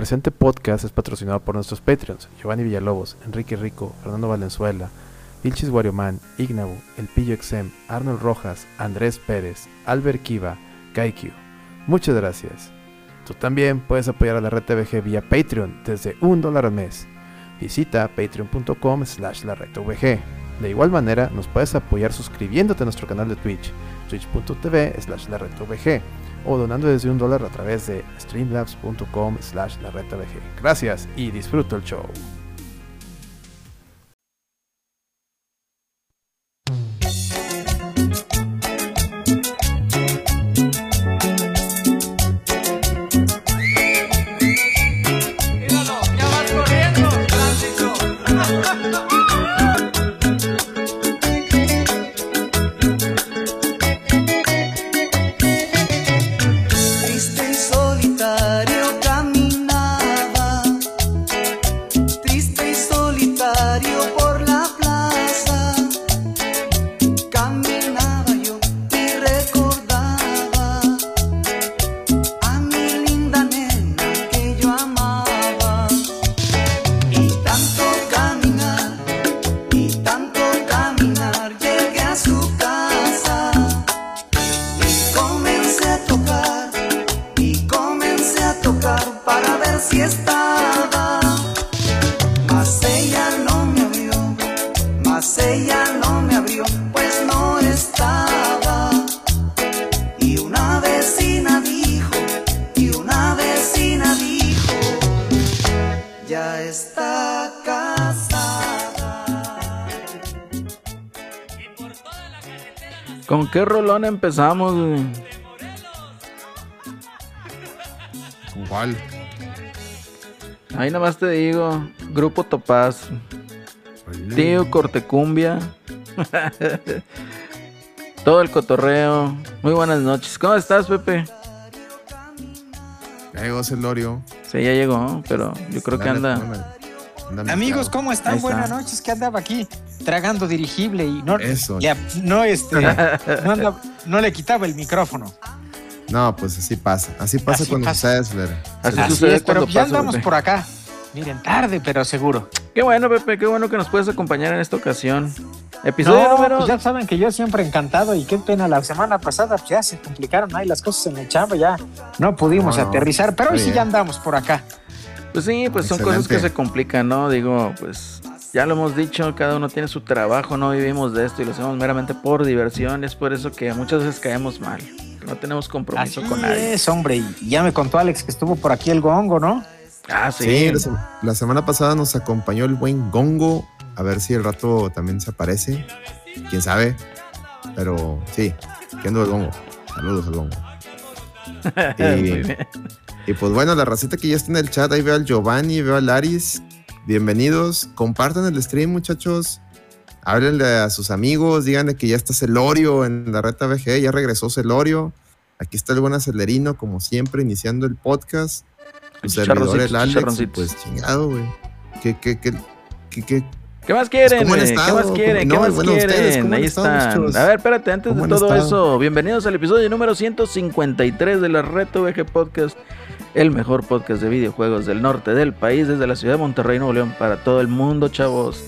presente podcast es patrocinado por nuestros Patreons, Giovanni Villalobos, Enrique Rico, Fernando Valenzuela, Vilchis Warioman, Ignabu, El Pillo Exem, Arnold Rojas, Andrés Pérez, Albert Kiva, Kaikyu. Muchas gracias. Tú también puedes apoyar a la red TVG vía Patreon desde un dólar al mes. Visita patreon.com slash la De igual manera, nos puedes apoyar suscribiéndote a nuestro canal de Twitch, twitch.tv slash la o donando desde un dólar a través de streamlabs.com slash la Gracias y disfruto el show. Qué rolón empezamos, ¿Cuál? Ahí nada más te digo, Grupo Topaz, Tío Cortecumbia, todo el cotorreo. Muy buenas noches. ¿Cómo estás, Pepe? Ya llegó Celorio. Sí, ya llegó, pero yo creo que anda. Amigos, ¿cómo están? Buenas noches, que andaba aquí tragando dirigible y no, Eso. no, este, no, le quitaba el micrófono. No, pues así pasa. Así pasa cuando ustedes, Así, es, pero ya andamos por acá. Miren, tarde, pero seguro. Qué bueno, Pepe, qué bueno que nos puedes acompañar en esta ocasión. Episodio número. Pues ya saben que yo siempre encantado y qué pena. La semana pasada pues ya se complicaron ahí las cosas en el chamba, ya no pudimos aterrizar, pero hoy sí ya andamos por acá. Pues sí, pues son cosas que se complican, ¿no? Digo, pues ya lo hemos dicho, cada uno tiene su trabajo, no vivimos de esto y lo hacemos meramente por diversión. Es por eso que muchas veces caemos mal. No tenemos compromiso con nadie. Es, hombre, y ya me contó Alex que estuvo por aquí el gongo, ¿no? Ah, sí. sí la, semana pasada nos acompañó el buen gongo. A ver si el rato también se aparece. Quién sabe. Pero sí, que ando el gongo. Saludos al gongo. y, y pues bueno, la racita que ya está en el chat, ahí veo al Giovanni, veo al Laris. Bienvenidos. Compartan el stream, muchachos. Háblenle a sus amigos, díganle que ya está Celorio en la reta VG, ya regresó Celorio. Aquí está el buen acelerino, como siempre, iniciando el podcast. Su servidor, el Alex, pues chingado, güey. ¿Qué, qué, qué, qué, ¿Qué más quieren? ¿Qué más quieren? ¿Qué más quieren? Ahí están. A ver, espérate, antes de todo eso, bienvenidos al episodio número 153 de la Reto VG Podcast el mejor podcast de videojuegos del norte del país, desde la ciudad de Monterrey, Nuevo León, para todo el mundo, chavos.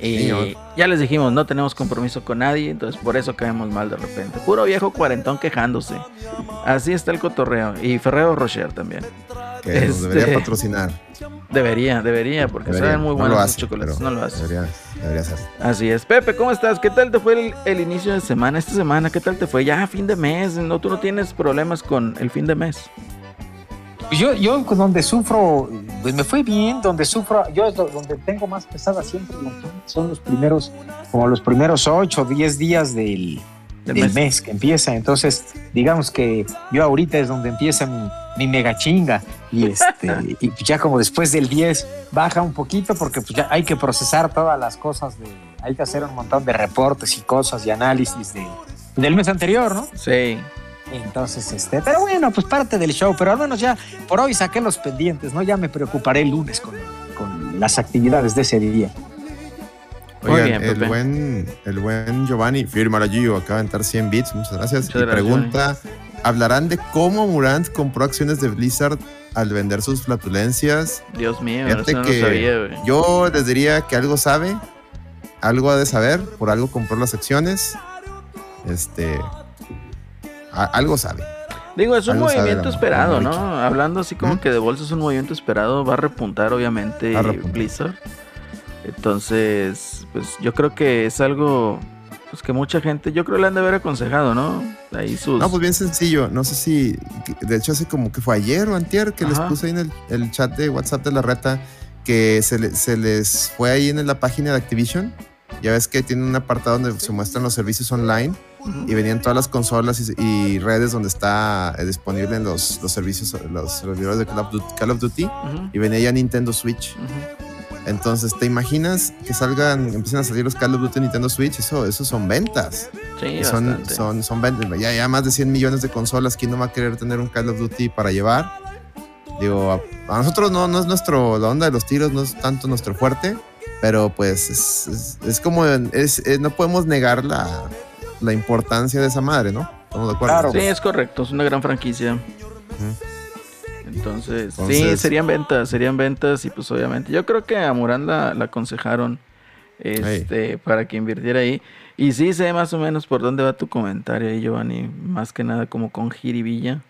Y ya les dijimos, no tenemos compromiso con nadie, entonces por eso caemos mal de repente. Puro viejo cuarentón quejándose. Así está el cotorreo. Y Ferrero Rocher también. Que nos debería este, patrocinar. Debería, debería, porque saben muy buenos los chocolates. No lo hace. Debería, debería ser. Así es. Pepe, ¿cómo estás? ¿Qué tal te fue el, el, inicio de semana? Esta semana, ¿qué tal te fue? Ya fin de mes, ¿no? Tú no tienes problemas con el fin de mes. Yo, yo donde sufro, pues me fue bien, donde sufro, yo donde tengo más pesada siempre son los primeros, como los primeros 8 o 10 días del, del, mes. que empieza. Entonces, digamos que yo ahorita es donde empieza mi, mi mega chinga. Y, este, y ya como después del 10 baja un poquito porque pues ya hay que procesar todas las cosas, de, hay que hacer un montón de reportes y cosas y análisis de, del mes anterior, ¿no? Sí. Entonces, este, pero bueno, pues parte del show, pero al menos ya por hoy saqué los pendientes, ¿no? Ya me preocuparé el lunes con, las actividades de ese día. Oigan, el, buen, el buen Giovanni, firma la Gio, acaba de entrar 100 bits, muchas gracias. y pregunta, hablarán de cómo Murant compró acciones de Blizzard al vender sus flatulencias. Dios mío, eso no sabía, Yo les diría que algo sabe, algo ha de saber, por algo compró las acciones. Este, algo sabe. Digo, es un movimiento esperado, ¿no? Hablando así como ¿Mm? que de bolsa es un movimiento esperado, va a repuntar obviamente Blizzard. Entonces, pues yo creo que es algo pues que mucha gente, yo creo le han de haber aconsejado, ¿no? Ahí sus... No, pues bien sencillo. No sé si, de hecho hace como que fue ayer o antier que les puse ahí en el, chat de WhatsApp de la reta que se, se les fue ahí en la página de Activision. Ya ves que tiene un apartado donde se muestran los servicios online y venían todas las consolas y, redes donde está eh, disponible los, los servicios, los servidores de Call of Duty, y venía ya Nintendo Switch. Entonces, ¿te imaginas que salgan, empiecen a salir los Call of Duty Nintendo Switch? Eso, eso son ventas. Sí, son, son, son ventas. Ya, ya más de 100 millones de consolas. ¿Quién no va a querer tener un Call of Duty para llevar? Digo, a, nosotros no, no es nuestro, la onda de los tiros no es tanto nuestro fuerte, pero pues es, es, como, es, no podemos negar la, la, importancia de esa madre, ¿no? ¿Estamos de acuerdo? Sí, es correcto, es una gran franquicia. Entonces, sí, serían ventas, serían ventas y pues obviamente yo creo que a Murán la, aconsejaron este, para que invirtiera ahí. Y sí sé más o menos por dónde va tu comentario ahí, Giovanni, más que nada como con Jiribilla.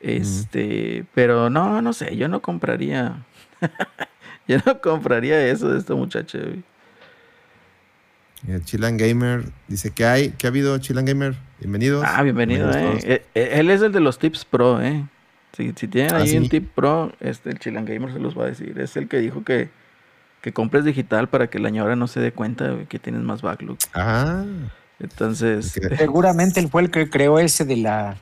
Este, pero no, no sé, yo no compraría, yo no compraría eso de esta muchacha. Chilan Gamer dice que hay, que ha habido Chilan Gamer. Bienvenidos. Ah, bienvenido, eh. Eh, eh, Él es el de los tips pro, eh. Si, tienen ah, ahí un tip pro, este, el Chilan Gamer se los va a decir. Es el que dijo que, que compres digital para que la ñora no se dé cuenta que tienes más backlog. Ah. Entonces. Seguramente él fue el que creó ese de la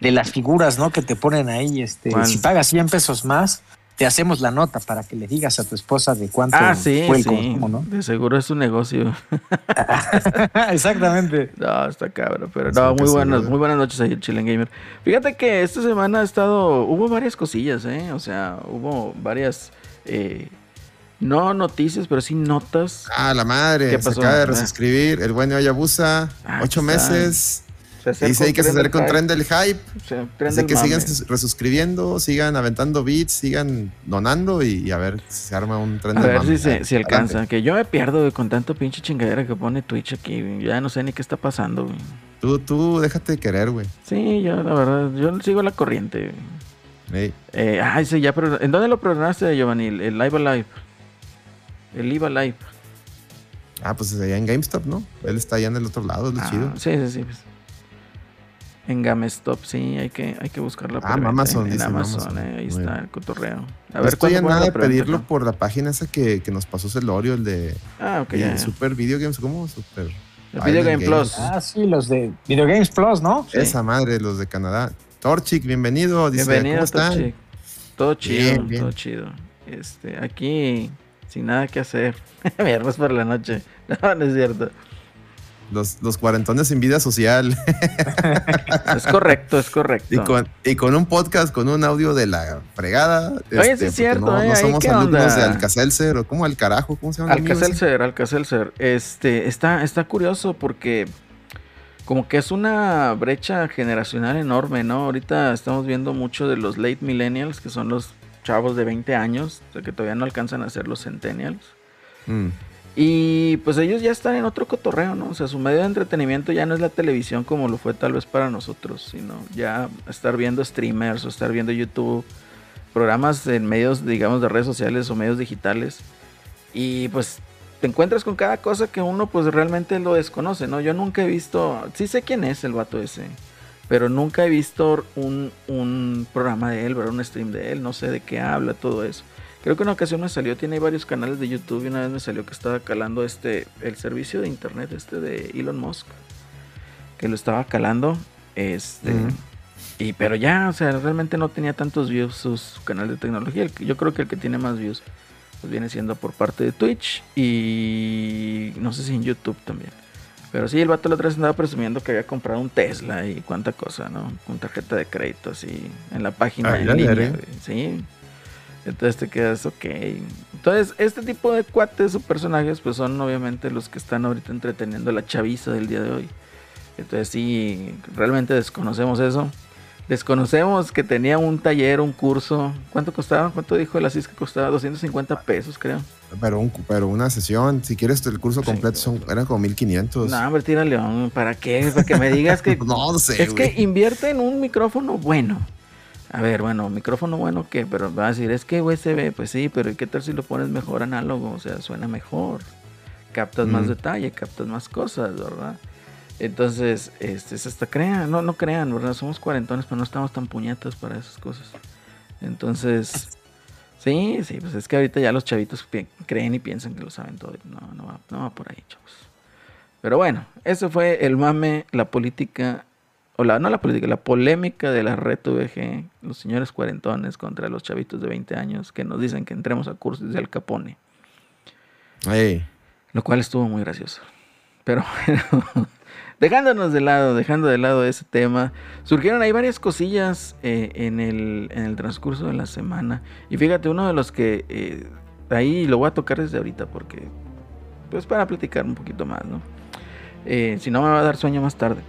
de las figuras, ¿no? Que te ponen ahí. Este, si pagas 100 pesos más, te hacemos la nota para que le digas a tu esposa de cuánto ah, sí, fue el sí. ¿no? De seguro es un negocio. Exactamente. No, está cabrón, pero no, muy buenas, muy buenas noches ahí, Chilen Gamer. Fíjate que esta semana ha estado, hubo varias cosillas, ¿eh? O sea, hubo varias, eh, no noticias, pero sí notas. Ah, la madre, ¿Qué pasó? se acaba de resuscribir el buen Ayabusa, ah, ocho meses. Dice ahí que se acerca un tren del hype. Dice que sigan resuscribiendo, sigan aventando bits, sigan donando y, a ver si se arma un tren del mame. A ver si, alcanza. Que yo me pierdo con tanto pinche chingadera que pone Twitch aquí. Ya no sé ni qué está pasando. Tú, tú déjate querer, güey. Sí, yo la verdad, yo sigo la corriente. Eh, ay, sí, ya, pero ¿en dónde lo programaste, Giovanni? El Live Alive. El Live Alive. Ah, pues allá en GameStop, ¿no? Él está allá en el otro lado, es ah, chido. Sí, sí, sí. Pues. En GameStop, sí, hay que, hay que buscarla ah, Amazon, en, Amazon, eh, ahí está el cotorreo. A ver, estoy en nada de pedirlo por la página esa que, que nos pasó Celorio, el de ah, ok Super Video Games, ¿cómo? Super el Video Game Plus. Ah, sí, los de Video Games Plus, ¿no? Esa madre, los de Canadá. Torchic, bienvenido. Dice, bienvenido, ¿cómo están? Todo chido, todo chido. Este, aquí, sin nada que hacer. Viernes por la noche. No, no es cierto. Los, los cuarentones sin vida social. es correcto, es correcto. Y con, y con un podcast, con un audio de la fregada. Oye, es este, cierto. No, eh, somos alumnos de Alcacelser o como al carajo, ¿cómo se llama? Alcacelser, Alcacelser. Este, está, está curioso porque como que es una brecha generacional enorme, ¿no? Ahorita estamos viendo mucho de los late millennials, que son los chavos de 20 años, o sea, que todavía no alcanzan a ser los centennials. Mm. Y pues ellos ya están en otro cotorreo, ¿no? O sea, su medio de entretenimiento ya no es la televisión como lo fue tal vez para nosotros, sino ya estar viendo streamers o estar viendo YouTube, programas en medios, digamos, de redes sociales o medios digitales. Y pues te encuentras con cada cosa que uno pues realmente lo desconoce, ¿no? Yo nunca he visto, sí sé quién es el vato ese, pero nunca he visto un, un programa de él, ¿verdad? Un stream de él, no sé de qué habla, todo eso. Creo que una ocasión me salió, tiene varios canales de YouTube y una vez me salió que estaba calando este, el servicio de internet este de Elon Musk. Que lo estaba calando. Este. Y pero ya, o sea, realmente no tenía tantos views su, canal de tecnología. Yo creo que el que tiene más views pues viene siendo por parte de Twitch y no sé si en YouTube también. Pero sí, el vato la otra vez andaba presumiendo que había comprado un Tesla y cuánta cosa, ¿no? Con tarjeta de crédito así en la página en línea. Sí, entonces te quedas, ok. Entonces, este tipo de cuates o personajes, pues son obviamente los que están ahorita entreteniendo la chaviza del día de hoy. Entonces, sí, realmente desconocemos eso. Desconocemos que tenía un taller, un curso. ¿Cuánto costaba? ¿Cuánto dijo el Asís que costaba? 250 pesos, creo. Pero, un, pero una sesión, si quieres el curso completo, son, eran como 1500. No, hombre, tira León. ¿Para qué? Para que me digas que. no sé. Es que invierte en un micrófono bueno. A ver, bueno, micrófono bueno, ¿qué? Pero va a decir, es que USB, pues sí, pero ¿qué tal si lo pones mejor análogo? O sea, suena mejor. Captas más detalle, captas más cosas, ¿verdad? Entonces, este, es hasta crean, no, no crean, ¿verdad? Somos cuarentones, pero no estamos tan puñetas para esas cosas. Entonces, sí, sí, pues es que ahorita ya los chavitos creen y piensan que lo saben todo. No, no va, no va por ahí, chavos. Pero bueno, eso fue el mame, la política, o la, no la política, la polémica de la red VG, los señores cuarentones contra los chavitos de 20 años que nos dicen que entremos a cursos de Al Capone. Lo cual estuvo muy gracioso. Pero bueno, dejándonos de lado, dejando de lado ese tema, surgieron ahí varias cosillas eh, en, el, en, el, transcurso de la semana. Y fíjate, uno de los que eh, ahí lo voy a tocar desde ahorita porque, pues para platicar un poquito más, ¿no? Eh, si no me va a dar sueño más tarde.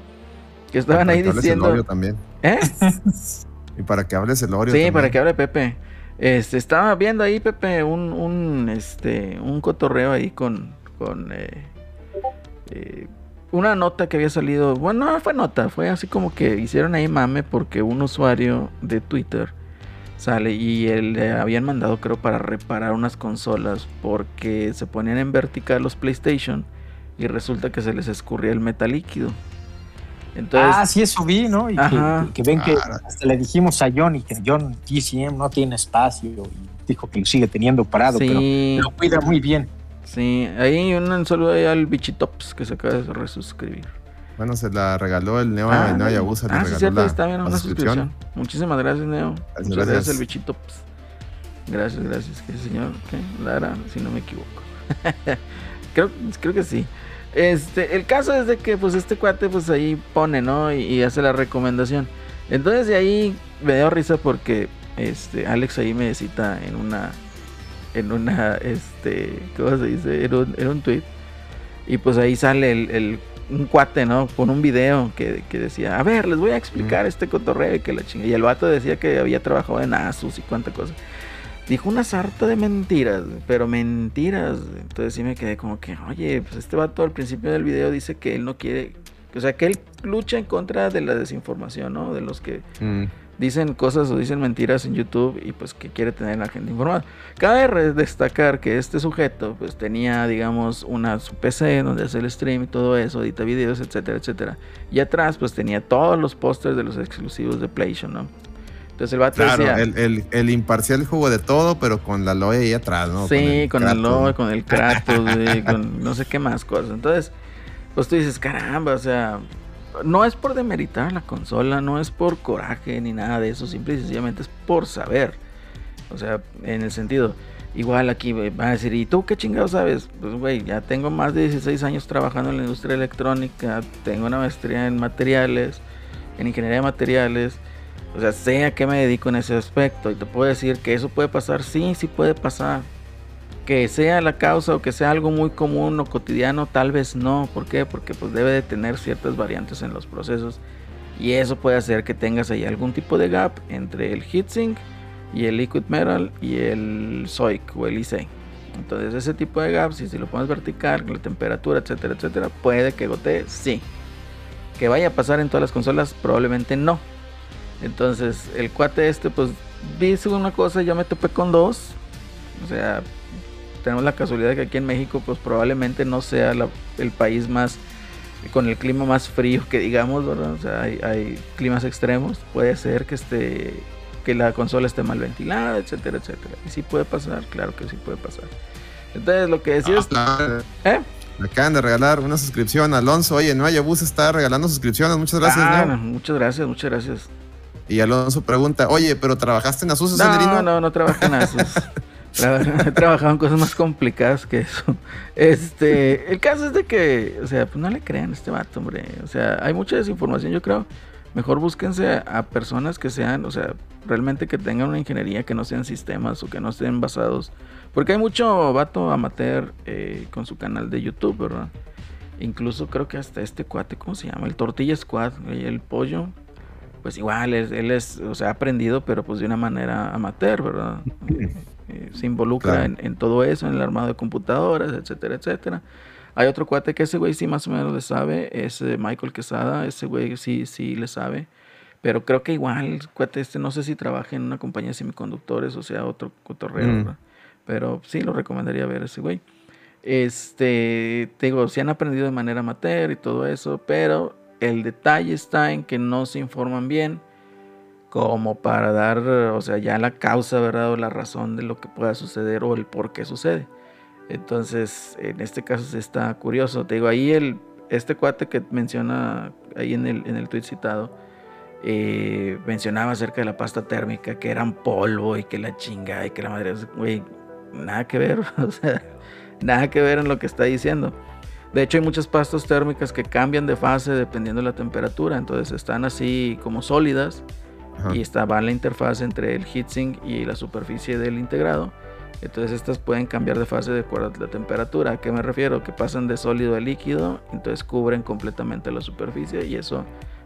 Que estaban ahí diciendo... El también. ¿Eh? y para que hables el Oreo. Sí, para que hable Pepe. Este, estaba viendo ahí, Pepe, un, un, este, un cotorreo ahí con, con eh, una nota que había salido, bueno, no fue nota, fue así como que hicieron ahí mame porque un usuario de Twitter sale y él le habían mandado creo para reparar unas consolas porque se ponían en vertical los PlayStation y resulta que se les escurría el metal líquido. Entonces, ah, sí, eso vi, ¿no? Y que, ven que hasta le dijimos a Johnny que John GCM no tiene espacio y dijo que lo sigue teniendo parado, pero lo cuida muy bien. Sí, ahí un saludo ahí al Bichitops que se acaba de resuscribir. Bueno, se la regaló el Neo, ah, Neo Yabusa. Ah, sí, cierto, está bien, una suscripción. Muchísimas gracias, Neo. Muchas gracias, gracias el Bichitops. Gracias, gracias. ¿Qué señor? ¿Qué? Lara, si no me equivoco. creo, creo que sí. Este, el caso es de que pues este cuate pues ahí pone, ¿no? Y, y, hace la recomendación. Entonces de ahí me dio risa porque este Alex ahí me cita en una en una, este, ¿cómo se dice? En un, en un tweet. Y pues ahí sale el, un cuate, ¿no? Con un video que, decía, a ver, les voy a explicar este cotorreo y que la chinga. Y el vato decía que había trabajado en Asus y cuánta cosa. Dijo una sarta de mentiras, pero mentiras. Entonces sí me quedé como que, oye, pues este vato al principio del video dice que él no quiere, o sea, que él lucha en contra de la desinformación, ¿no? De los que... Mm dicen cosas o dicen mentiras en YouTube y pues que quiere tener a la gente informada. Cabe destacar que este sujeto pues tenía digamos una su PC donde hace el stream y todo eso, edita videos, etcétera, etcétera. Y atrás pues tenía todos los pósters de los exclusivos de PlayStation, ¿no? Entonces el vato claro, el, el, imparcial jugó de todo, pero con la Loe ahí atrás, ¿no? Sí, con el, con con el Kratos, con no sé qué más cosas. Entonces, pues tú dices, caramba, o sea, no es por demeritar la consola, no es por coraje ni nada de eso, simple y sencillamente es por saber. O sea, en el sentido, igual aquí van a decir, ¿y tú qué chingado sabes? Pues, güey, ya tengo más de 16 años trabajando en la industria electrónica, tengo una maestría en materiales, en ingeniería de materiales. O sea, sé a qué me dedico en ese aspecto y te puedo decir que eso puede pasar, sí, sí puede pasar que sea la causa o que sea algo muy común o cotidiano, tal vez no. ¿Por qué? Porque pues debe de tener ciertas variantes en los procesos y eso puede hacer que tengas ahí algún tipo de gap entre el heatsink y el liquid metal y el SOIC o el IC. Entonces ese tipo de gaps, si, si lo pones vertical, la temperatura, etcétera, etcétera, puede que gotee, sí. Que vaya a pasar en todas las consolas, probablemente no. Entonces el cuate este, pues dice una cosa, yo me topé con dos. O sea, tenemos la casualidad de que aquí en México pues probablemente no sea el país más con el clima más frío que digamos, ¿verdad? O sea, hay, climas extremos, puede ser que esté que la consola esté mal ventilada, etcétera, etcétera. Y sí puede pasar, claro que sí puede pasar. Entonces, lo que decías... Ah, ¿Eh? Me acaban de regalar una suscripción, Alonso. Oye, no Bus está regalando suscripciones. Muchas gracias, ah, Muchas gracias, muchas gracias. Y Alonso pregunta, oye, ¿pero trabajaste en Asus, No, no, no, no trabajé en Asus. he trabajado en cosas más complicadas que eso. Este, el caso es de que, o sea, pues no le crean a este vato, hombre. O sea, hay mucha desinformación, yo creo. Mejor búsquense a personas que sean, o sea, realmente que tengan una ingeniería, que no sean sistemas o que no estén basados. Porque hay mucho vato amateur eh, con su canal de YouTube, ¿verdad? Incluso creo que hasta este cuate, ¿cómo se llama? El Tortilla Squad, el pollo. Pues igual, él, es, o sea, ha aprendido, pero pues de una manera amateur, ¿verdad? Eh, se involucra en, todo eso, en el armado de computadoras, etcétera, etcétera. Hay otro cuate que ese güey sí más o menos le sabe, es eh, Michael Quesada, ese güey sí, sí le sabe. Pero creo que igual, cuate este, no sé si trabaja en una compañía de semiconductores, o sea, otro cotorreo, mm. ¿verdad? Pero sí lo recomendaría ver ese güey. Este, te digo, sí han aprendido de manera amateur y todo eso, pero el detalle está en que no se informan bien como para dar, o sea, ya la causa, ¿verdad? O la razón de lo que pueda suceder o el por qué sucede. Entonces, en este caso está curioso. Te digo, ahí el, este cuate que menciona ahí en el, en el tweet citado, eh, mencionaba acerca de la pasta térmica, que eran polvo y que la chinga y que la madre, güey, nada que ver, o sea, nada que ver en lo que está diciendo. De hecho, hay muchas pastas térmicas que cambian de fase dependiendo de la temperatura. Entonces están así como sólidas y está, va la interfaz entre el heatsink y la superficie del integrado. Entonces estas pueden cambiar de fase de acuerdo a la temperatura. ¿A qué me refiero? Que pasan de sólido a líquido, entonces cubren completamente la superficie y eso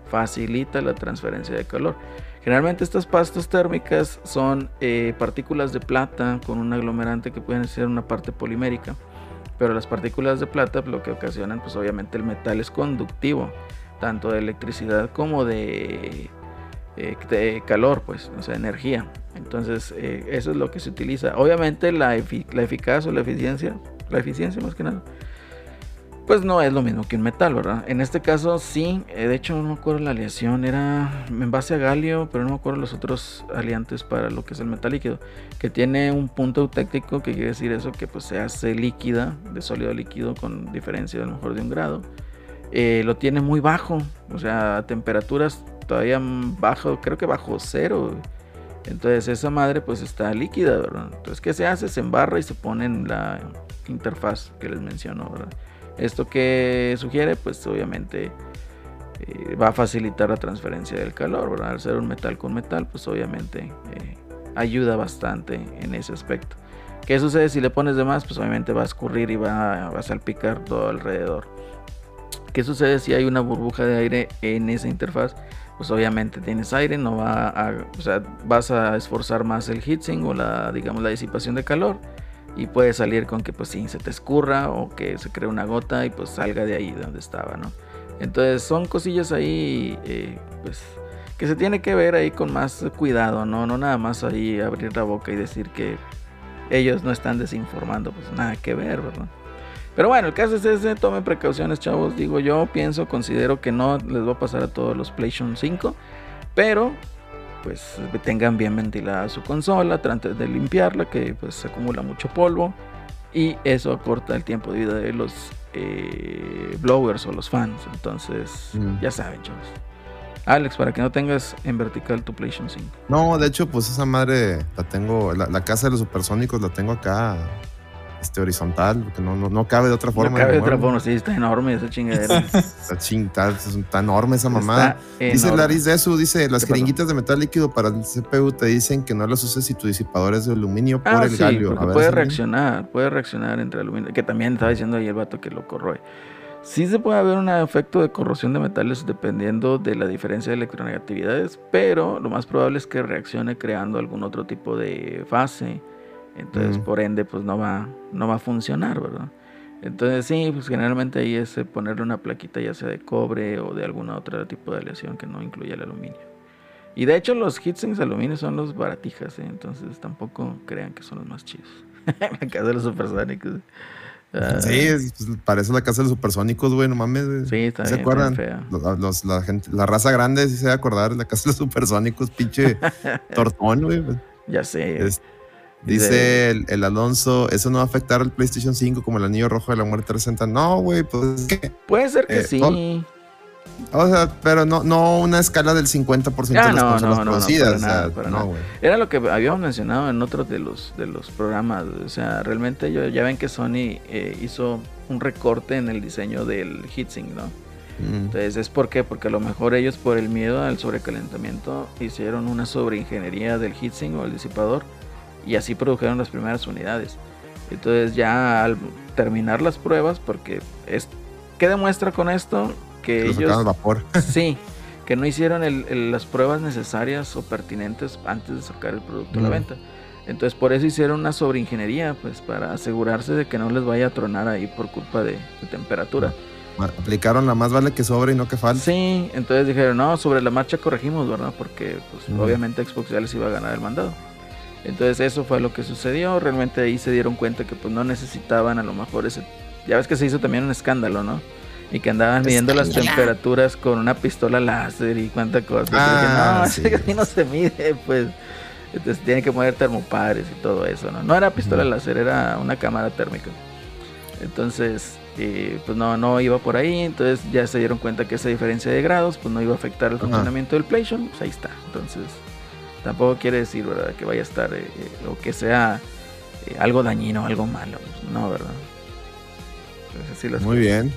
facilita la transferencia de calor. Generalmente estas pastas térmicas son eh, partículas de plata con un aglomerante que pueden ser una parte polimérica pero las partículas de plata lo que ocasionan pues obviamente el metal es conductivo tanto de electricidad como de, eh, calor pues o sea energía. Entonces eh, eso es lo que se utiliza. Obviamente la, la eficacia o la eficiencia la eficiencia más que nada pues no es lo mismo que un metal, ¿verdad? En este caso sí, eh, de hecho no me acuerdo la aleación, era en base a galio, pero no me acuerdo los otros aliantes para lo que es el metal líquido, que tiene un punto eutéctico, que quiere decir eso, que pues se hace líquida, de sólido a líquido con diferencia a lo mejor de un grado. Eh, lo tiene muy bajo, o sea, a temperaturas todavía bajo, creo que bajo cero. Entonces esa madre pues está líquida, ¿verdad? Entonces, ¿qué se hace? Se embarra y se pone en la interfaz que les menciono, ¿verdad? Esto que sugiere, pues obviamente eh, va a facilitar la transferencia del calor, Al ser un metal con metal, pues obviamente eh, ayuda bastante en ese aspecto. ¿Qué sucede si le pones de más? Pues obviamente va a escurrir y va, a salpicar todo alrededor. ¿Qué sucede si hay una burbuja de aire en esa interfaz? Pues obviamente tienes aire, no va a, o sea, vas a esforzar más el heatsink o la, digamos, la disipación de calor y puede salir con que pues sí se te escurra o que se cree una gota y pues salga de ahí donde estaba, ¿no? Entonces son cosillas ahí eh, pues que se tiene que ver ahí con más cuidado, ¿no? No nada más ahí abrir la boca y decir que ellos no están desinformando, pues nada que ver, ¿verdad? Pero bueno, el caso es ese, tomen precauciones, chavos. Digo, yo pienso, considero que no les va a pasar a todos los PlayStation 5, pero pues tengan bien ventilada su consola, traten de limpiarla, que pues se acumula mucho polvo y eso acorta el tiempo de vida de los eh, blowers o los fans. Entonces, mm. ya saben, chavos. Alex, para que no tengas en vertical tu PlayStation 5. No, de hecho, pues esa madre la tengo, la, la casa de los supersónicos la tengo acá este, horizontal, porque no, no, no, cabe de otra forma. No cabe de otra forma, sí, está enorme esa chingadera. está, chingada, está, enorme esa mamada. Dice Laris de eso, dice, las jeringuitas de metal líquido para el CPU te dicen que no las uses si tu disipador es de aluminio por ah, el galio. puede reaccionar, puede reaccionar entre aluminio, que también estaba diciendo ahí el vato que lo corroe. Sí se puede haber un efecto de corrosión de metales dependiendo de la diferencia de electronegatividades, pero lo más probable es que reaccione creando algún otro tipo de fase entonces, por ende, pues no va, no va a funcionar, ¿verdad? Entonces, sí, pues generalmente ahí es ponerle una plaquita ya sea de cobre o de algún otro tipo de aleación que no incluya el aluminio. Y de hecho, los heatsinks aluminio son los baratijas, ¿eh? entonces tampoco crean que son los más chidos. la casa de los supersónicos. Ah. sí, pues, parece la casa de los supersónicos, güey, no mames. Sí, está ¿Se acuerdan? la, gente, la raza grande sí se va a acordar la casa de los supersónicos, pinche tortón, güey. Ya sé. Dice el, Alonso, eso no va a afectar al PlayStation 5 como el anillo rojo de la muerte 360. No, güey, pues Puede ser que eh, sí. o sea, pero no, no una escala del 50% de las no, no, producidas. No, Era lo que habíamos mencionado en otros de los, de los programas. O sea, realmente yo, ya ven que Sony eh, hizo un recorte en el diseño del heatsink, ¿no? Mm. Entonces, ¿es por qué? Porque a lo mejor ellos por el miedo al sobrecalentamiento hicieron una sobreingeniería del heatsink o el disipador y así produjeron las primeras unidades. Entonces ya al terminar las pruebas, porque es ¿qué demuestra con esto? Que ellos vapor. sí, que no hicieron las pruebas necesarias o pertinentes antes de sacar el producto a la venta. Entonces por eso hicieron una sobreingeniería, pues para asegurarse de que no les vaya a tronar ahí por culpa de, temperatura. Aplicaron la más vale que sobre y no que falte. Sí, entonces dijeron, no, sobre la marcha corregimos, ¿verdad? Porque pues, obviamente Xbox ya les iba a ganar el mandado. Entonces eso fue lo que sucedió. Realmente ahí se dieron cuenta que pues no necesitaban a lo mejor ese... Ya ves que se hizo también un escándalo, ¿no? y que andaban midiendo las temperaturas con una pistola láser y cuánta cosa. Ah, no, sí. así no se mide, pues. Entonces tiene que mover termopares y todo eso, ¿no? No era pistola láser, era una cámara térmica. Entonces, eh, pues no, no iba por ahí. Entonces ya se dieron cuenta que esa diferencia de grados, pues no iba a afectar el funcionamiento del PlayStation. Pues ahí está. Entonces, tampoco quiere decir, ¿verdad? Que vaya a estar, eh, eh, o que sea algo dañino, algo malo. Pues, no, ¿verdad? Muy bien.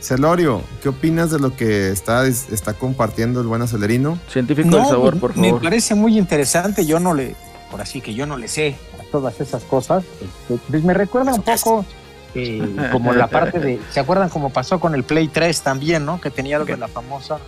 Celorio, ¿qué opinas de lo que está, está compartiendo el buen acelerino? Científico del sabor, por favor. Me parece muy interesante. Yo no le, por así que yo no le sé a todas esas cosas. Este, pues me recuerda un poco eh, como la parte de. ¿Se acuerdan cómo pasó con el Play 3 también, no? Que tenía lo de la famosa.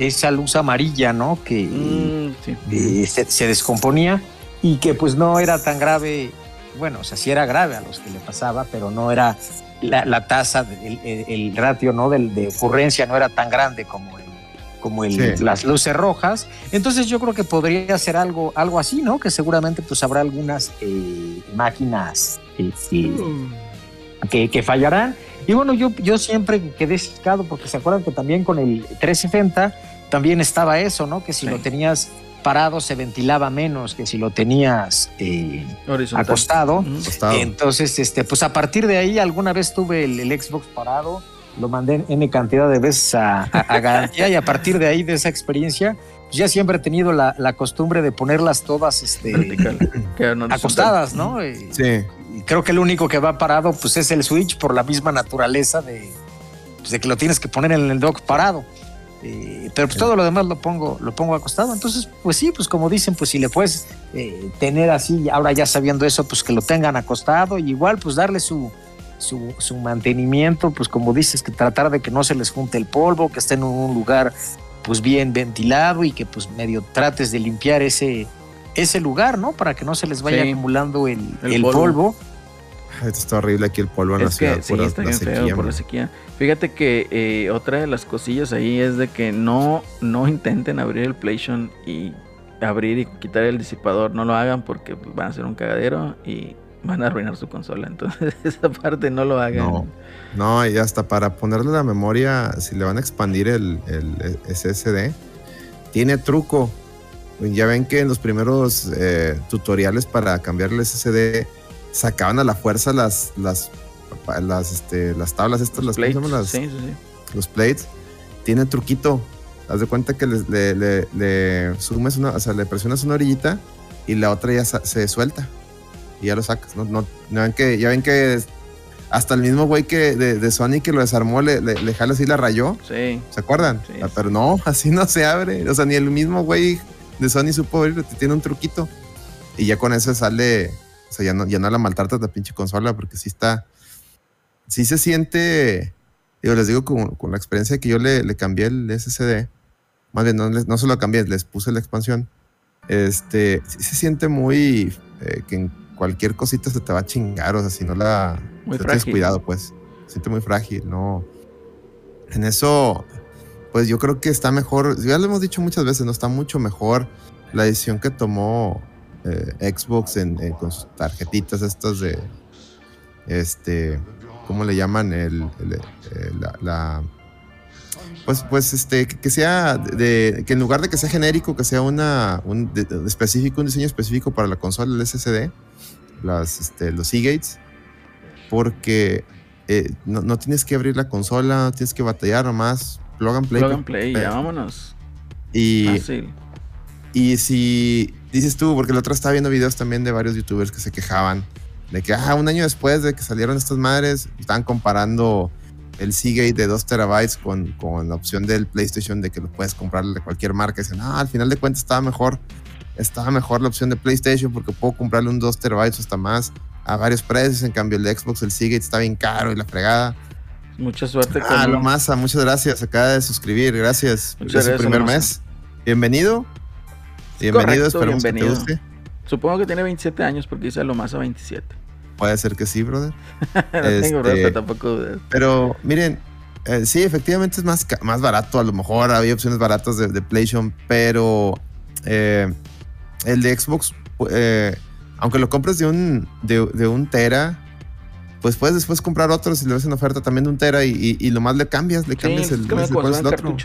Esa luz amarilla, ¿no? Que mm, eh, se, descomponía y que pues no era tan grave. Bueno, o sea, sí era grave a los que le pasaba, pero no era la, tasa, el, ratio ¿no? de, de, ocurrencia no era tan grande como, como el, las luces rojas. Entonces yo creo que podría ser algo, algo así, ¿no? Que seguramente pues habrá algunas eh, máquinas este, que, que, fallarán. Y bueno, yo, yo siempre quedé ciscado porque se acuerdan que también con el 360 también estaba eso, ¿no? Que si lo tenías parado se ventilaba menos que si lo tenías eh, acostado. Entonces, este, pues a partir de ahí, alguna vez tuve el, Xbox parado, lo mandé en N cantidad de veces a, garantía y a partir de ahí, de esa experiencia, pues ya siempre he tenido la, costumbre de ponerlas todas este, acostadas, ¿no? Sí. Y creo que el único que va parado pues es el Switch por la misma naturaleza de, pues, de que lo tienes que poner en el dock parado. Eh, pero pues todo lo demás lo pongo, lo pongo acostado. Entonces, pues sí, pues como dicen, pues si le puedes eh, tener así, ahora ya sabiendo eso, pues que lo tengan acostado y igual pues darle su, su, mantenimiento, pues como dices, que tratar de que no se les junte el polvo, que esté en un lugar pues bien ventilado y que pues medio trates de limpiar ese, ese lugar, ¿no? Para que no se les vaya acumulando el, polvo está horrible aquí el polvo en la ciudad por, la sequía, por la sequía. Fíjate que eh, otra de las cosillas ahí es de que no, no intenten abrir el PlayStation y abrir y quitar el disipador. No lo hagan porque pues, van a hacer un cagadero y van a arruinar su consola. Entonces, esa parte no lo hagan. No, no y hasta para ponerle la memoria, si le van a expandir el, el SSD, tiene truco. Ya ven que en los primeros eh, tutoriales para cambiar el SSD sacaban a la fuerza las, las, las, este, las tablas estas, las, plates. los plates. Tiene truquito. Haz de cuenta que le, le, le, sumes una, o sea, le presionas una orillita y la otra ya se suelta y ya lo sacas. No, no, ven que, ya ven que hasta el mismo güey que de, Sony que lo desarmó le, le, jala así la rayó. Sí. ¿Se acuerdan? Ah, pero no, así no se abre. O sea, ni el mismo güey de Sony supo abrirlo, tiene un truquito. Y ya con eso sale, o sea, ya no, ya no la maltratas la pinche consola porque sí está. Sí se siente. Digo, les digo con, con la experiencia que yo le, le, cambié el SSD. Más bien, no, no se lo cambié, les puse la expansión. Este, sí se siente muy. Eh, que en cualquier cosita se te va a chingar, o sea, si no la. Muy tienes cuidado, pues. Se siente muy frágil, no. En eso, pues yo creo que está mejor. Ya lo hemos dicho muchas veces, ¿no? Está mucho mejor la decisión que tomó eh, Xbox en, con sus tarjetitas estas de este ¿cómo le llaman? El, eh, la, pues, pues este, que, sea de, que en lugar de que sea genérico, que sea una un específico, un diseño específico para la consola, el SSD, las, este, los Seagates, porque eh, no, tienes que abrir la consola, no tienes que batallar nomás, plug and play. Plug and play, ya vámonos. Y, y si dices tú, porque la otra estaba viendo videos también de varios youtubers que se quejaban de que, ah, un año después de que salieron estas madres, estaban comparando el Seagate de 2 terabytes con, con, la opción del PlayStation de que lo puedes comprar de cualquier marca. Y dicen, ah, al final de cuentas estaba mejor, estaba mejor la opción de PlayStation porque puedo comprarle un 2 terabytes hasta más a varios precios. En cambio, el Xbox, el Seagate está bien caro y la fregada. Mucha suerte con. Ah, Lomasa, muchas gracias. Acaba de suscribir, gracias. es su primer mes. Bienvenido. Bienvenido, esperamos que te guste. Supongo que tiene 27 años porque dice Lomasa 27. Puede ser que sí, brother. no tengo este, tampoco Pero miren, eh, sí, efectivamente es más, más barato. A lo mejor había opciones baratas de, de PlayStation, pero eh, el de Xbox, eh, aunque lo compres de un, de, un Tera, pues puedes después comprar otro si le ves en oferta también de un Tera y, y, lo más le cambias, le cambias el, el, otro.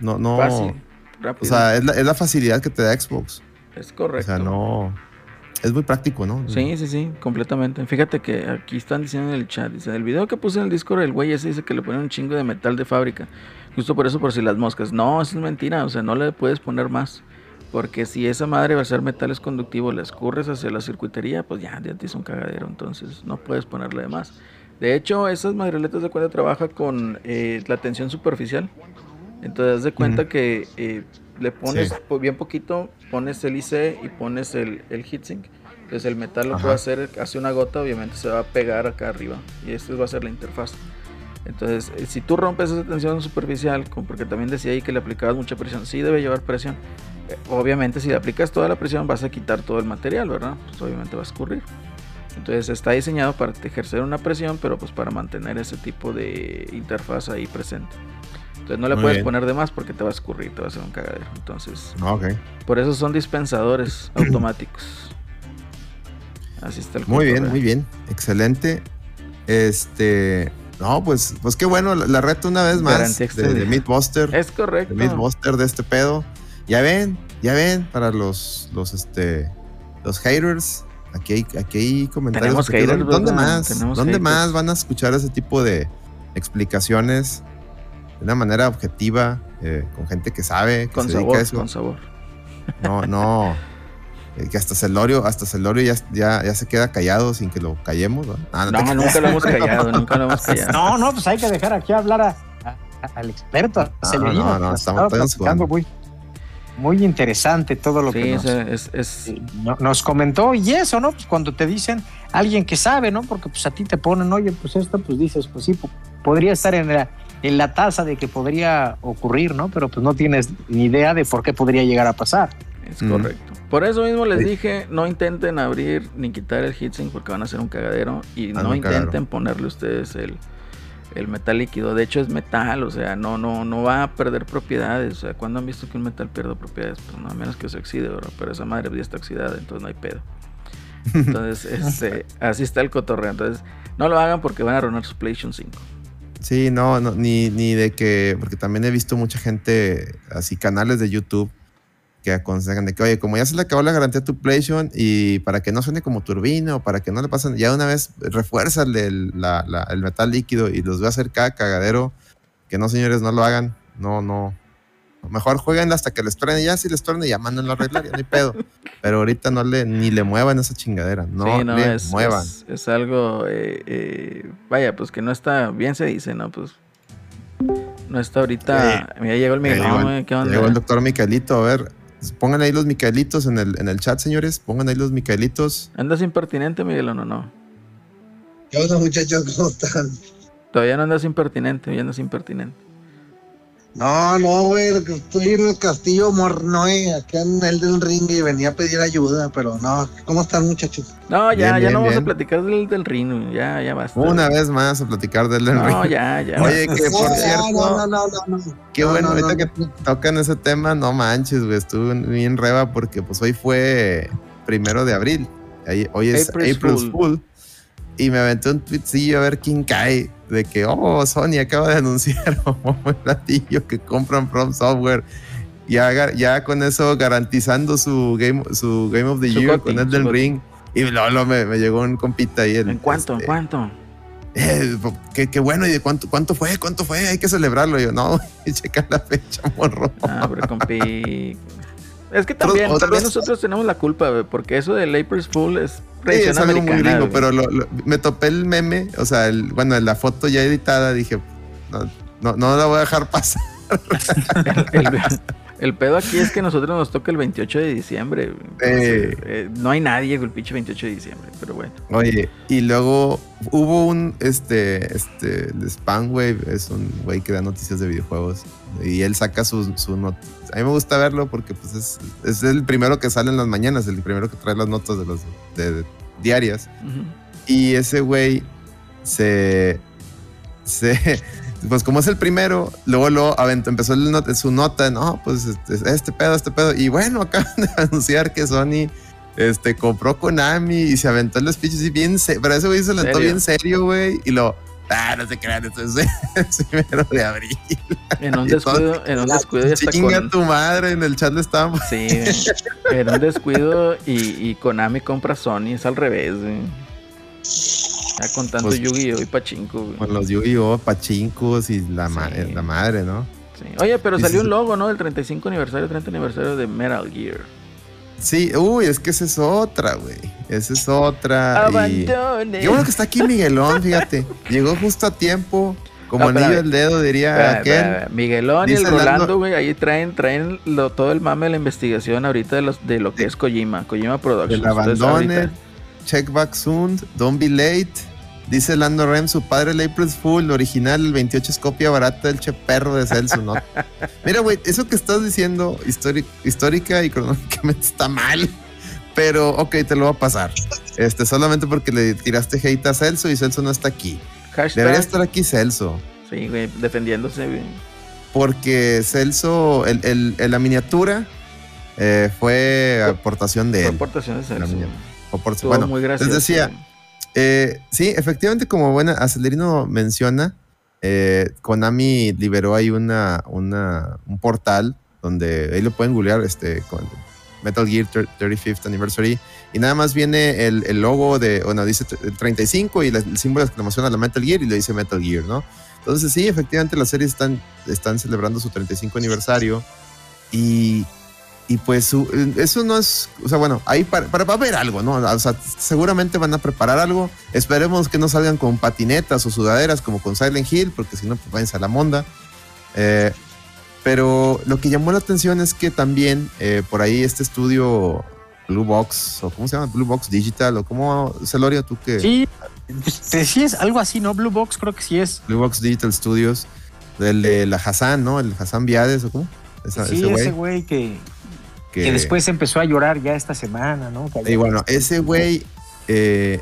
No, no. o sea, es la, es la facilidad que te da Xbox. Es correcto. O sea, no es muy práctico, ¿no? Sí, sí, sí, completamente. Fíjate que aquí están diciendo en el chat, dice, el video que puse en el Discord, el güey ese dice que le ponen un chingo de metal de fábrica. Justo por eso, por si las moscas. No, eso es mentira, o sea, no le puedes poner más. Porque si esa madre va a ser metales conductivos, le escurres hacia la circuitería, pues ya, ya te hizo un cagadero, entonces no puedes ponerle de más. De hecho, esas madreletas de cuenta trabaja con eh, la tensión superficial. Entonces, haz de cuenta que eh, le pones bien poquito, pones el IC y pones el, el heatsink. Entonces el metal lo puede hacer, hace una gota, obviamente se va a pegar acá arriba. Y esto va a ser la interfaz. Entonces, eh, si tú rompes esa tensión superficial, porque también decía ahí que le aplicabas mucha presión, sí debe llevar presión. Eh, obviamente, si le aplicas toda la presión, vas a quitar todo el material, ¿verdad? Pues obviamente va a escurrir. Entonces, está diseñado para ejercer una presión, pero pues para mantener ese tipo de interfaz ahí presente. Entonces no le puedes poner de más porque te va a escurrir, te va a hacer un cagadero. Entonces, por eso son dispensadores automáticos. Así está el Muy bien, muy bien. Excelente. Este. No, pues, pues qué bueno, la, reto una vez más de, de Mythbuster. Es correcto. De Mythbuster de este pedo. Ya ven, ya ven, para los, los, este, los haters, aquí hay, aquí hay comentarios. Haters, ¿Dónde, más? ¿Dónde más van a escuchar ese tipo de explicaciones? De una manera objetiva, eh, con gente que sabe, que con se sabor, eso. Con sabor. No, no. Eh, que hasta Celorio, hasta Celorio ya, ya, ya, se queda callado sin que lo callemos. ¿no? no, nunca lo hemos callado, nunca lo hemos callado. No, no, pues hay que dejar aquí hablar a, al experto, a Celerino. No, no, estamos platicando muy, muy interesante todo lo que nos, es, es... nos comentó. Y eso, ¿no? Pues cuando te dicen alguien que sabe, ¿no? Porque pues a ti te ponen, oye, pues esto, pues dices, pues sí, podría estar en la, en la tasa de que podría ocurrir, ¿no? Pero pues no tienes ni idea de por qué podría llegar a pasar. Es correcto. Por eso mismo les dije, no intenten abrir ni quitar el heatsink porque van a hacer un cagadero y no intenten ponerle ustedes el, el, metal líquido. De hecho es metal, o sea, no, no, no va a perder propiedades. O sea, ¿cuándo han visto que un metal pierde propiedades? Pues no, a menos que se oxide, ¿verdad? Pero esa madre ya está oxidada, entonces no hay pedo. Entonces, este, así está el cotorreo. Entonces, no lo hagan porque van a arruinar su PlayStation 5. Sí, no, no ni, ni de que, porque también he visto mucha gente, así canales de YouTube, que aconsejan de que, oye, como ya se le acabó la garantía a tu PlayStation y para que no suene como turbina o para que no le pasen, ya una vez refuérzale el, el metal líquido y los voy a hacer cada cagadero. Que no, señores, no lo hagan. No, no, Mejor jueguen hasta que les truene. Ya si les truene, ya mándenlo a arreglar, ya no hay pedo. Pero ahorita no le, ni le muevan esa chingadera. No, le muevan. Es, algo, eh, eh, vaya, pues que no está, bien se dice, ¿no? Pues no está ahorita. ya llegó el Miguel. ¿qué onda? Llegó el doctor Micaelito, a ver. Pongan ahí los Micaelitos en el, en el chat, señores. Pongan ahí los Micaelitos. ¿Andas impertinente, Miguel, o no? no? ¿Qué onda, muchachos? ¿Cómo están? Todavía no andas impertinente, ya andas impertinente. No, no, güey, estoy en el castillo Mornoe, acá en el del ring y venía a pedir ayuda, pero no. ¿Cómo están, muchachos? No, ya, ya no vamos a platicar del del ring, ya, ya basta. Una vez más a platicar del del ring. No, ya, ya. Oye, que por cierto. No, no, no, no. Qué bueno, ahorita que tocan ese tema, no manches, güey, estuve bien reba porque pues hoy fue primero de abril. Hoy es April Fool. Y me aventé un tweetcillo a ver quién cae de que, oh, Sony acaba de anunciar un platillo que compran From Software. Ya, ya con eso garantizando su Game, su game of the Year con el del Ring. Y luego me, me, llegó un compita ahí. ¿En cuánto? ¿En este, cuánto? Eh, qué, bueno, ¿y de cuánto, cuánto fue? ¿Cuánto fue? Hay que celebrarlo. yo, no, checa la fecha, morro. Ah, pero compi. Es que también, también nosotros tenemos la culpa, porque eso del April Fool es sí, es algo muy gringo, pero me topé el meme, o sea, el, bueno, la foto ya editada, dije, no, no, no la voy a dejar pasar. El pedo aquí es que nosotros nos toca el 28 de diciembre. Eh, no hay nadie el pinche 28 de diciembre, pero bueno. Oye, y luego hubo un, este, este, el Wave es un güey que da noticias de videojuegos y él saca su, su A mí me gusta verlo porque pues es, es, el primero que sale en las mañanas, el primero que trae las notas de los de, diarias. Y ese güey se, se pues como es el primero, luego lo empezó su nota, no, pues este, este, pedo, este pedo. Y bueno, acaban de anunciar que Sony este, compró Konami y se aventó el speech y bien, pero ese güey se aventó bien serio, güey, y lo, ah, no se crean, esto es el primero de abril. En un descuido, en un descuido ya está Chinga tu madre, en el chat le estábamos. Sí, en un descuido y, y Konami compra Sony, es al revés, güey. Ya con tanto pues, Yu-Gi-Oh y Pachinko, Con los Yu-Gi-Oh, Pachinkos y la, la madre, ¿no? Sí. Oye, pero salió un logo, ¿no? Del 35 aniversario, 30 aniversario de Metal Gear. Sí, uy, es que esa es otra, güey. Esa es otra. Abandone. Y... bueno que está aquí Miguelón, fíjate. Llegó justo a tiempo. Como anillo del dedo, diría aquel. Miguelón y el Rolando, güey, ahí traen, traen lo, todo el mame de la investigación ahorita de, los, de lo que es Kojima, Kojima Productions. El abandone, check back soon, don't be late, Dice Lando Rem, su padre el April Fool, original, el 28 es copia barata del che perro de Celso, ¿no? Mira, güey, eso que estás diciendo histórica y cronológicamente está mal. Pero, ok, te lo va a pasar. Este, solamente porque le tiraste hate a Celso y Celso no está aquí. Debería estar aquí Celso. Sí, güey, defendiéndose, güey. Porque Celso, el, la miniatura eh, fue aportación de él. Fue aportación de Celso. bueno, muy gracioso. Les decía, eh, sí, efectivamente, como buena Acelerino menciona, eh, Konami liberó ahí una, un portal donde ahí lo pueden googlear este, con Metal Gear 35th Anniversary y nada más viene el, el logo de, bueno, dice 35 y el símbolo de exclamación a la Metal Gear y le dice Metal Gear, ¿no? Entonces sí, efectivamente las series están, están celebrando su 35 aniversario y y pues eso no es, o sea, bueno, ahí para, para, va a haber algo, ¿no? O sea, seguramente van a preparar algo. Esperemos que no salgan con patinetas o sudaderas como con Silent Hill, porque si no, pues vayan a la monda. Eh, pero lo que llamó la atención es que también eh, por ahí este estudio Blue Box, o ¿cómo se llama? Blue Box Digital, o cómo, Celorio, tú que... Sí, pues, sí es algo así, ¿no? Blue Box creo que sí es. Blue Box Digital Studios, del de la Hassan, ¿no? El Hassan Viades, ¿o cómo? sí, ese güey que, que, después empezó a llorar ya esta semana, ¿no? Y bueno, ese güey eh,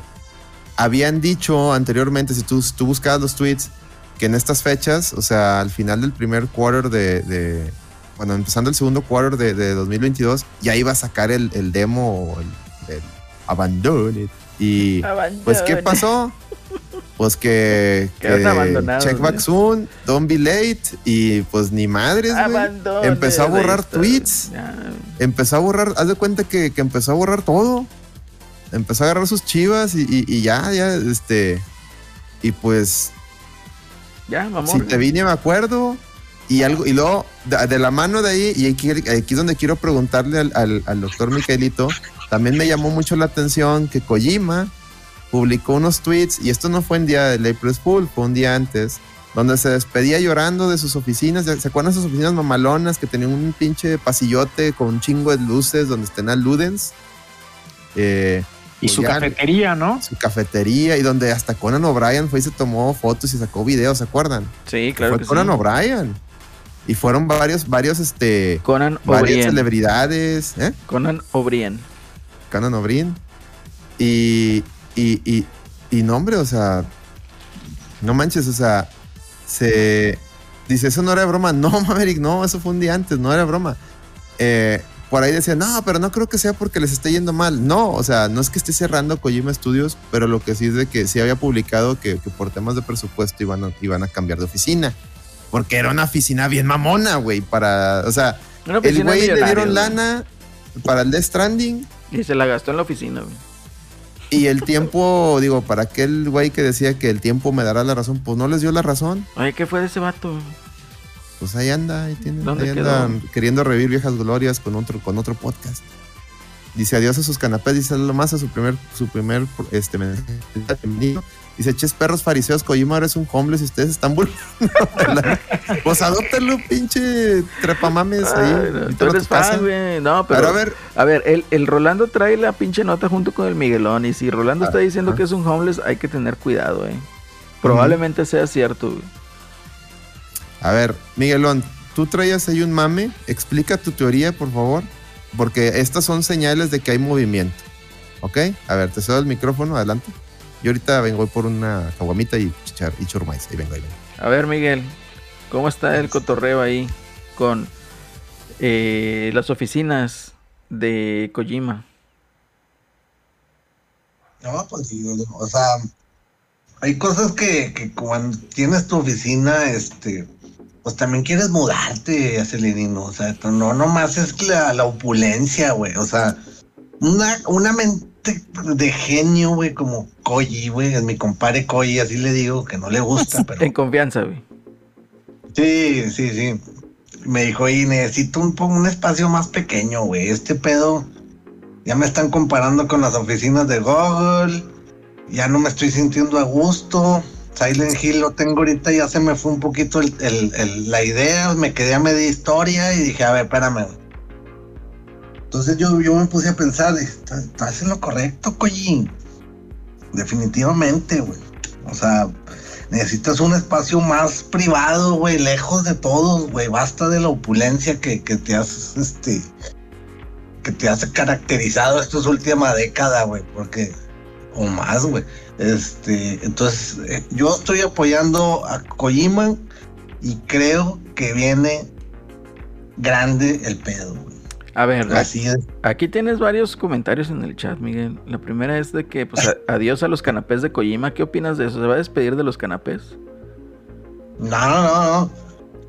habían dicho anteriormente, si tú, tú buscabas los tweets, que en estas fechas, o sea, al final del primer quarter de, bueno, empezando el segundo quarter de, 2022, ya iba a sacar el, demo, el, el Abandoned. Y pues, ¿qué pasó? Pues que, check back soon, don't be late y pues ni madres, güey. Empezó a borrar tweets. Empezó a borrar, haz de cuenta que, empezó a borrar todo. Empezó a agarrar sus chivas y, ya, ya, este. Y pues. Ya, vamos. Si te vine, me acuerdo. Y algo, y luego, de, la mano de ahí, y aquí, aquí, es donde quiero preguntarle al, al doctor Miquelito, también me llamó mucho la atención que Kojima publicó unos tweets, y esto no fue en día del April Fool, fue un día antes, donde se despedía llorando de sus oficinas. ¿Se acuerdan de sus oficinas mamalonas que tenían un pinche pasillote con un chingo de luces donde estén Ludens? Eh, y pues su cafetería, ¿no? Su cafetería y donde hasta Conan O'Brien fue y se tomó fotos y sacó videos, ¿se acuerdan? Sí, claro. Fue Conan O'Brien. Y fueron varios, varios, este. Conan Varias celebridades. ¿eh? Conan O'Brien. Conan O'Brien. Y, y, y, y no, hombre, o sea, no manches, o sea, se dice, eso no era broma. No, Maverick, no, eso fue un día antes, no era broma. Eh, por ahí decía, no, pero no creo que sea porque les esté yendo mal. No, o sea, no es que esté cerrando Kojima Studios, pero lo que sí es de que sí había publicado que, por temas de presupuesto iban a, iban a cambiar de oficina. Porque era una oficina bien mamona, güey, para, o sea, el güey le dieron lana para el Death Stranding. Y se la gastó en la oficina, güey. Y el tiempo, digo, para aquel güey que decía que el tiempo me dará la razón, pues no les dio la razón. Ay, ¿qué fue de ese vato? Pues ahí anda, ahí tiene, ahí anda queriendo revivir viejas glorias con otro, con otro podcast. Dice adiós a sus canapés, dice lo más a su primer, su primer este Dice, ches perros fariseos, Kojima ahora es un homeless y ustedes están volviendo. pues adóptelo, pinche trepamames ahí. no, tú eres fan, güey. No, pero, a ver, a ver el, el, Rolando trae la pinche nota junto con el Miguelón. Y si Rolando está diciendo que es un homeless, hay que tener cuidado, eh. Probablemente sea cierto, güey. A ver, Miguelón, tú traías ahí un mame. Explica tu teoría, por favor. Porque estas son señales de que hay movimiento. ¿Ok? A ver, te cedo el micrófono, adelante. Yo ahorita vengo por una caguamita y, chichar, y churmais. Ahí vengo, ahí vengo. A ver, Miguel, ¿cómo está el cotorreo ahí con eh, las oficinas de Kojima? No, pues o sea, hay cosas que, que cuando tienes tu oficina, este, pues también quieres mudarte, Celerino. O sea, no nomás es la, la opulencia, güey. O sea, una, una de genio, güey, como Koji, güey, es mi compadre Koji, así le digo, que no le gusta, pero. En confianza, güey. Sí, sí, sí. Me dijo, y necesito un, un espacio más pequeño, güey. Este pedo. Ya me están comparando con las oficinas de Google. Ya no me estoy sintiendo a gusto. Silent Hill lo tengo ahorita, ya se me fue un poquito la idea, me quedé a media historia y dije, a ver, espérame. Entonces yo, yo me puse a pensar, estás en lo correcto, Koji. Definitivamente, güey. O sea, necesitas un espacio más privado, güey, lejos de todos, güey. Basta de la opulencia que, que te has, este, que te has caracterizado estas últimas décadas, güey, porque, o más, güey. Este, entonces, eh, yo estoy apoyando a Kojima y creo que viene grande el pedo. A ver, Así es. aquí tienes varios comentarios en el chat, Miguel. La primera es de que, pues, adiós a los canapés de Kojima. ¿Qué opinas de eso? ¿Se va a despedir de los canapés? No, no,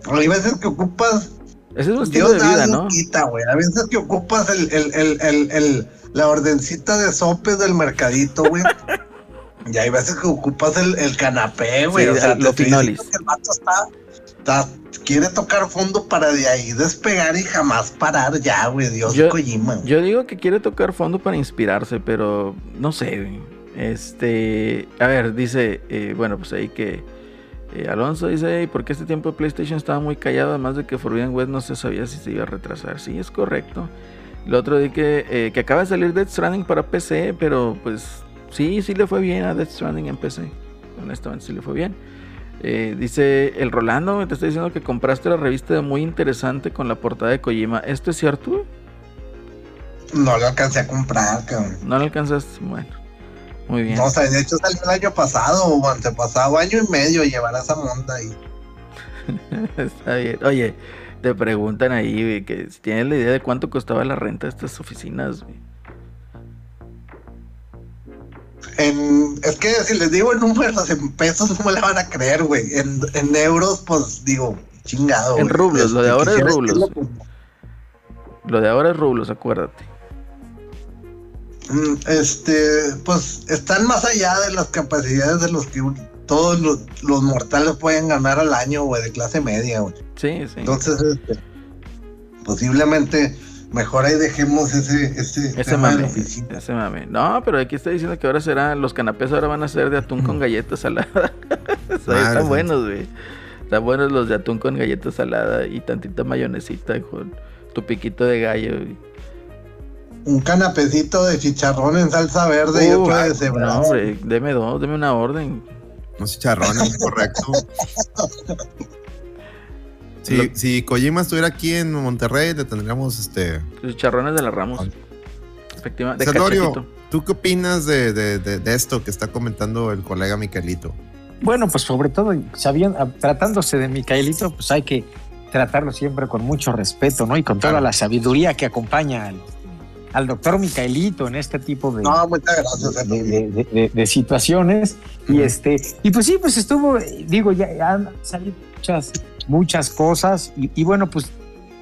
no. Hay veces que ocupas. Ese es un estilo de vida, ¿no? Hay veces que ocupas el, el, el, el, la ordencita de sopes del mercadito, güey. Y hay veces que ocupas el, el canapé, güey. o sea, lo finolis. El vato está, quiere tocar fondo para de ahí despegar y jamás parar ya, güey. Dios yo, Kojima. Yo digo que quiere tocar fondo para inspirarse, pero no sé, güey. Este, a ver, dice, eh, bueno, pues ahí que eh, Alonso dice, ¿por qué este tiempo de PlayStation estaba muy callado? Además de que Forbidden West no se sabía si se iba a retrasar. Sí, es correcto. El otro di que, eh, que acaba de salir Death Stranding para PC, pero pues Sí, sí le fue bien a Death Stranding en PC. Honestamente, sí le fue bien. Eh, dice el Rolando, te estoy diciendo que compraste la revista muy interesante con la portada de Kojima. ¿Esto es cierto? No lo alcancé a comprar, cabrón. No lo alcanzaste, bueno. Muy bien. No, o sea, de hecho salió el año pasado o antepasado, año y medio llevar a esa monta ahí. Está bien. Oye, te preguntan ahí, que si tienes la idea de cuánto costaba la renta de estas oficinas, güey. Es que si les digo en números, en pesos, no me la van a creer, güey. En, euros, pues digo, chingado. En rublos, lo de ahora es rublos. Lo de ahora es rublos, acuérdate. Mm, este, pues están más allá de las capacidades de los que todos los, mortales pueden ganar al año, güey, de clase media, güey. Sí, sí. Entonces, este, posiblemente Mejor ahí dejemos ese, ese, ese mame, ese mame. No, pero aquí está diciendo que ahora será, los canapés ahora van a ser de atún con galletas saladas. están buenos, güey. Están buenos los de atún con galletas salada y tantita mayonesita con tu piquito de gallo. Un canapecito de chicharrón en salsa verde y otro de cebra. No, hombre, deme dos, deme una orden. Un chicharrón, correcto. Si, si Kojima estuviera aquí en Monterrey, le tendríamos este. Los charrones de la Ramos. Efectivamente. ¿tú qué opinas de, esto que está comentando el colega Micaelito? Bueno, pues sobre todo, sabiendo, tratándose de Micaelito, pues hay que tratarlo siempre con mucho respeto, ¿no? Y con toda la sabiduría que acompaña al, doctor Micaelito en este tipo de, no, muchas gracias, de, situaciones. Y este, y pues sí, pues estuvo, digo, ya han salido muchas muchas cosas y, bueno, pues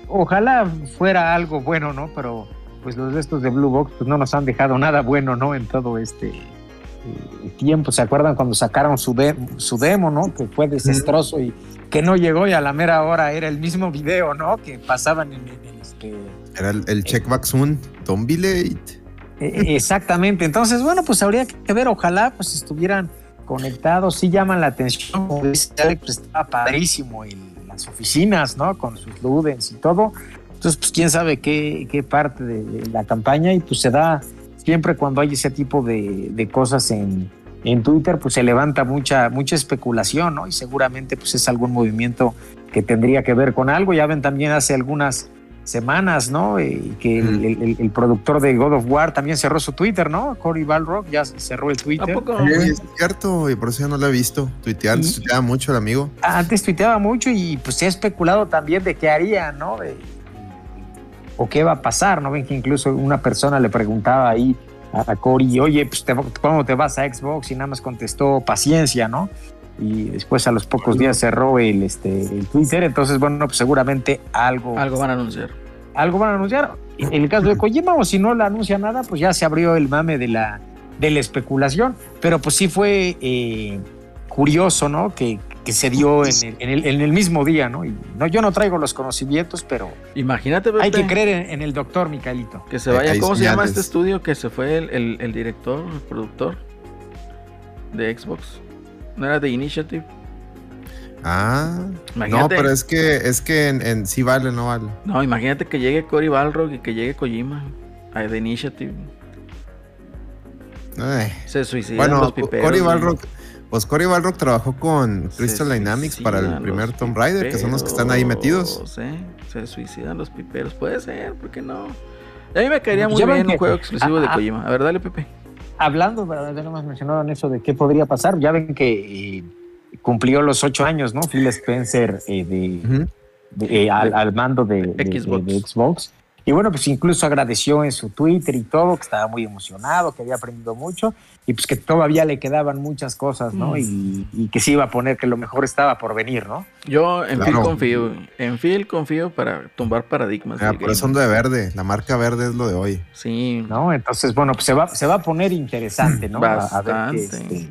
ojalá fuera algo bueno, ¿no? Pero pues los restos de Blue Box pues no nos han dejado nada bueno, ¿no? En todo este eh, tiempo. ¿Se acuerdan cuando sacaron su, su demo, ¿no? Que fue desastroso y que no llegó y a la mera hora era el mismo video, ¿no? Que pasaban en, el este... Era el, el check back soon, don't be late. E, e, exactamente. Entonces, bueno, pues habría que ver, ojalá pues estuvieran conectados, sí llaman la atención, pues estaba padrísimo en oficinas, ¿no? Con sus ludens y todo. Entonces, pues quién sabe qué, qué parte de, la campaña y pues se da siempre cuando hay ese tipo de, de cosas en, en Twitter, pues se levanta mucha, mucha especulación, ¿no? Y seguramente pues es algún movimiento que tendría que ver con algo. Ya ven también hace algunas semanas, ¿no? Eh, que el, productor de God of War también cerró su Twitter, ¿no? Cory Balrock ya cerró el Twitter. ¿A poco? Sí, es cierto, y por eso ya no lo he visto. Tuitear, antes tuiteaba mucho el amigo. Antes tuiteaba mucho y pues se ha especulado también de qué haría, ¿no? o qué va a pasar, ¿no? Ven que incluso una persona le preguntaba ahí a, Cory, oye, pues ¿cómo te vas a Xbox? Y nada más contestó paciencia, ¿no? Y después a los pocos días cerró el, este, el Twitter, entonces bueno, pues seguramente algo... Algo van a anunciar. Algo van a anunciar. En el caso de Kojima, o si no le anuncia nada, pues ya se abrió el mame de la, de la especulación, pero pues sí fue eh, curioso, ¿no? Que, que se dio en el, en, el, en el, mismo día, ¿no? Y no, yo no traigo los conocimientos, pero imagínate, hay que creer en, el doctor Micaelito. Que se vaya, ¿cómo se llama este estudio? Que se fue el, el director, el productor de Xbox. ¿No era de Initiative? Ah, no, pero es que es que en, sí vale, no vale. No, imagínate que llegue Cory Balrog y que llegue Kojima a The Initiative. Se suicidan bueno, los piperos. Cory Balrog, pues Cory Balrog trabajó con Crystal Dynamics para el primer Tomb Raider, que son los que están ahí metidos. Se suicidan los piperos, puede ser, ¿por qué no? A mí me caería muy bien un juego exclusivo de Kojima. A ver, dale, Pepe hablando, ya no mencionado en eso de qué podría pasar, ya ven que eh, cumplió los ocho años, ¿no? Phil Spencer eh, de, eh, al, mando de, Xbox. Y bueno, pues incluso agradeció en su Twitter y todo, que estaba muy emocionado, que había aprendido mucho y pues que todavía le quedaban muchas cosas, ¿no? Mm. Y, que se iba a poner que lo mejor estaba por venir, ¿no? Yo en Phil confío, en Phil confío para tumbar paradigmas. Ah, por eso de verde, la marca verde es lo de hoy. Sí. ¿No? Entonces, bueno, pues se va, se va a poner interesante, ¿no? Bastante. A, ver este,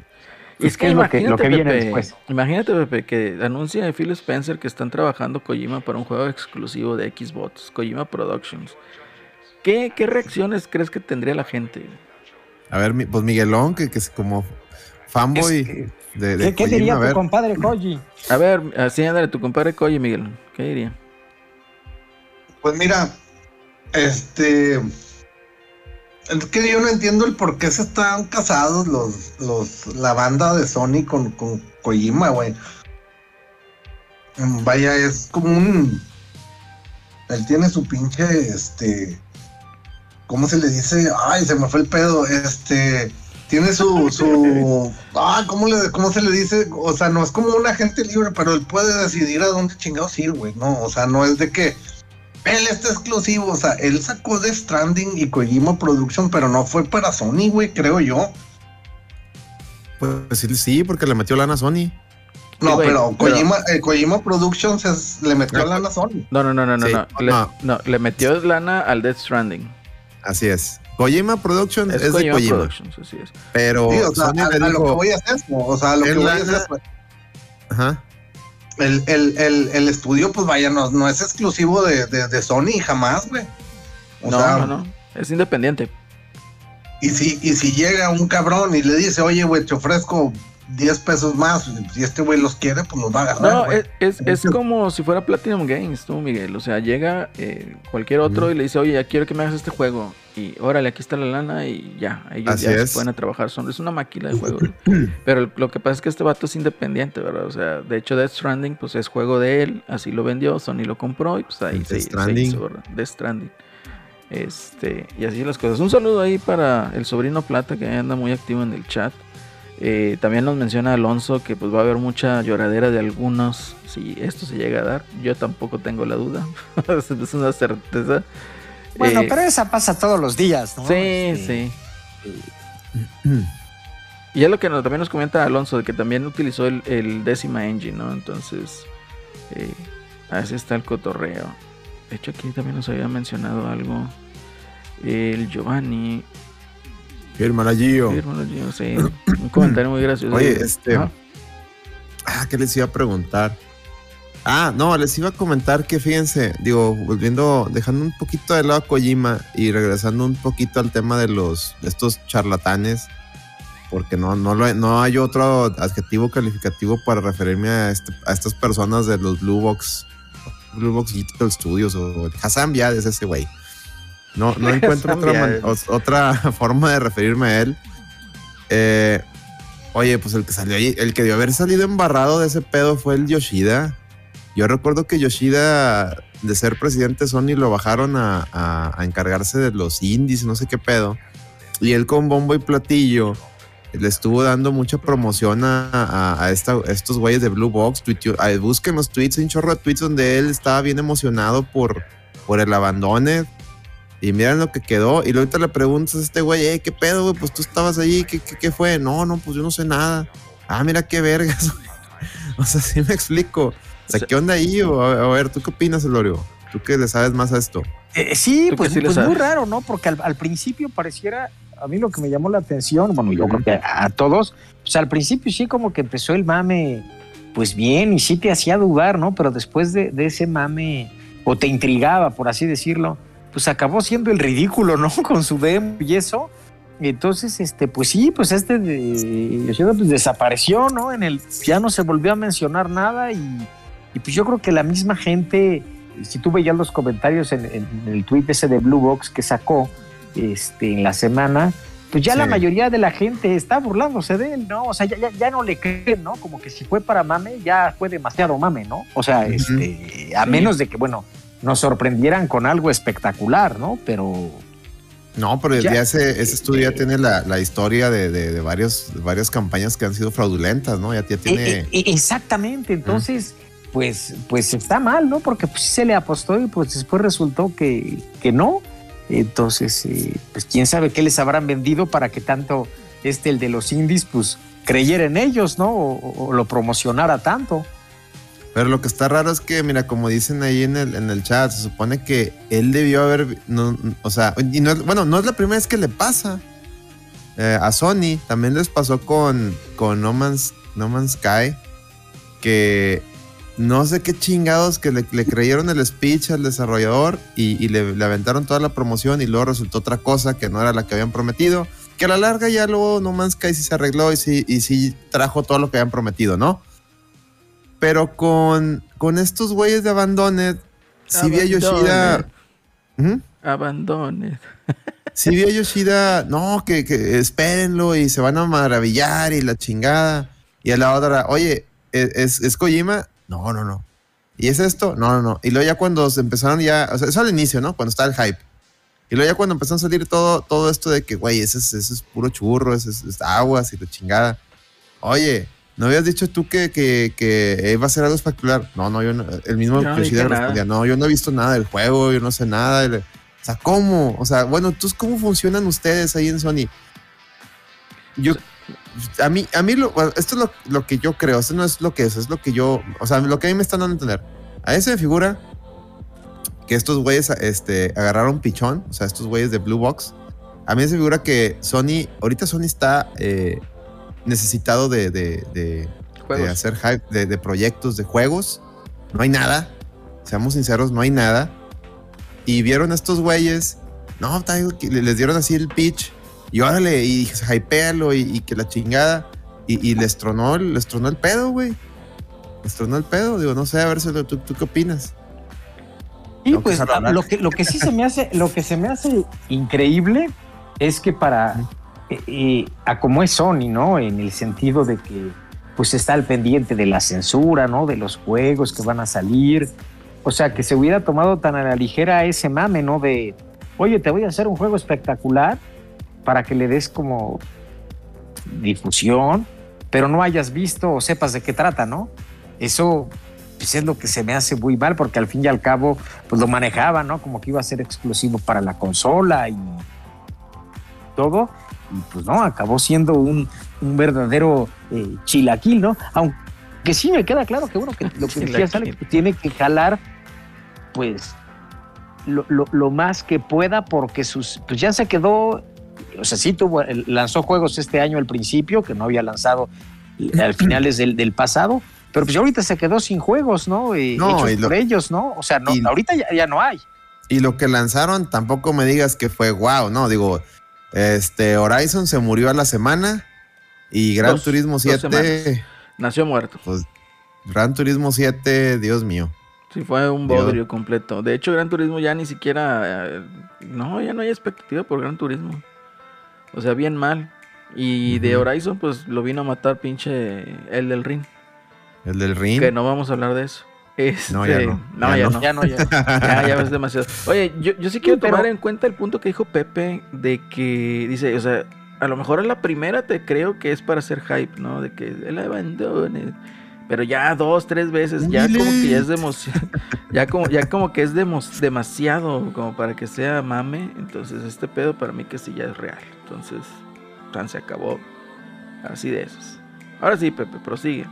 es que, lo, que, viene después. Imagínate, Pepe, que anuncia Phil Spencer que están trabajando Kojima para un juego exclusivo de Xbox, Kojima Productions. ¿Qué, qué reacciones crees que tendría la gente? A ver, pues Miguelón, que, que es como fanboy de, de, ¿Qué, diría tu compadre Koji? A ver, así ándale, tu compadre Koji, Miguel. ¿Qué diría? Pues mira, este es que yo no entiendo el por qué se están casados los, los, la banda de Sony con, con Kojima, güey. Vaya, es como un. Él tiene su pinche, este. ¿Cómo se le dice? Ay, se me fue el pedo. Este. Tiene su. su ah, ¿cómo, le, ¿cómo se le dice? O sea, no es como un agente libre, pero él puede decidir a dónde chingados ir, güey. No, o sea, no es de que él está exclusivo, o sea, él sacó de Stranding y Kojima Production, pero no fue para Sony, güey, creo yo. Pues sí, porque le metió lana a Sony. No, pero, Kojima, eh, Kojima Productions le metió lana a Sony. No, no, no, no, no, no. Le, metió lana al Death Stranding. Así es. Kojima Productions es, de Kojima. Productions, así es. Pero o sea, Sony a, lo que voy a hacer, o sea, lo que voy a hacer. Ajá el, el, el, el, estudio, pues vaya, no, no es exclusivo de, de, Sony, jamás, güey. No, no, no, es independiente. Y si, y si llega un cabrón y le dice, oye, güey, te ofrezco 10 pesos más, si este güey los quiere, pues los va a agarrar. No, es, es, como si fuera Platinum Games, tú, Miguel. O sea, llega eh, cualquier otro y le dice, oye, ya quiero que me hagas este juego. Y órale, aquí está la lana y ya, ellos ya se pueden a trabajar. Son, es una máquina de juego. Pero lo que pasa es que este vato es independiente, ¿verdad? O sea, de hecho, Death Stranding, pues es juego de él, así lo vendió, Sony lo compró y pues ahí se, se, hizo, ¿verdad? Death Stranding. Este, y así las cosas. Un saludo ahí para el sobrino Plata que anda muy activo en el chat. Eh, también nos menciona Alonso que pues va a haber mucha lloradera de algunos si esto se llega a dar. Yo tampoco tengo la duda. es una certeza. Bueno, eh, pero esa pasa todos los días, ¿no? Sí, este, sí. y es lo que también nos comenta Alonso, de que también utilizó el, décima engine, ¿no? Entonces, eh, así está el cotorreo. De hecho, aquí también nos había mencionado algo. El Giovanni. Gio. Hermano Gio, sí. Un comentario muy gracioso. Oye, este. Ah, ¿qué les iba a preguntar? Ah, no, les iba a comentar que fíjense, digo, volviendo, dejando un poquito de lado a Kojima y regresando un poquito al tema de los de estos charlatanes. porque no, no, no hay otro adjetivo calificativo para referirme a, este, a estas personas de los Blue Box, Blue Box Digital Studios o Hassan Biad es ese güey. No, no encuentro otra, otra forma de referirme a él. Eh, oye, pues el que salió ahí, el que debió haber salido embarrado de ese pedo fue el Yoshida. Yo recuerdo que Yoshida, de ser presidente de Sony, lo bajaron a, a, encargarse de los indies, no sé qué pedo. Y él con bombo y platillo le estuvo dando mucha promoción a, a, estos güeyes de Blue Box. busquen los tweets, un chorro de tweets donde él estaba bien emocionado por, por el abandone. Y miren lo que quedó. Y ahorita le preguntas a este güey, eh, ¿qué pedo, güey? Pues tú estabas allí, ¿Qué, ¿qué, fue? No, no, pues yo no sé nada. Ah, mira qué vergas. o sea, sí me explico. O sea, ¿qué onda ahí? a, ver, ¿tú qué opinas, Elorio? ¿Tú qué le sabes más a esto? Eh, sí, pues, pues muy raro, ¿no? Porque al, principio pareciera, a mí lo que me llamó la atención, bueno, yo creo que a todos, pues al principio sí como que empezó el mame, pues bien, y sí te hacía dudar, ¿no? Pero después de, de ese mame, o te intrigaba, por así decirlo, pues acabó siendo el ridículo, ¿no? Con su demo y eso. entonces, este, pues sí, pues este de pues desapareció, ¿no? En el, ya no se volvió a mencionar nada y, pues yo creo que la misma gente, si tú veías los comentarios en, el tweet ese de Blue Box que sacó este, en la semana, pues ya la mayoría de la gente está burlándose de él, ¿no? O sea, ya, ya, no le creen, ¿no? Como que si fue para mame, ya fue demasiado mame, ¿no? O sea, este, a menos de que, bueno, nos sorprendieran con algo espectacular, ¿no? Pero... No, pero ya, ese, ese estudio ya tiene la, historia de, de, varios, varias campañas que han sido fraudulentas, ¿no? Ya, tiene... E, e, exactamente, entonces... Pues, pues está mal, ¿no? Porque pues se le apostó y pues después resultó que, que no. Entonces, eh, pues quién sabe qué les habrán vendido para que tanto este, el de los indies, pues creyera en ellos, ¿no? o lo promocionara tanto. Pero lo que está raro es que, mira, como dicen ahí en el, en el chat, se supone que él debió haber, o sea, y no, bueno, no es la primera vez que le pasa. Eh, a Sony también les pasó con, con no, Man's, no Man's Sky, que no sé qué chingados que le, creyeron el speech al desarrollador y, le, le, aventaron toda la promoción y luego resultó otra cosa que no era la que habían prometido. Que a la larga ya luego No Man's Sky sí se arregló y sí, y sí trajo todo lo que habían prometido, ¿no? Pero con, con estos güeyes de Abandoned, si vi a Yoshida. ¿Mm? Abandoned. si vi a Yoshida, no, que, que, espérenlo y se van a maravillar y la chingada. Y a la otra, oye, ¿e-, ¿es, es Kojima? No, no, no. ¿Y es esto? No, no, no. Y luego ya cuando se empezaron ya, o sea, eso al inicio, ¿no? Cuando está el hype. Y luego ya cuando empezó a salir todo, todo esto de que, güey, ese es, ese es puro churro, ese es, es aguas y la chingada. Oye, ¿No habías dicho tú que, que, que iba a ser algo espectacular? No, no, yo no, el mismo no, respondía, no, yo no he visto nada del juego, yo no sé nada. o sea, ¿cómo? O sea, bueno, ¿tú cómo funcionan ustedes ahí en Sony? Yo, a mí, a mí lo, esto es lo, lo, que yo creo, esto no es lo que es, es lo que yo, o sea, lo que a mí me están dando a entender. A ese me figura que estos güeyes este, agarraron pichón, o sea, estos güeyes de Blue Box. A mí me figura que Sony, ahorita Sony está... Eh, necesitado de, de, hacer hype, de, proyectos, de juegos. No hay nada. Seamos sinceros, no hay nada. Y vieron a estos güeyes. No, les dieron así el pitch. Y órale, y hypealo y, y que la chingada. Y, les, tronó, les tronó el pedo, güey. Les tronó el pedo. Digo, no sé, a ver ¿tú, ¿tú qué opinas? Y pues lo que, lo que sí se me hace, lo que se me hace increíble es que para, a como es Sony, ¿no? En el sentido de que pues está al pendiente de la censura, ¿no? De los juegos que van a salir. O sea, que se hubiera tomado tan a la ligera ese mame, ¿no? De, oye, te voy a hacer un juego espectacular para que le des como difusión, pero no hayas visto o sepas de qué trata, ¿no? Eso pues, es lo que se me hace muy mal, porque al fin y al cabo, pues lo manejaba, ¿no? Como que iba a ser exclusivo para la consola y todo y pues no, acabó siendo un, verdadero eh, chilaquil, ¿no? Aunque sí me queda claro que, bueno, que lo que decía sale que tiene que jalar, pues, lo, más que pueda, porque sus, pues ya se quedó, o sea, sí tuvo, lanzó juegos este año al principio, que no había lanzado al finales del, del pasado, pero pues ahorita se quedó sin juegos, ¿no? Eh, no por ellos, ¿no? O sea, no, ahorita ya, ya no hay. Y lo que lanzaron, tampoco me digas que fue wow, ¿no? Digo, este, Horizon se murió a la semana Y Gran Turismo 7. Nació muerto. Pues Gran Turismo 7, Dios mío. Sí, fue un bodrio completo. De hecho, Gran Turismo ya ni siquiera. Eh, no, ya no hay expectativa por Gran Turismo. O sea, bien mal. Y de Horizon, pues lo vino a matar pinche el del Ring. El del Ring. Que no vamos a hablar de eso. No, ya este, no. No, ya, no. Ya no, ya. ya, ya es demasiado. Oye, yo, yo sí quiero tomar en cuenta el punto que dijo Pepe de que dice, o sea, a lo mejor en la primera te creo que es para hacer hype, ¿no? De que el abandones. Pero ya dos, tres veces, ya como que ya es demasiado. ya como, ya como que es demasiado como para que sea mame. Entonces, este pedo para mí que sí ya es real. Entonces, se acabó. Así de esos. Ahora sí, Pepe, prosigue.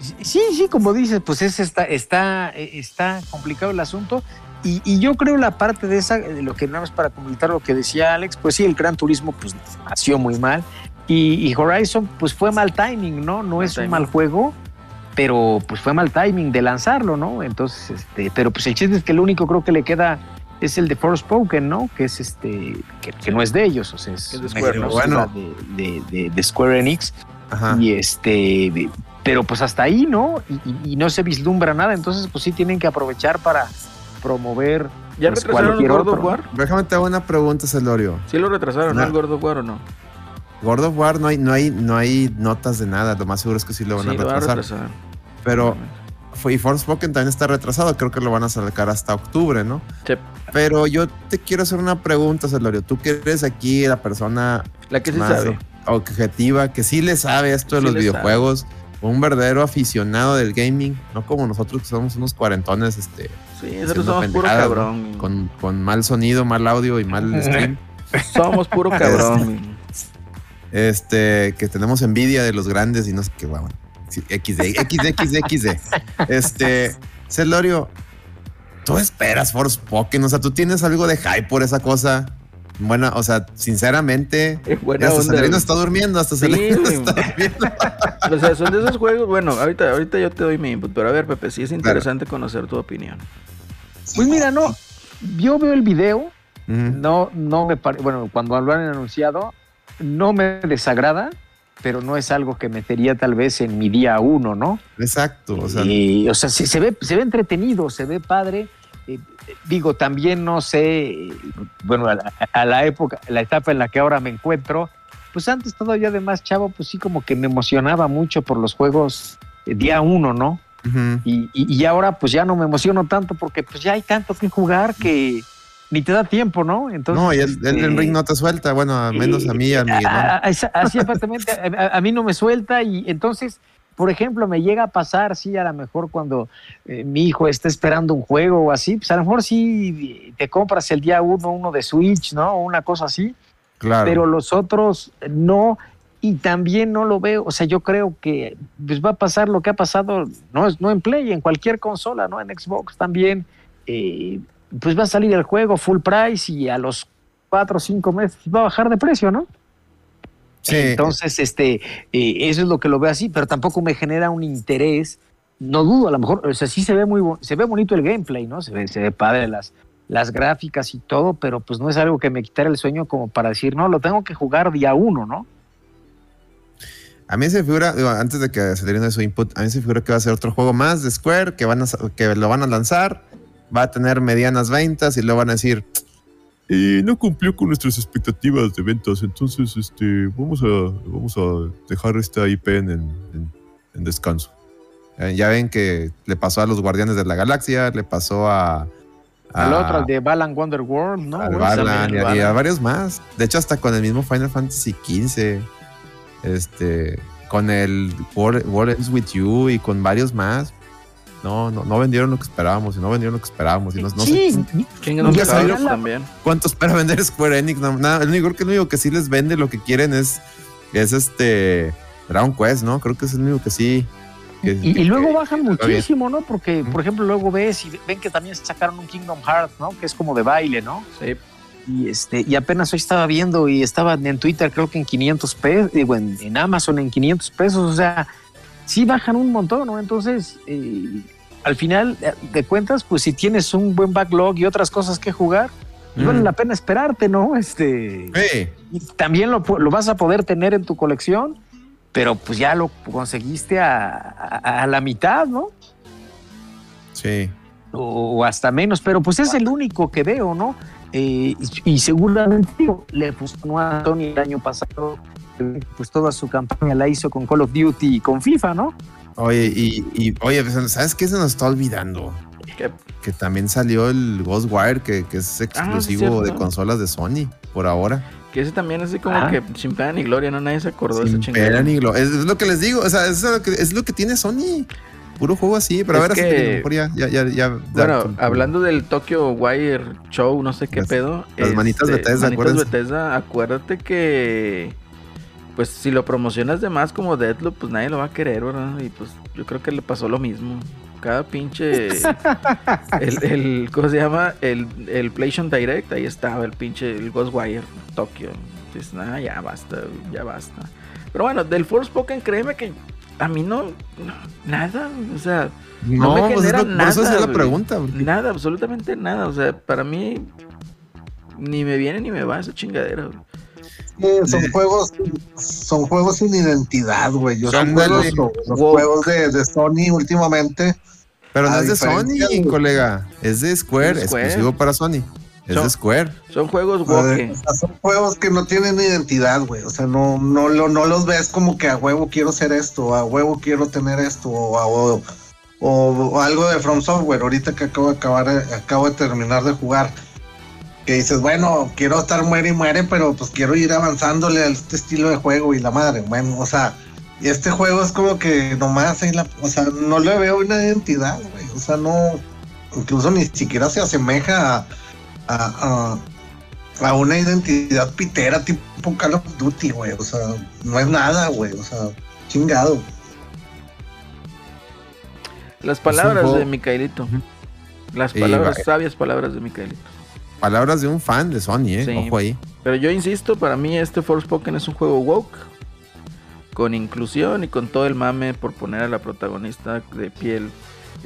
Sí, sí, como dices, pues es, está, está, está complicado el asunto. Y, yo creo la parte de esa, de lo que nada más para comentar lo que decía Alex, pues sí, el Gran Turismo pues nació muy mal. Y, Horizon pues fue mal timing, ¿no? No es un mal juego, pero pues fue mal timing de lanzarlo, ¿no? Entonces, este, pero pues el chiste es que lo único creo que le queda es el de Forspoken, ¿no? Que es este, que, no es de ellos, o sea, es, de Square, bueno. de, Square Enix. Y este, pero pues hasta ahí, ¿no? Y, no se vislumbra nada, entonces pues sí tienen que aprovechar para promover. ¿Ya pues, retrasaron el God of War? Déjame te hago una pregunta, Celorio. ¿Sí lo retrasaron, no. el God of War o no? God of War no hay, no hay, no hay notas de nada, lo más seguro es que sí lo van a retrasar. Pero y Forspoken también está retrasado, creo que lo van a sacar hasta octubre, ¿no? Sí. Pero yo te quiero hacer una pregunta, Celorio. Tú que eres aquí la persona la que sí sabe. objetiva, que sí le sabe esto de los videojuegos, un verdadero aficionado del gaming, no como nosotros que somos unos cuarentones, este. Sí, nosotros somos puro cabrón. Con, mal sonido, mal audio y mal stream. somos puro cabrón. Este, este, que tenemos envidia de los grandes y no sé qué, bueno. XD, XD, XD, XD. Este, Celorio, tú esperas Forspoken, o sea, tú tienes algo de hype por esa cosa. Bueno, o sea, sinceramente, hasta está durmiendo, hasta sí, está durmiendo. o sea, son de esos juegos, bueno, ahorita, ahorita yo te doy mi input, pero a ver, Pepe, sí es interesante conocer tu opinión. Pues mira, no, yo veo el video, no, no me parece, bueno, cuando lo han anunciado, no me desagrada, pero no es algo que metería tal vez en mi día uno, ¿no? Exacto. O sea, y, o sea se, ve, se ve entretenido, se ve padre. Eh, digo, también no sé, bueno, a la, época, la etapa en la que ahora me encuentro, pues antes todavía de más chavo, pues sí como que me emocionaba mucho por los juegos día uno, ¿no? y, y, ahora pues ya no me emociono tanto porque pues ya hay tanto que jugar que ni te da tiempo, ¿no? Entonces, no, y el, el, este, ring no te suelta, bueno, menos a mí, a Miguel. Así exactamente, a, mí no me suelta y entonces, por ejemplo, me llega a pasar, sí, a lo mejor cuando eh, mi hijo está esperando un juego o así, pues a lo mejor sí te compras el día uno, uno de Switch, ¿no? Una cosa así. Claro. Pero los otros no, y también no lo veo, o sea, yo creo que pues va a pasar lo que ha pasado, no, no en Play, en cualquier consola, ¿no? En Xbox también. Eh, pues va a salir el juego full price y a los cuatro o cinco meses va a bajar de precio, ¿no? Sí. Entonces, este, eh, eso es lo que lo veo así, pero tampoco me genera un interés. No dudo, a lo mejor, o sea, sí se ve muy se ve bonito el gameplay, ¿no? Se ve, se ve padre las, las gráficas y todo, pero pues no es algo que me quitara el sueño como para decir, no, lo tengo que jugar día uno, ¿no? A mí se figura, antes de que se de su input, a mí se figura que va a ser otro juego más de Square, que, van a, que lo van a lanzar va a tener medianas ventas y luego van a decir, eh, no cumplió con nuestras expectativas de ventas, entonces este, vamos, a, vamos a dejar esta IP en, descanso. Eh, ya ven que le pasó a los Guardianes de la Galaxia, le pasó a... Al otro, de Balan Wonderworld, ¿no? Al Balan, y, a, varios más. De hecho, hasta con el mismo Final Fantasy XV. Este, con el World, World With You y con varios más. No, no, no vendieron lo que esperábamos y no vendieron lo que esperábamos. Y no, no sí, sé, no también. ¿Cuánto espera vender Square Enix? nada, el único, que, único que sí les vende lo que quieren es, es este Dragon Quest, ¿no? Creo que es el único que sí. y, luego bajan muchísimo, ¿no? Porque, por ejemplo, luego ves y ven que también sacaron un Kingdom Hearts, ¿no? Que es como de baile, ¿no? Sí. Y, este, y apenas hoy estaba viendo y estaba en Twitter, creo que en 500 pesos, digo, en, en Amazon en 500 pesos, o sea, sí bajan un montón, ¿no? Entonces, eh, al final de cuentas, pues si tienes un buen backlog y otras cosas que jugar, vale mm. la pena esperarte, ¿no? Este, y también lo, vas a poder tener en tu colección, pero pues ya lo conseguiste a, la mitad, ¿no? Sí. O, hasta menos, pero pues es el único que veo, ¿no? Eh, y, seguramente le funcionó a Tony el año pasado, pues toda su campaña la hizo con Call of Duty y con FIFA, ¿no? Oye, y, oye, pues, ¿sabes qué se nos está olvidando? Que también salió el Ghostwire, que, que es ah, exclusivo de consolas de Sony, por ahora. Que ese también es así como ah. que sin pena ni gloria, no nadie se acordó de ese chingada. Pena ni gloria. Es, lo que les digo, o sea, es lo que, es lo que tiene Sony. Puro juego así, pero a ver, que, ya, ya, ya, Bueno, hablando del Tokyo Wire Show, no sé qué pedo. Las manitas de Bethesda, manitas Bethesda, acuérdate que pues si lo promocionas de más como Deadloop, pues nadie lo va a querer, ¿verdad? Y pues yo creo que le pasó lo mismo. Cada pinche. el, el, ¿Cómo se llama? El, el PlayStation Direct, ahí estaba el pinche el Ghostwire Tokyo. Pues nada, ya basta, ya basta. Pero bueno, del Forspoken, créeme que a mí no, nada, o sea, no, me pues genera nada. Eso es la pregunta. Nada, absolutamente nada. O sea, para mí ni me viene ni me va esa chingadera son juegos, son juegos sin identidad, güey. Yo son juegos, los juegos de, Sony últimamente. Pero no es de Sony, colega. Es de Square, exclusivo para Sony. Es de Square. Son juegos woke. son juegos que no tienen identidad, güey. O sea, no, no, lo, no los ves como que a huevo quiero ser esto, a huevo quiero tener esto, o, o, algo de From Software. Ahorita que acabo de acabar, acabo de terminar de jugar que dices, bueno, quiero estar muere y muere, pero pues quiero ir avanzándole a este estilo de juego y la madre, bueno, o sea, y este juego es como que nomás la, o sea, no le veo una identidad, güey, o sea, no, incluso ni siquiera se asemeja a, a, una identidad pitera tipo Call of Duty, güey, o sea, no es nada, güey, o sea, chingado. Las palabras de Micaelito. Las palabras, sabias palabras de Micaelito. Palabras de un fan de Sony, ¿eh? Ojo ahí. Pero yo insisto, para mí este Forspoken es un juego woke. Con inclusión y con todo el mame por poner a la protagonista de piel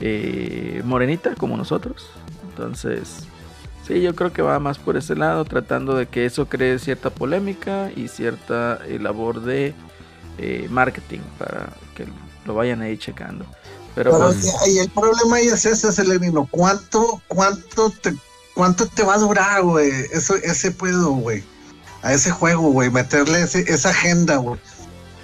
eh, morenita como nosotros. Entonces, sí, yo creo que va más por ese lado, tratando de que eso cree cierta polémica y cierta eh, labor de eh, marketing para que lo vayan ahí checando. Pero, y el problema ahí es ese, Celerino. ¿Cuánto, cuánto te ¿Cuánto te va a durar, güey? Eso, ese puedo, güey. A ese juego, güey. Meterle esa agenda, güey.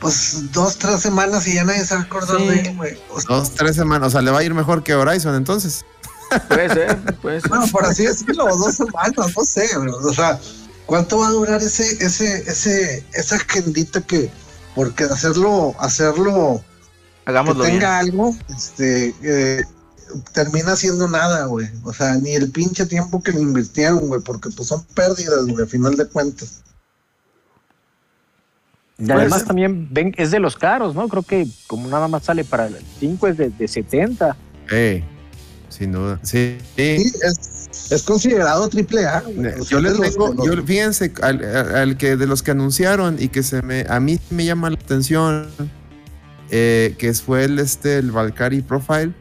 Pues dos, tres semanas y ya nadie se va a acordar de él, güey. dos, tres semanas. O sea, le va a ir mejor que Horizon entonces. Puede ser, puede ser. Bueno, por así decirlo, dos semanas, no sé, güey. O sea, ¿cuánto va a durar ese, ese, ese, esa agendita que, porque hacerlo, hacerlo, Hagámoslo que tenga algo, este, eh, termina siendo nada, güey. O sea, ni el pinche tiempo que le invirtieron, güey, porque pues son pérdidas, güey, al final de cuentas. Y además también ven, es de los caros, ¿no? Creo que como nada más sale para el 5 es de, 70. Eh, sin duda. Sí, sí. es, considerado triple A. Yo les tengo, yo, fíjense, al, que de los que anunciaron y que se me, a mí me llama la atención, eh, que fue el, este, el Valkyrie Profile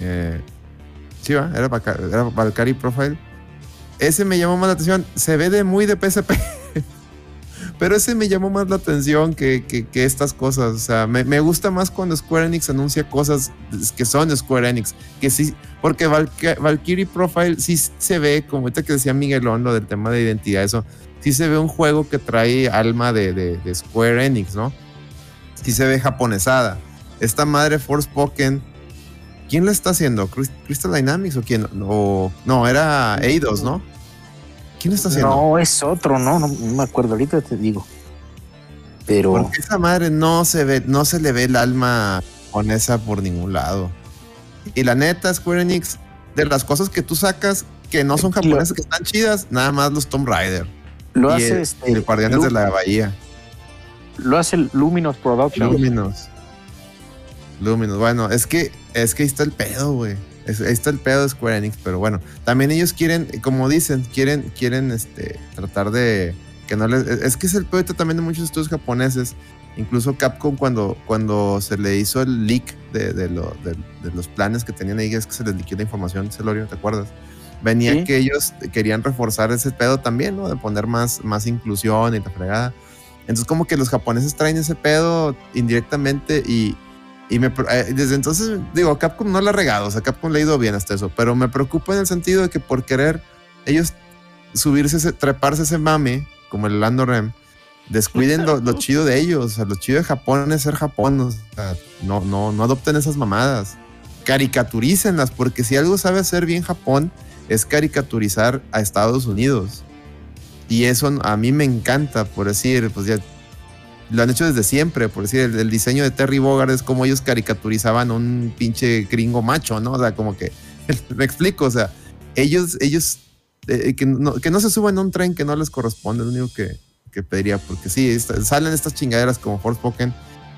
eh, sí, ¿va? Era, era Valkyrie Profile. Ese me llamó más la atención. Se ve de muy de PSP. Pero ese me llamó más la atención que, que, estas cosas. O sea, me, me, gusta más cuando Square Enix anuncia cosas que son Square Enix. Que sí, porque Valkyrie Profile sí se ve, como ahorita que decía Miguelón, lo del tema de identidad, eso. Sí se ve un juego que trae alma de, Square Enix, ¿no? Sí se ve japonesada. Esta madre Forspoken ¿Quién lo está haciendo? ¿Crystal Dynamics o quién? no, era Eidos, ¿no? ¿Quién está haciendo? No, es otro, ¿no? No, me acuerdo, ahorita te digo. Pero. Porque esa madre no se ve, no se le ve el alma con esa por ningún lado. Y la neta, Square Enix, de las cosas que tú sacas que no son japonesas, que están chidas, nada más los Tomb Raider. Lo hace el, este, el Guardianes de la Bahía. Lo hace Luminous Productions. Luminous. Luminous. Bueno, es que, es que ahí está el pedo, güey. Ahí está el pedo de Square Enix, pero bueno, también ellos quieren, como dicen, quieren, quieren este, tratar de que no les. Es que es el pedo también de muchos estudios japoneses. Incluso Capcom, cuando, cuando se le hizo el leak de, de, los planes que tenían ahí, es que se les liquidó la información, Celorio, ¿te acuerdas? venía que ellos querían reforzar ese pedo también, ¿no? De poner más, más inclusión y la fregada. Entonces como que los japoneses traen ese pedo indirectamente y, y me, eh, desde entonces digo, Capcom no la ha regado, o sea, Capcom le ha ido bien hasta eso, pero me preocupa en el sentido de que por querer ellos subirse, ese, treparse ese mame, como el Lando Rem, descuiden lo, chido de ellos, o sea, lo chido de Japón es ser Japón, o sea, no, no, no adopten esas mamadas, caricaturícenlas, porque si algo sabe hacer bien Japón, es caricaturizar a Estados Unidos. Y eso a mí me encanta, por decir, pues ya lo han hecho desde siempre, por decir, el, diseño de Terry Bogard es como ellos caricaturizaban un pinche gringo macho, ¿no? O sea, como que, me explico, o sea, ellos, ellos, eh, que, no, se suban a un tren que no les corresponde, es lo único que, pediría, porque sí, salen estas chingaderas como Forspoken,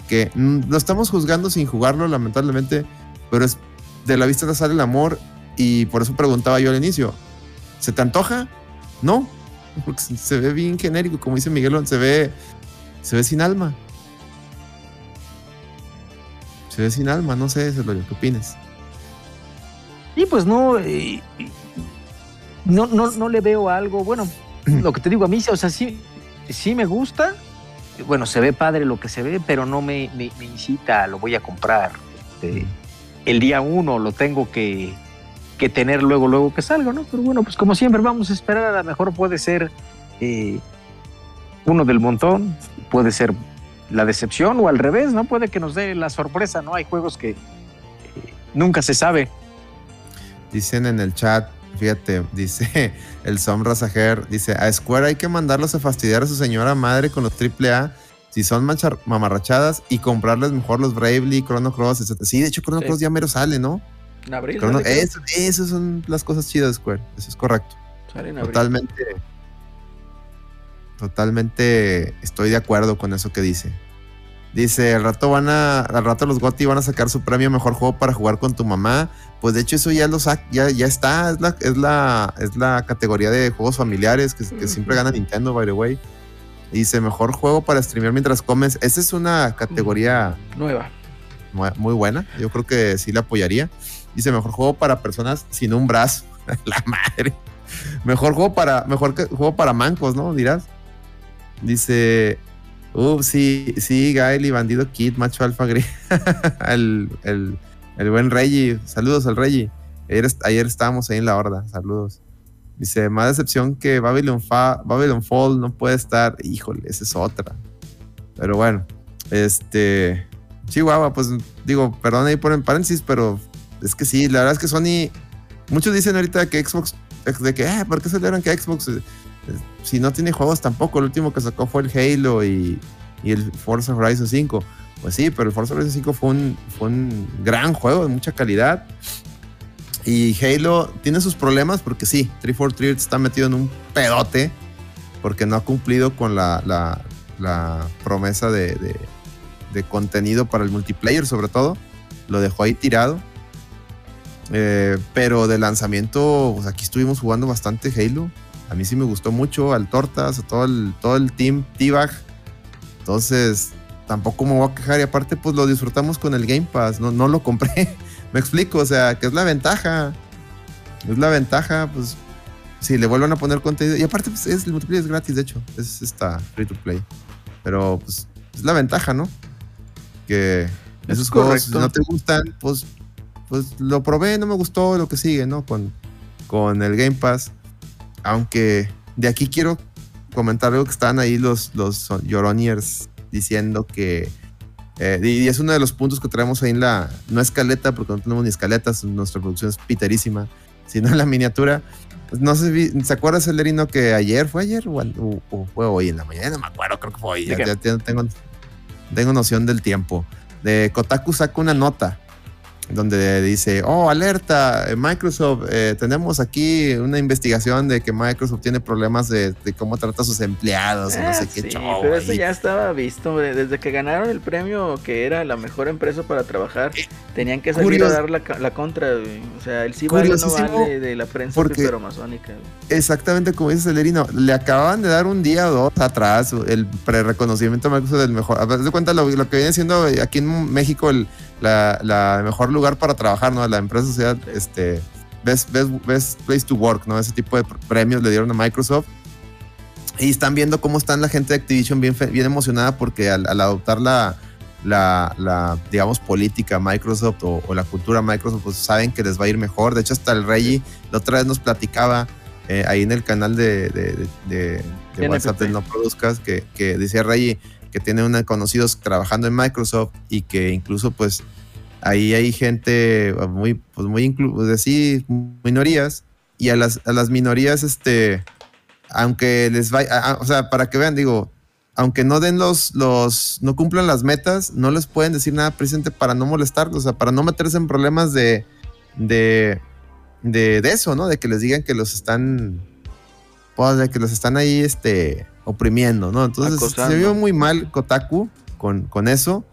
que lo estamos juzgando sin jugarlo, lamentablemente, pero es de la vista sale el amor y por eso preguntaba yo al inicio, ¿se te antoja? No, porque se ve bien genérico, como dice Miguelón, se ve, se ve sin alma. Se ve sin alma, no sé, lo ¿qué opinas? Y pues no, eh, no, no, no le veo algo, bueno, lo que te digo a mí, o sea, sí, sí me gusta, bueno, se ve padre lo que se ve, pero no me, me, incita, lo voy a comprar. Este, el día uno lo tengo que, que tener luego, luego que salga, ¿no? Pero bueno, pues como siempre vamos a esperar, a lo mejor puede ser eh, uno del montón, puede ser la decepción o al revés, ¿no? Puede que nos dé la sorpresa, ¿no? Hay juegos que eh, nunca se sabe. Dicen en el chat, fíjate, dice el Sombra Sajer, dice, a Square hay que mandarlos a fastidiar a su señora madre con los AAA si son mamarrachadas y comprarles mejor los Bravely, Chrono Cross, etc. Sí, de hecho Chrono Cross ya mero sale, ¿no? eso, esas son las cosas chidas de Square. Eso es correcto. Totalmente. Totalmente estoy de acuerdo con eso que dice. Dice, al rato van a, al rato los GOTY van a sacar su premio mejor juego para jugar con tu mamá. Pues de hecho eso ya lo ya, ya está, es la, es la, es la categoría de juegos familiares que, siempre gana Nintendo, by the way. Dice, mejor juego para streamear mientras comes. Esa es una categoría nueva. Muy buena. Yo creo que sí la apoyaría. Dice, mejor juego para personas sin un brazo. la madre. Mejor juego para, mejor juego para mancos, ¿no? Dirás. Dice, uh, sí, sí, Gael Bandido Kid, macho alfa gris. el, el, buen Reggie. Saludos al Reggie. Ayer, estábamos ahí en la horda. Saludos. Dice, más decepción que Babylon, Babylon Fall no puede estar. Híjole, esa es otra. Pero bueno, este. Chihuahua, pues digo, perdón ahí por en paréntesis, pero es que sí, la verdad es que Sony, muchos dicen ahorita que Xbox, de que, ah, ¿por qué celebran que Xbox, eh, si no tiene juegos tampoco? El último que sacó fue el Halo y, el Forza Horizon 5. Pues sí, pero el Forza Horizon 5 fue un, fue un gran juego de mucha calidad. Y Halo tiene sus problemas porque sí, 343 está metido en un pedote porque no ha cumplido con la, la, promesa de, de, de, contenido para el multiplayer sobre todo. Lo dejó ahí tirado. Eh, pero de lanzamiento, pues aquí estuvimos jugando bastante Halo. A mí sí me gustó mucho, al Tortas, a todo el, todo el team T-Bag. Entonces, tampoco me voy a quejar. Y aparte, pues lo disfrutamos con el Game Pass. No, no lo compré. me explico, o sea, que es la ventaja. Es la ventaja, pues, si le vuelven a poner contenido. Y aparte, pues, es, el multiplayer es gratis, de hecho. Es esta free to play. Pero, pues, es la ventaja, ¿no? Que esos juegos, no te gustan, pues pues lo probé, no me gustó lo que sigue, ¿no? Con, con el Game Pass. Aunque de aquí quiero comentar algo que están ahí los, los Yoroniers diciendo que. Eh, y es uno de los puntos que traemos ahí en la. No escaleta, porque no tenemos ni escaletas, nuestra producción es piterísima, sino en la miniatura. Pues no sé si se acuerdas, Celerino, que ayer fue ayer o, fue hoy en la mañana, no me acuerdo, creo que fue hoy. Ya, tengo, tengo noción del tiempo. De Kotaku saca una nota donde dice, oh, alerta, eh, Microsoft, eh, tenemos aquí una investigación de que Microsoft tiene problemas de, cómo trata a sus empleados y no sé ah, qué sí, Pero eso ya estaba visto, desde que ganaron el premio que era la mejor empresa para trabajar, eh, tenían que salir a dar la, contra, o sea, el sí vale no vale de la prensa masónica. Exactamente como dice Celerino, le acababan de dar un día o dos atrás el pre-reconocimiento a Microsoft del mejor. A ver, de cuenta lo, lo que viene siendo aquí en México el la, mejor lugar para trabajar, ¿no? La empresa sociedad este, best, best, Place to Work, ¿no? Ese tipo de premios le dieron a Microsoft. Y están viendo cómo están la gente de Activision bien, bien emocionada porque al, adoptar la, la, digamos, política Microsoft o, la cultura Microsoft, pues saben que les va a ir mejor. De hecho, hasta el Reggie la otra vez nos platicaba eh, ahí en el canal de, de, WhatsApp de No Produzcas que, que decía Reggie que tiene una, conocidos trabajando en Microsoft y que incluso pues ahí hay gente muy, pues muy pues sí, minorías y a las, a las minorías, este, aunque les vaya, o sea, para que vean, digo, aunque no den los, los, no cumplan las metas, no les pueden decir nada presente para no molestarlos, o sea, para no meterse en problemas de, de, de, eso, ¿no? De que les digan que los están, pues, de que los están ahí, este, oprimiendo, ¿no? Entonces se vio muy mal Kotaku con, con eso.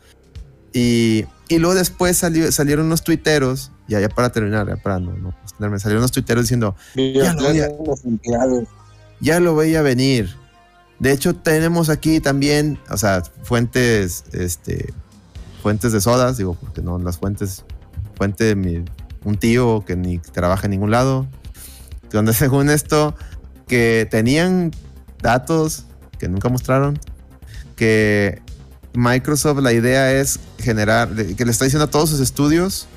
Y, y luego después salió, salieron unos tuiteros, ya, ya para terminar, ya para no, no salieron unos tuiteros diciendo, ya lo, veía, ya lo veía venir. De hecho, tenemos aquí también, o sea, fuentes, este, fuentes de sodas, digo, porque no, las fuentes, fuente de mi, un tío que ni trabaja en ningún lado, donde según esto, que tenían datos que nunca mostraron, que Microsoft la idea es generar, que le está diciendo a todos sus estudios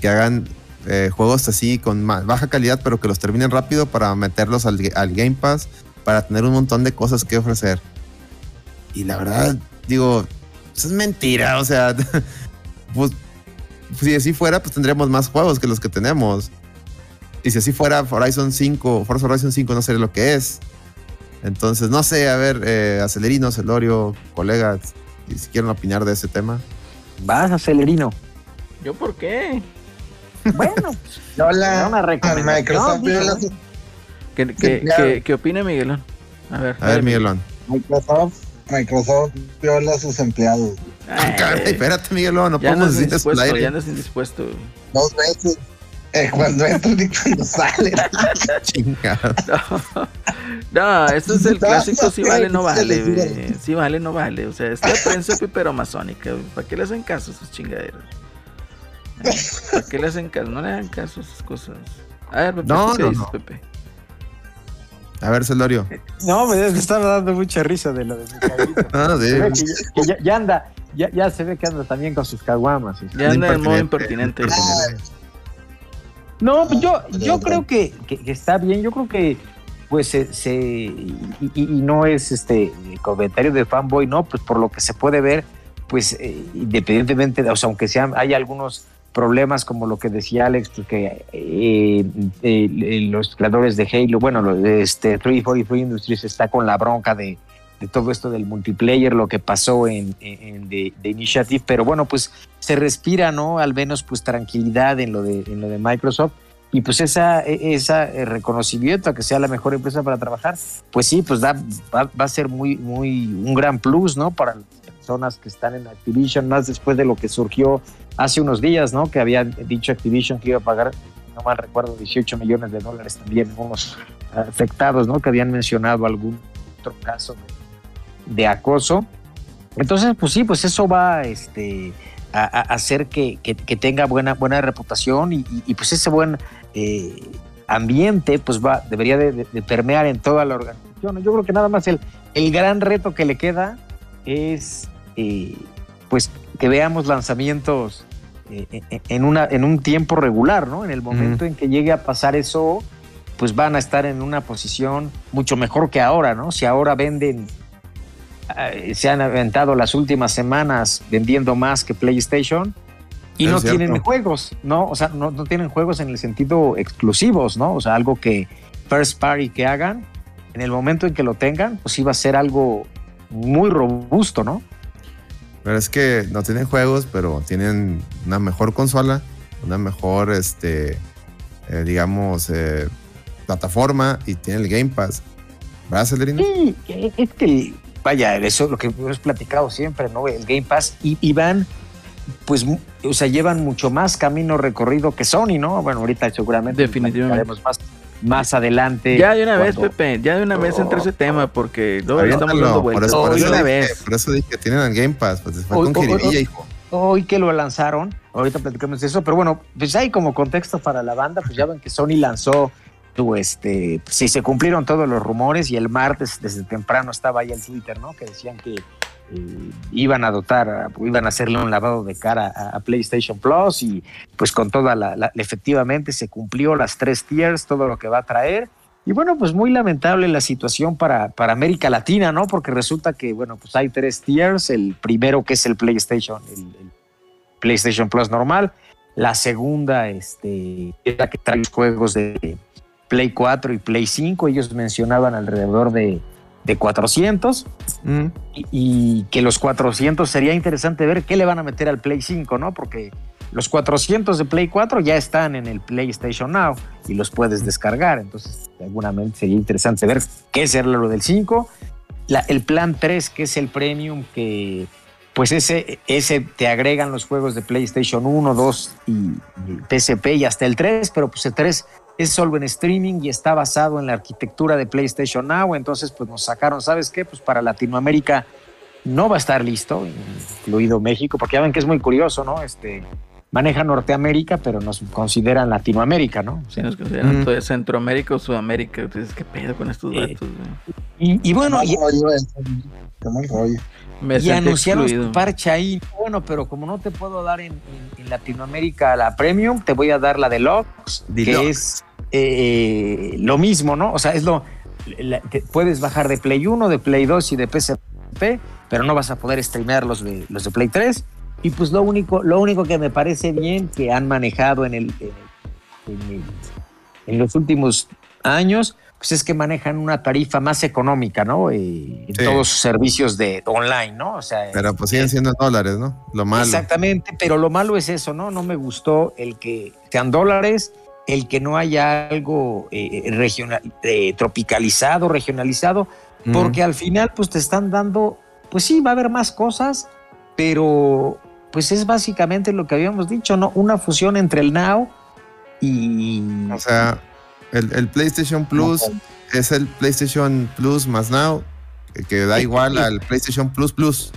que hagan eh, juegos así con baja calidad, pero que los terminen rápido para meterlos al, Game Pass, para tener un montón de cosas que ofrecer. Y la verdad, digo, eso es mentira, o sea, pues si así fuera, pues tendríamos más juegos que los que tenemos. Y si así fuera Horizon 5, Forza Horizon 5 no sería lo que es. Entonces, no sé, a ver, eh, Acelerino, Celorio, colegas, si quieren opinar de ese tema. Vas, Acelerino. ¿Yo por qué? Bueno, no la una Microsoft ¿Qué, qué, opina Miguelón? A ver, a ver Miguelón. Microsoft, Microsoft viola a sus empleados. Ay, espérate, Miguelón, no podemos decir Ya no indispuesto. Dos veces. Eh, cuando entra y cuando sale. Chingado. No, esto es el clásico si vale no vale. Si vale no vale. O sea, es la prensa masónica ¿Para qué le hacen caso a esas chingaderas? ¿Para qué le hacen caso? No le hagan caso a esas cosas. A ver, Pepe, no, no, no. Pepe? A ver, Celorio. No, me estaba dando mucha risa de lo de mi ah, sí. ya, anda, ya, ya, se ve que anda también con sus caguamas. Ya anda en modo impertinente. No, pues yo, yo creo que, que, está bien. Yo creo que pues se, y, no es este comentario de fanboy, no, pues por lo que se puede ver, pues eh, independientemente, o sea, aunque sean, hay algunos problemas como lo que decía Alex, porque eh, eh, los creadores de Halo, bueno, este 343 Industries está con la bronca de, todo esto del multiplayer, lo que pasó en, en, de, Initiative, pero bueno, pues se respira, ¿no? Al menos pues tranquilidad en lo de, en lo de Microsoft y pues esa, e, esa eh, reconocimiento a que sea la mejor empresa para trabajar, pues sí, pues da, va, a ser muy, muy un gran plus, ¿no? Para las personas que están en Activision, más después de lo que surgió hace unos días, ¿no? Que había dicho Activision que iba a pagar, no mal recuerdo, 18 millones de dólares también, unos afectados, ¿no? Que habían mencionado algún otro caso de, acoso. Entonces, pues sí, pues eso va, este, a, hacer que, que, tenga buena, buena reputación y, y, pues ese buen eh, ambiente, pues va, debería de, permear en toda la organización. Yo creo que nada más el, el gran reto que le queda es eh, pues que veamos lanzamientos eh, en, una, en un tiempo regular, ¿no? En el momento en que llegue a pasar eso, pues van a estar en una posición mucho mejor que ahora, ¿no? Si ahora venden, se han aventado las últimas semanas vendiendo más que PlayStation, y no tienen juegos, ¿no? O sea, no, no, tienen juegos en el sentido exclusivos, ¿no? O sea, algo que first party que hagan, en el momento en que lo tengan, pues iba a ser algo muy robusto, ¿no? Pero es que no tienen juegos, pero tienen una mejor consola, una mejor, este, eh, digamos, eh, plataforma y tienen el Game Pass. ¿Verdad, Celerino? Sí, es que, vaya, eso es lo que hemos platicado siempre, ¿no? El Game Pass y, y van pues, o sea, llevan mucho más camino recorrido que Sony, ¿no? Bueno, ahorita seguramente definitivamente más, más adelante. Ya de una vez, Pepe, ya de una vez entre ese tema, porque no, estamos dando vueltas. Por eso, por, eso dije, por eso dije que tienen el Game Pass, pues fue hoy, con hoy, hijo. Hoy que lo lanzaron, ahorita platicamos de eso, pero bueno, pues hay como contexto para la banda, pues ya ven que Sony lanzó tu este, sí, se cumplieron todos los rumores y el martes desde temprano estaba ahí el Twitter, ¿no? Que decían que eh, iban a dotar, iban a hacerle un lavado de cara a, PlayStation Plus y pues con toda la, efectivamente se cumplió las tres tiers, todo lo que va a traer. Y bueno, pues muy lamentable la situación para, para América Latina, ¿no? Porque resulta que, bueno, pues hay tres tiers. El primero que es el PlayStation, el PlayStation Plus normal. La segunda este, es la que trae los juegos de Play 4 y Play 5. Ellos mencionaban alrededor de, de 400 mm. y, que los 400 sería interesante ver qué le van a meter al Play 5, ¿no? Porque los 400 de Play 4 ya están en el PlayStation Now y los puedes descargar. Entonces, seguramente sería interesante ver qué es lo del 5. el plan 3, que es el premium, que pues ese, ese te agregan los juegos de PlayStation 1, 2 y, PSP y hasta el 3, pero pues el 3 es solo en streaming y está basado en la arquitectura de PlayStation Now, entonces pues nos sacaron, ¿sabes qué? Pues para Latinoamérica no va a estar listo, incluido México, porque ya ven que es muy curioso, ¿no? Este, maneja Norteamérica, pero nos consideran Latinoamérica, ¿no? Sí, nos consideran Centroamérica o Sudamérica. Entonces, ¿qué pedo con estos datos? y, bueno, y, y anunciaron su parche ahí. Bueno, pero como no te puedo dar en, Latinoamérica la Premium, te voy a dar la Deluxe, que es eh, lo mismo, ¿no? O sea, es lo. puedes bajar de Play 1, de Play 2 y de PSP, pero no vas a poder streamear los de, los de Play 3. Y pues lo único, lo único que me parece bien que han manejado en, el, en los últimos años pues es que manejan una tarifa más económica, ¿no? Eh, en todos sus servicios de online, ¿no? O sea, pero pues siguen eh, siendo dólares, ¿no? Lo malo. Exactamente, pero lo malo es eso, ¿no? No me gustó el que sean dólares, el que no haya algo eh, regional, tropicalizado, regionalizado, porque al final pues te están dando, pues sí, va a haber más cosas, pero pues es básicamente lo que habíamos dicho, ¿no? Una fusión entre el Now y... O sea el, PlayStation Plus es el PlayStation Plus más Now, que da igual al PlayStation Plus Plus.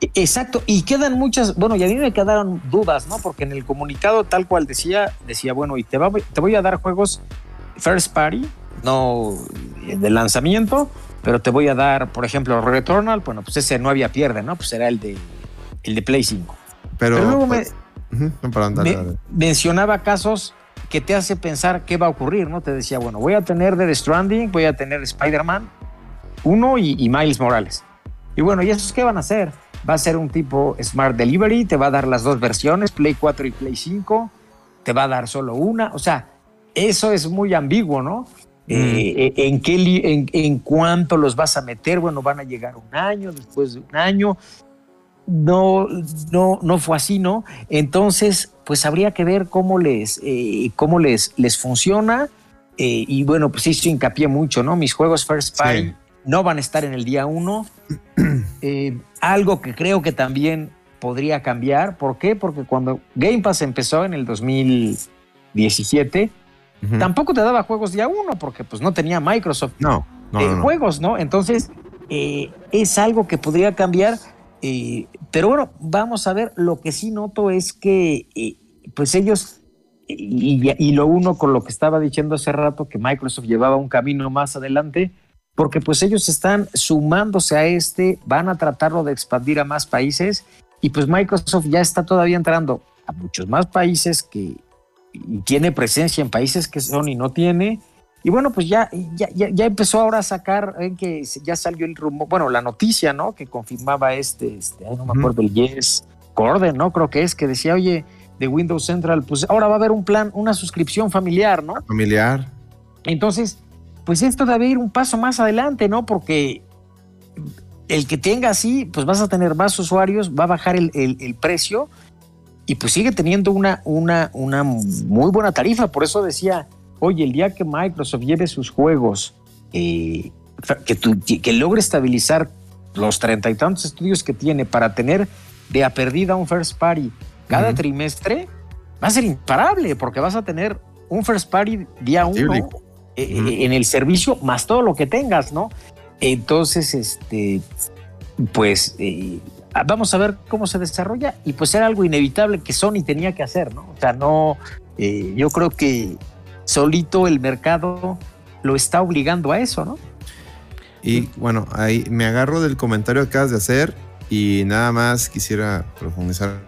E, exacto, y quedan muchas, bueno, y a mí me quedaron dudas, ¿no? Porque en el comunicado tal cual decía, decía, bueno, y te, te voy a dar juegos first party, no de lanzamiento, pero te voy a dar, por ejemplo, Returnal, bueno, pues ese no había pierde, ¿no? Pues era el de, el de Play 5. Pero, luego me, pues, mencionaba casos que te hace pensar qué va a ocurrir, ¿no? Te decía, bueno, voy a tener The Stranding, voy a tener Spider-Man 1 y, Miles Morales. Y bueno, ¿y esos qué van a hacer? Va a ser un tipo Smart Delivery, te va a dar las dos versiones, Play 4 y Play 5, te va a dar solo una, o sea, eso es muy ambiguo, ¿no? Mm. Eh, eh, ¿en, qué, en, en, cuánto los vas a meter? Bueno, van a llegar un año, después de un año no, no, no fue así, ¿no? Entonces, pues habría que ver cómo les, eh, cómo les, les funciona. Eh, y bueno, pues hizo hincapié mucho, ¿no? Mis juegos First Party no van a estar en el día uno. Eh, algo que creo que también podría cambiar. ¿Por qué? Porque cuando Game Pass empezó en el 2017, tampoco te daba juegos día uno, porque pues no tenía Microsoft no, juegos, ¿no? Entonces, es algo que podría cambiar eh, pero bueno, vamos a ver, lo que sí noto es que eh, pues ellos, y, lo uno con lo que estaba diciendo hace rato, que Microsoft llevaba un camino más adelante, porque pues ellos están sumándose a este, van a tratarlo de expandir a más países, y pues Microsoft ya está todavía entrando a muchos más países que tiene presencia en países que Sony no tiene, y bueno, pues ya, ya, ya, empezó ahora a sacar, en que ya salió el rumor, bueno, la noticia, ¿no? Que confirmaba este, este no me acuerdo, el Yes Corden, ¿no? Creo que es, que decía, oye, de Windows Central, pues ahora va a haber un plan, una suscripción familiar, ¿no? Familiar. Entonces, pues esto debe ir un paso más adelante, ¿no? Porque el que tenga así, pues vas a tener más usuarios, va a bajar el, el, precio y pues sigue teniendo una, una, una muy buena tarifa. Por eso decía, oye, el día que Microsoft lleve sus juegos, eh, que, que logre estabilizar los treinta y tantos estudios que tiene para tener de a perdida un first party cada trimestre, va a ser imparable porque vas a tener un first party día uno eh, eh, en el servicio más todo lo que tengas, ¿no? Entonces, este, pues vamos a ver cómo se desarrolla y pues era algo inevitable que Sony tenía que hacer, ¿no? O sea, no, eh, yo creo que solito el mercado lo está obligando a eso, ¿no? Y bueno, ahí me agarro del comentario que acabas de hacer y nada más quisiera profundizar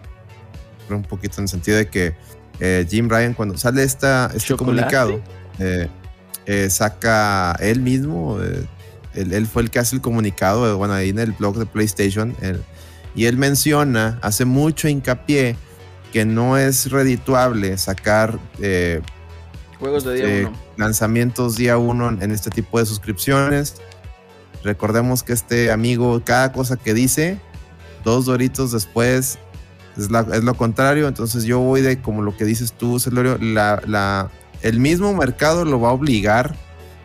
un poquito en el sentido de que eh, Jim Ryan cuando sale esta, este comunicado eh, saca él mismo, él, fue el que hace el comunicado, bueno, ahí en el blog de PlayStation, y él menciona, hace mucho hincapié que no es redituable sacar eh, juegos de día eh, uno. lanzamientos día uno en este tipo de suscripciones. Recordemos que este amigo, cada cosa que dice, dos doritos después es, lo contrario. Entonces yo voy de como lo que dices tú, Celorio, la, el mismo mercado lo va a obligar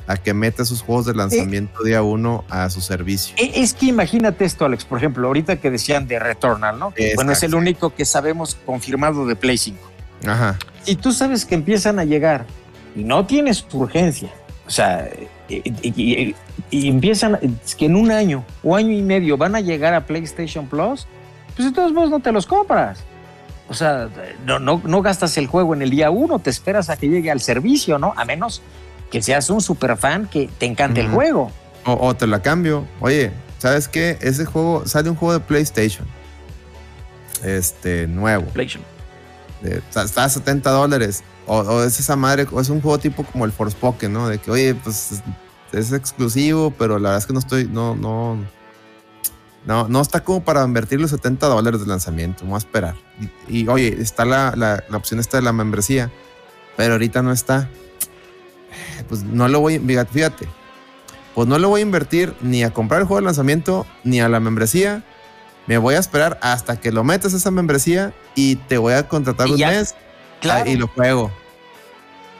a que meta sus juegos de lanzamiento día uno a su servicio. E, es que imagínate esto, Alex, por ejemplo, ahorita que decían de Returnal, ¿no? bueno, es el único que sabemos confirmado de Play 5. Ajá. Y tú sabes que empiezan a llegar no tienes urgencia, o sea, y, empiezan, es que en un año o año y medio van a llegar a PlayStation Plus, pues de todos modos no te los compras. O sea, no, no, no gastas el juego en el día uno, te esperas a que llegue al servicio, ¿no? A menos que seas un super fan que te encante el juego. O, te la cambio. Oye, ¿sabes qué? Ese juego, sale un juego de PlayStation. Este, nuevo. PlayStation. está a 70 dólares. O, es esa madre, o es un juego tipo como el Forspoken, ¿no? De que, oye, pues es exclusivo, pero la verdad es que no estoy, no, no, no, no está como para invertir los 70 dólares de lanzamiento. Vamos a esperar. Y, oye, está la, la, la, opción esta de la membresía, pero ahorita no está pues no lo voy, fíjate, pues no lo voy a invertir ni a comprar el juego de lanzamiento ni a la membresía. Me voy a esperar hasta que lo metas a esa membresía y te voy a contratar un mes y lo juego.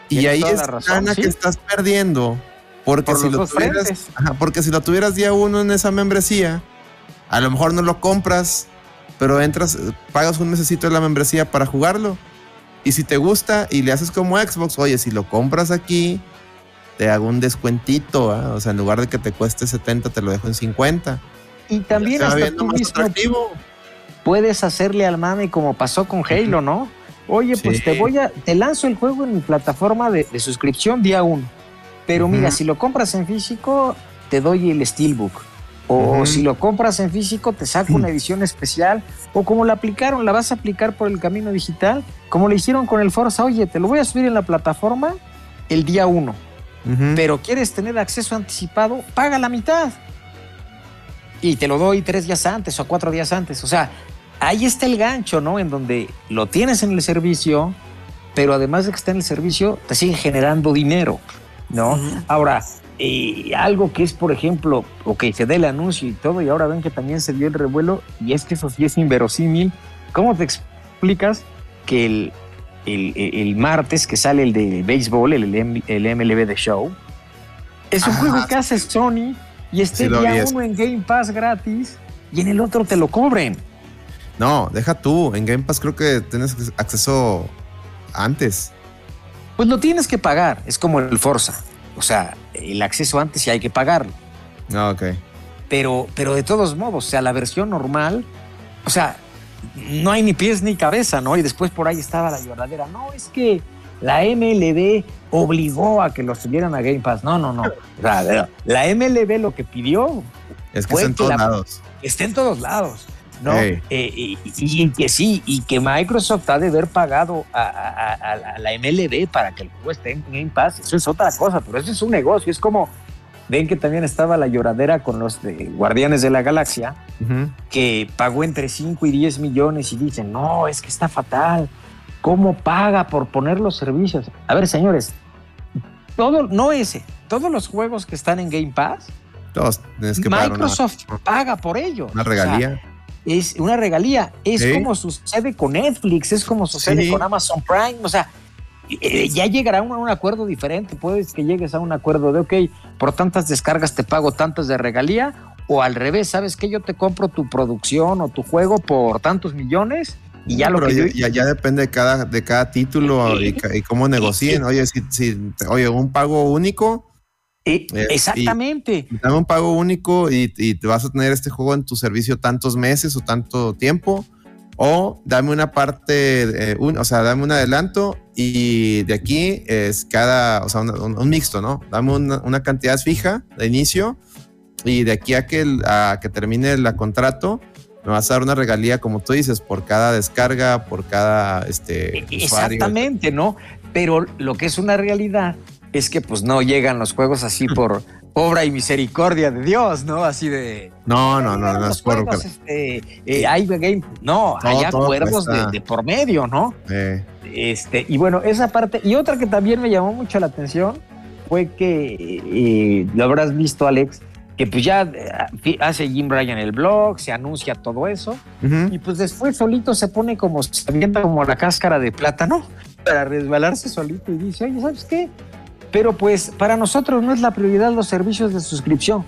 Y ahí es la que estás perdiendo. Porque si, lo tuvieras, porque si lo tuvieras día uno en esa membresía, a lo mejor no lo compras, pero entras, pagas un mesecito de la membresía para jugarlo. Y si te gusta y le haces como Xbox, oye, si lo compras aquí, te hago un descuentito, o sea, en lugar de que te cueste 70, te lo dejo en 50. Y también hasta tú mismo puedes hacerle al mame como pasó con Halo, ¿no? Oye, pues te voy a, te lanzo el juego en mi plataforma de, suscripción día 1. Pero mira, si lo compras en físico, te doy el Steelbook. O si lo compras en físico, te saco una edición especial. O como la aplicaron, la vas a aplicar por el camino digital. Como le hicieron con el Forza, oye, te lo voy a subir en la plataforma el día 1 pero quieres tener acceso anticipado, paga la mitad. Y te lo doy tres días antes o cuatro días antes. O sea, ahí está el gancho, ¿no? En donde lo tienes en el servicio, pero además de que está en el servicio, te sigue generando dinero, ¿no? Ahora, eh, algo que es, por ejemplo, ok, se dé el anuncio y todo, y ahora ven que también se dio el revuelo, y es que eso sí es inverosímil. ¿Cómo te explicas que el, el, martes que sale el de béisbol, el, el MLB de Show. Es un juego que hace Sony y este día uno en Game Pass gratis y en el otro te lo cobren. No, deja tú. En Game Pass creo que tienes acceso antes. Pues lo tienes que pagar. Es como el Forza. O sea, el acceso antes sí hay que pagarlo. Ah, ok. Pero, pero de todos modos, o sea, la versión normal, o sea, no hay ni pies ni cabeza, ¿no? Y después por ahí estaba la lloradera. No, es que la MLB obligó a que lo subieran a Game Pass. No, no, no. La, MLB lo que pidió es que esté en todos lados. Esté en todos lados. ¿No? Eh, y, que sí, y que Microsoft ha de haber pagado a, la MLB para que el juego esté en Game Pass. Eso es otra cosa, pero eso es un negocio. Es como Ven que también estaba la lloradera con los de Guardianes de la Galaxia, que pagó entre 5 y 10 millones y dicen, no, es que está fatal. ¿Cómo paga por poner los servicios? A ver, señores, todo, no ese, todos los juegos que están en Game Pass, todos que Microsoft paga por ello. Una regalía. Es una regalía. Es como sucede con Netflix, es como sucede con Amazon Prime. O sea, eh, ya llegará a un, acuerdo diferente. Puedes que llegues a un acuerdo de, ok, por tantas descargas te pago tantas de regalía, o al revés, ¿sabes que Yo te compro tu producción o tu juego por tantos millones y ya lo que ya, ya, depende de cada, de cada título y, cómo negocien. Oye, si, si, oye, un pago único, Eh, exactamente. dame un pago único y, te vas a tener este juego en tu servicio tantos meses o tanto tiempo. O dame una parte, eh, o sea, dame un adelanto y de aquí es cada, o sea, un, mixto, ¿no? Dame una, cantidad fija de inicio y de aquí a que, a que termine el contrato, me vas a dar una regalía, como tú dices, por cada descarga, por cada este, Exactamente, ¿no? Pero lo que es una realidad es que pues no llegan los juegos así por obra y misericordia de Dios, ¿no? Así de... No, no, no, no es por... Este, eh, hay game, no, hay acuerdos de, por medio, ¿no? Este, y bueno, esa parte, y otra que también me llamó mucho la atención fue que, eh, lo habrás visto, Alex, que pues ya eh, hace Jim Bryan el blog, se anuncia todo eso, y pues después solito se pone como, se avienta como la cáscara de plátano para resbalarse solito y dice, oye, ¿sabes qué? Pero pues para nosotros no es la prioridad los servicios de suscripción,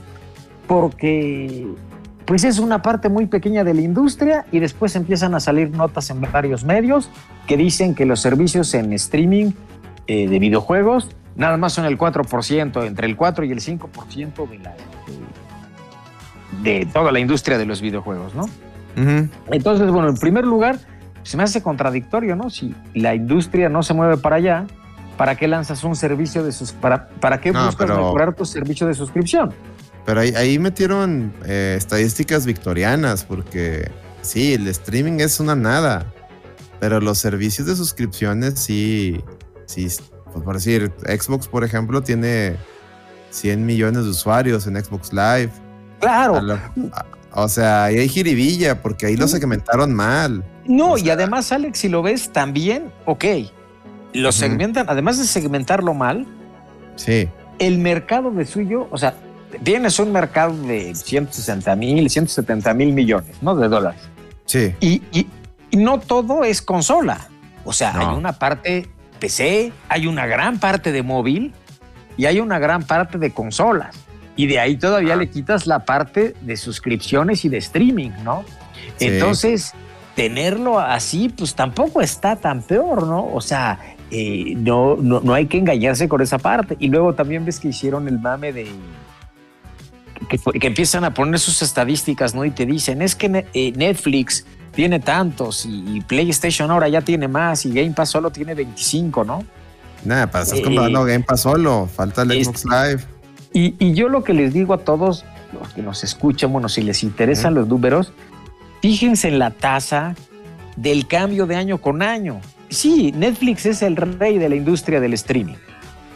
porque pues es una parte muy pequeña de la industria y después empiezan a salir notas en varios medios que dicen que los servicios en streaming eh, de videojuegos nada más son el 4%, entre el 4 y el 5% de, la, de, toda la industria de los videojuegos, ¿no? Entonces, bueno, en primer lugar, se me hace contradictorio, ¿no? Si la industria no se mueve para allá, ¿para qué lanzas un servicio de sus para, para qué buscas mejorar tu servicio de suscripción? Pero ahí, metieron eh, estadísticas victorianas, porque sí, el streaming es una nada, pero los servicios de suscripciones sí, sí, pues por decir, Xbox, por ejemplo, tiene 100 millones de usuarios en Xbox Live. Claro. o sea, ahí hay jiribilla, porque ahí lo segmentaron mal. No, y además, Alex, si lo ves también, ok, lo segmentan, además de segmentarlo mal, sí. el mercado de suyo, o sea, tienes un mercado de 160 mil, 170 mil millones, ¿no? De dólares. Sí. Y, no todo es consola. O sea, hay una parte PC, hay una gran parte de móvil y hay una gran parte de consolas. Y de ahí todavía ah. le quitas la parte de suscripciones y de streaming, ¿no? Entonces, tenerlo así, pues tampoco está tan peor, ¿no? O sea, eh, no, no, hay que engañarse con esa parte. Y luego también ves que hicieron el mame de... Que, que empiezan a poner sus estadísticas, ¿no? Y te dicen, es que eh, Netflix tiene tantos y, PlayStation ahora ya tiene más y Game Pass solo tiene 25, ¿no? Nada, para comparando eh, Game Pass solo, falta el Xbox Live. Y, y, yo lo que les digo a todos los que nos escuchan, bueno, si les interesan los números, fíjense en la tasa del cambio de año con año sí, Netflix es el rey de la industria del streaming,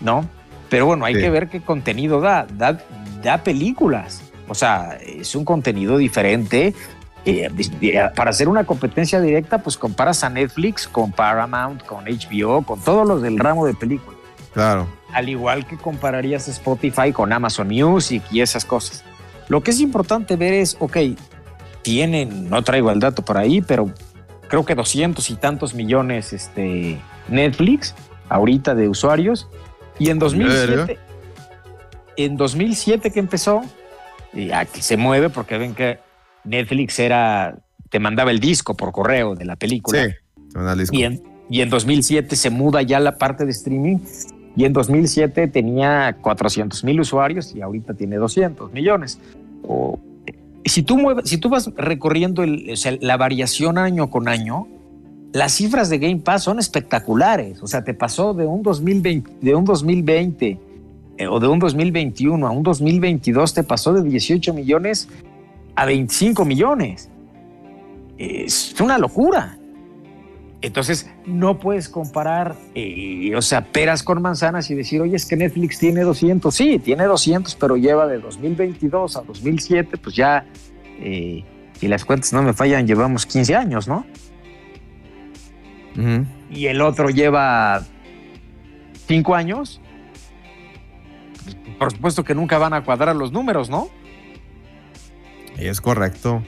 ¿no? Pero bueno, hay que ver qué contenido da. da. películas. O sea, es un contenido diferente. Eh, para hacer una competencia directa, pues comparas a Netflix con Paramount, con HBO, con todos los del ramo de películas. Claro. Al igual que compararías Spotify con Amazon Music y esas cosas. Lo que es importante ver es, ok, tienen, no traigo el dato por ahí, pero creo que doscientos y tantos millones este, Netflix ahorita de usuarios. Y en 2007, en 2007 que empezó, y aquí se mueve porque ven que Netflix era, te mandaba el disco por correo de la película. Sí, y en, y en 2007 se muda ya la parte de streaming y en 2007 tenía 400 mil usuarios y ahorita tiene 200 millones. O si tú, si tú vas recorriendo la variación año con año, las cifras de Game Pass son espectaculares. O sea, te pasó de un 2020, de un 2020 eh, o de un 2021 a un 2022, te pasó de 18 millones a 25 millones. Es una locura. Entonces, no puedes comparar, eh, o sea, peras con manzanas y decir, oye, es que Netflix tiene 200. Sí, tiene 200, pero lleva de 2022 a 2007, pues ya, eh, y las cuentas no me fallan, llevamos 15 años, ¿no? Y el otro lleva 5 años. Por supuesto que nunca van a cuadrar los números, ¿no? Es correcto.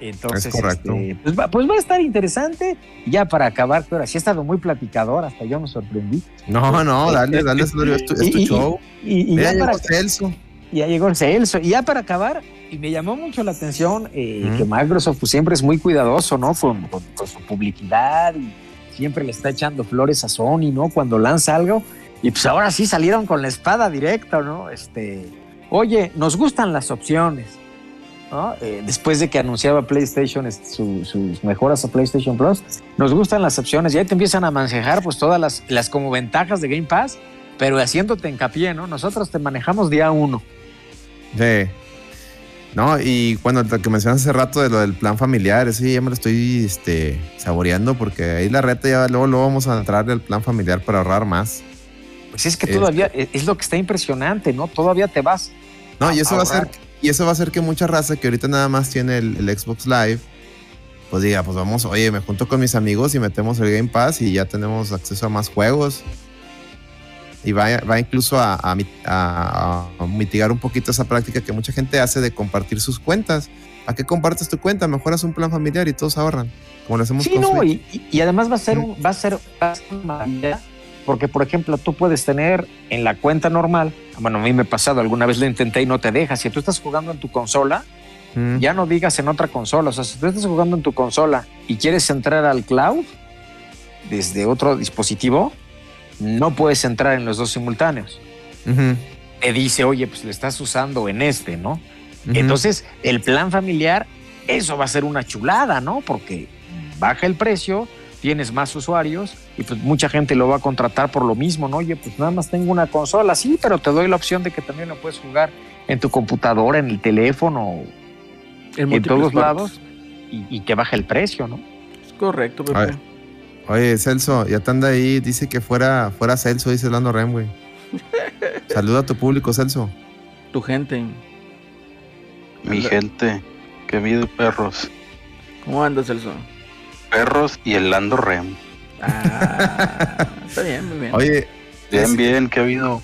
Entonces, este, pues, pues, va, a estar interesante. Ya para acabar, pero sí ha estado muy platicador, hasta yo me sorprendí. No, no, dale, dale, es tu, show. Y, ya, llegó Celso. Ya llegó Celso. Y ya para acabar, y me llamó mucho la atención eh, que Microsoft pues, siempre es muy cuidadoso, ¿no? Con, su publicidad y siempre le está echando flores a Sony, ¿no? Cuando lanza algo. Y pues ahora sí salieron con la espada directa, ¿no? Este, oye, nos gustan las opciones. ¿No? Eh, después de que anunciaba PlayStation este, sus mejoras a PlayStation Plus, nos gustan las opciones y ahí te empiezan a manejar pues todas las, las como ventajas de Game Pass, pero haciéndote hincapié, ¿no? Nosotros te manejamos día uno. Sí. No, y bueno, lo que mencionas hace rato de lo del plan familiar, ese ya me lo estoy este, saboreando porque ahí la reta ya luego, luego vamos a entrar del plan familiar para ahorrar más. Pues es que todavía este es lo que está impresionante, ¿no? Todavía te vas. No, y eso va a ser, y eso va a hacer que mucha raza que ahorita nada más tiene el, Xbox Live, pues diga, pues vamos, oye, me junto con mis amigos y metemos el Game Pass y ya tenemos acceso a más juegos. Y va, va incluso a, a, mitigar un poquito esa práctica que mucha gente hace de compartir sus cuentas. ¿A qué compartes tu cuenta? Mejoras un plan familiar y todos ahorran. Como lo hacemos sí, no, y, y, además va a ser, un, va a ser, va a ser una porque, por ejemplo, tú puedes tener en la cuenta normal, bueno, a mí me ha pasado, alguna vez lo intenté y no te deja. Si tú estás jugando en tu consola, mm. ya no digas en otra consola. O sea, si tú estás jugando en tu consola y quieres entrar al cloud desde otro dispositivo, no puedes entrar en los dos simultáneos. Te dice, oye, pues le estás usando en este, ¿no? Entonces, el plan familiar, eso va a ser una chulada, ¿no? Porque baja el precio, tienes más usuarios y pues mucha gente lo va a contratar por lo mismo, ¿no? Oye, pues nada más tengo una consola, sí, pero te doy la opción de que también lo puedes jugar en tu computadora, en el teléfono, en, todos lados y, que baje el precio, ¿no? Es correcto, Pepe. Oye, Celso, ya te anda ahí, dice que fuera, fuera Celso, dice Lando Rem, güey. Saluda a tu público, Celso. Tu gente. Mi gente, qué miedo, perros. ¿Cómo andas, Celso? perros y el Lando Rem. Ah, está bien, muy bien. Oye, bien, bien, ¿qué ha habido?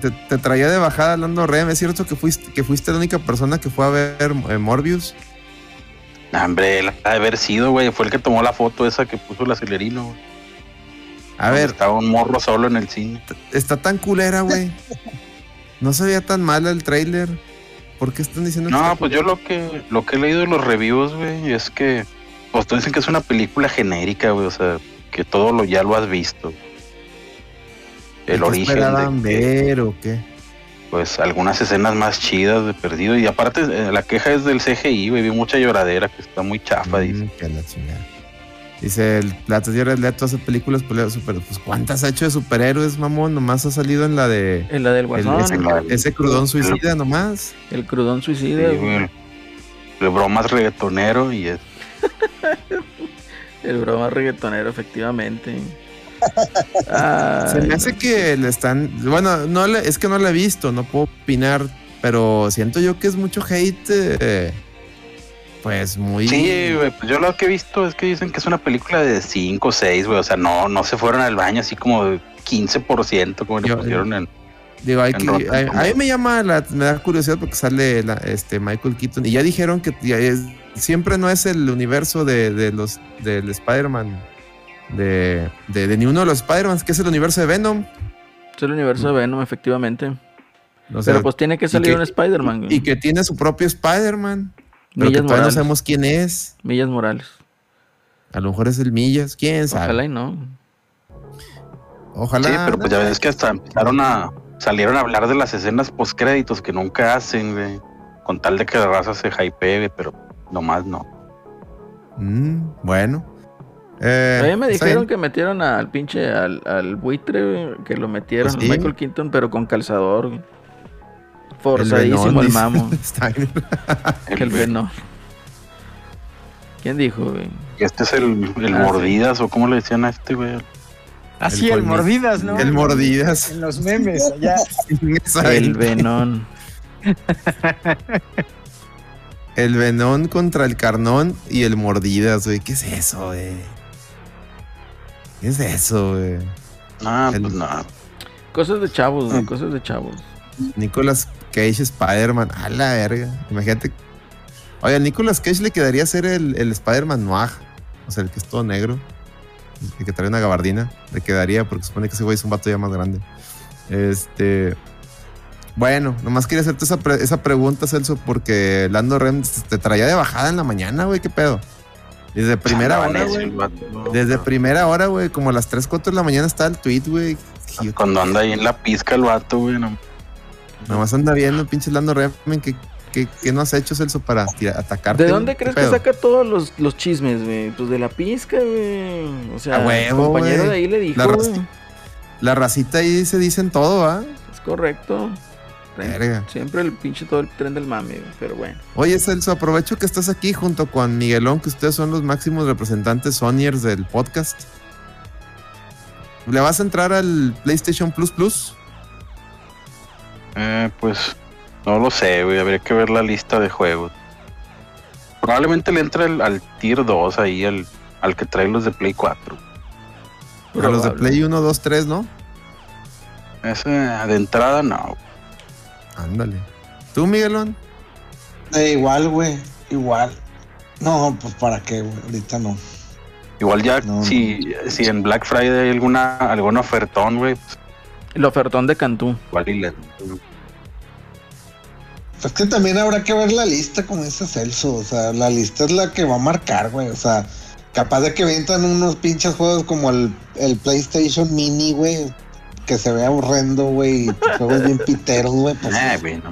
Te, traía de bajada Lando Rem. ¿Es cierto que fuiste, que fuiste la única persona que fue a ver eh, Morbius? hombre, la de haber sido, güey. Fue el que tomó la foto esa que puso el acelerino, A ver. Estaba un morro solo en el cine. Está tan culera, güey. no se veía tan mal el trailer. ¿Por qué están diciendo No, pues yo lo que, lo que he leído de los reviews, güey, es que pues tú dicen que es una película genérica, güey, o sea, que todo lo ya lo has visto. El origen. de ver o qué? Pues algunas escenas más chidas de perdido. Y aparte, eh, la queja es del CGI, güey. Vi mucha lloradera que está muy chafa, mm, dice. Dice el Plato de Leto hace películas pues, super, pues ¿cuántas ha hecho de superhéroes, mamón? Nomás ha salido en la de. En la del Guasón. ese, crudón suicida nomás. El crudón suicida. güey. El bromas reggaetonero y es. El broma reggaetonero, efectivamente. Se me hace que le están. Bueno, no le, es que no lo he visto, no puedo opinar, pero siento yo que es mucho hate. Eh, pues muy. Sí, pues yo lo que he visto es que dicen que es una película de 5 o 6, güey. O sea, no, no se fueron al baño así como de 15%, como le pusieron en. Digo, hay que, a, mí me llama la, me da curiosidad porque sale este Michael Keaton y ya dijeron que ya es, siempre no es el universo de, los del Spider-Man de, de, ni uno de los Spider-Man, que es el universo de Venom. Es el universo de Venom, efectivamente. pero pues tiene que salir un Spider-Man. Y que tiene su propio Spider-Man. Pero que todavía no sabemos quién es. Millas Morales. A lo mejor es el Millas, quién sabe. Ojalá y no. Ojalá. Sí, pero pues ya ves que hasta empezaron a. Salieron a hablar de las escenas post créditos que nunca hacen, Con tal de que la raza se hypee, pero nomás no. Mm, bueno. Eh, a mí me dijeron que metieron al pinche, al, buitre, que lo metieron, pues Michael Quinton, pero con calzador. Forzadísimo el, mamo. que el Venom. ¿Quién dijo, güey? Este es el, el ah, Mordidas, o cómo le decían a este, güey. Ah, sí, el, Mordidas, ¿no? El Mordidas. En los memes, allá. el Venom. El Venón contra el Carnón y el Mordidas, güey. ¿Qué es eso, güey? ¿Qué es eso, güey? Ah, pues nada. Cosas de chavos, güey. Cosas de chavos. Nicolas Cage, Spider-Man. A la verga. Imagínate. Oye, a Nicolas Cage le quedaría ser el, el Spider-Man noir. O sea, el que es todo negro. El que trae una gabardina. Le quedaría porque supone que ese güey es un vato ya más grande. Este. Bueno, nomás quería hacerte esa, pregunta, Celso, porque Lando Rem te traía de bajada en la mañana, güey, ¿qué pedo? Desde ah, primera hora, güey. Desde primera hora, güey, como a las 3, 4 de la mañana está el tweet, güey. Cuando anda ahí en la pizca el vato, güey. No. Nomás anda viendo, pinche Lando Remen, que, que, no has hecho, Celso, para atacarte. ¿De dónde crees que saca todos los, los chismes, güey? Pues de la pizca, güey. O sea, el compañero de ahí le dijo, la, racita ahí se dicen todo, ¿ah? Es correcto. Siempre el pinche todo el tren del mame, pero bueno. Oye, Celso, aprovecho que estás aquí junto con Miguelón, que ustedes son los máximos representantes Sonyers del podcast. ¿Le vas a entrar al PlayStation Plus Plus? Eh, pues no lo sé, güey. Habría que ver la lista de juegos. Probablemente le entre al, Tier 2 ahí, al, al que trae los de Play 4. A los de Play 1, 2, 3, ¿no? Ese de entrada no. Ándale. ¿Tú, Miguelón? Eh, igual, güey. Igual. No, pues para qué, güey. Ahorita no. Igual ya, si, si en Black Friday hay alguna, algún ofertón, güey. Pues, el ofertón de Cantú. Igual y le... Es que también habrá que ver la lista con ese Celso. O sea, la lista es la que va a marcar, güey. O sea, capaz de que ventan unos pinches juegos como el, el PlayStation Mini, güey que se vea horrendo, güey, juegos bien piteros, güey, pues, ah, güey, no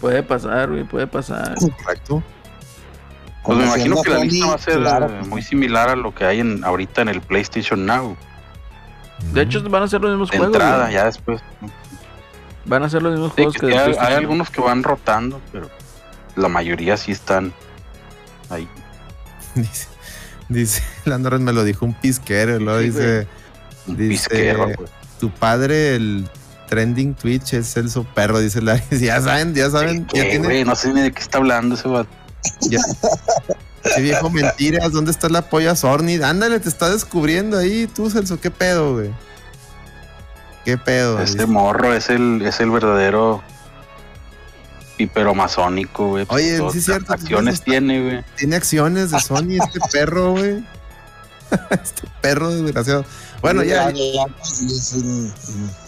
Puede pasar, güey, puede pasar. Correcto. Pues me imagino que la lista va a ser muy similar a lo que hay en, ahorita en el PlayStation Now. De hecho, van a ser los mismos juegos. Entrada, ya después. Van a ser los mismos juegos que, hay, hay algunos que van rotando, pero la mayoría sí están ahí. Dice, dice Landor me lo dijo un pisquero, lo dice. Un pisquero, güey tu padre, el trending Twitch es Celso Perro, dice Larry. Ya saben, ya saben. ya tiene... no sé ni de qué está hablando ese vato. Ya. Qué viejo mentiras, ¿dónde está la polla Sorni? Ándale, te está descubriendo ahí tú, Celso, qué pedo, güey. ¿Qué pedo? Este morro es el, es el verdadero hiperomasónico, güey. Oye, sí es cierto. Acciones tiene, güey. Tiene acciones de Sony, este perro, güey. este perro desgraciado. Bueno, ya. es,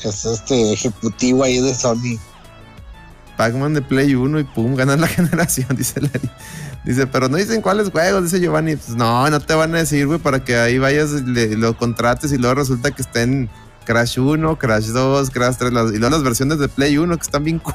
este ejecutivo ahí de Sony. Pac-Man de Play 1 y pum, ganan la generación, dice Larry. Dice, pero no dicen cuáles juegos, dice Giovanni. Pues no, no te van a decir, güey, para que ahí vayas, y lo contrates y luego resulta que estén Crash 1, Crash 2, Crash 3, y luego las versiones de Play 1 que están bien cool.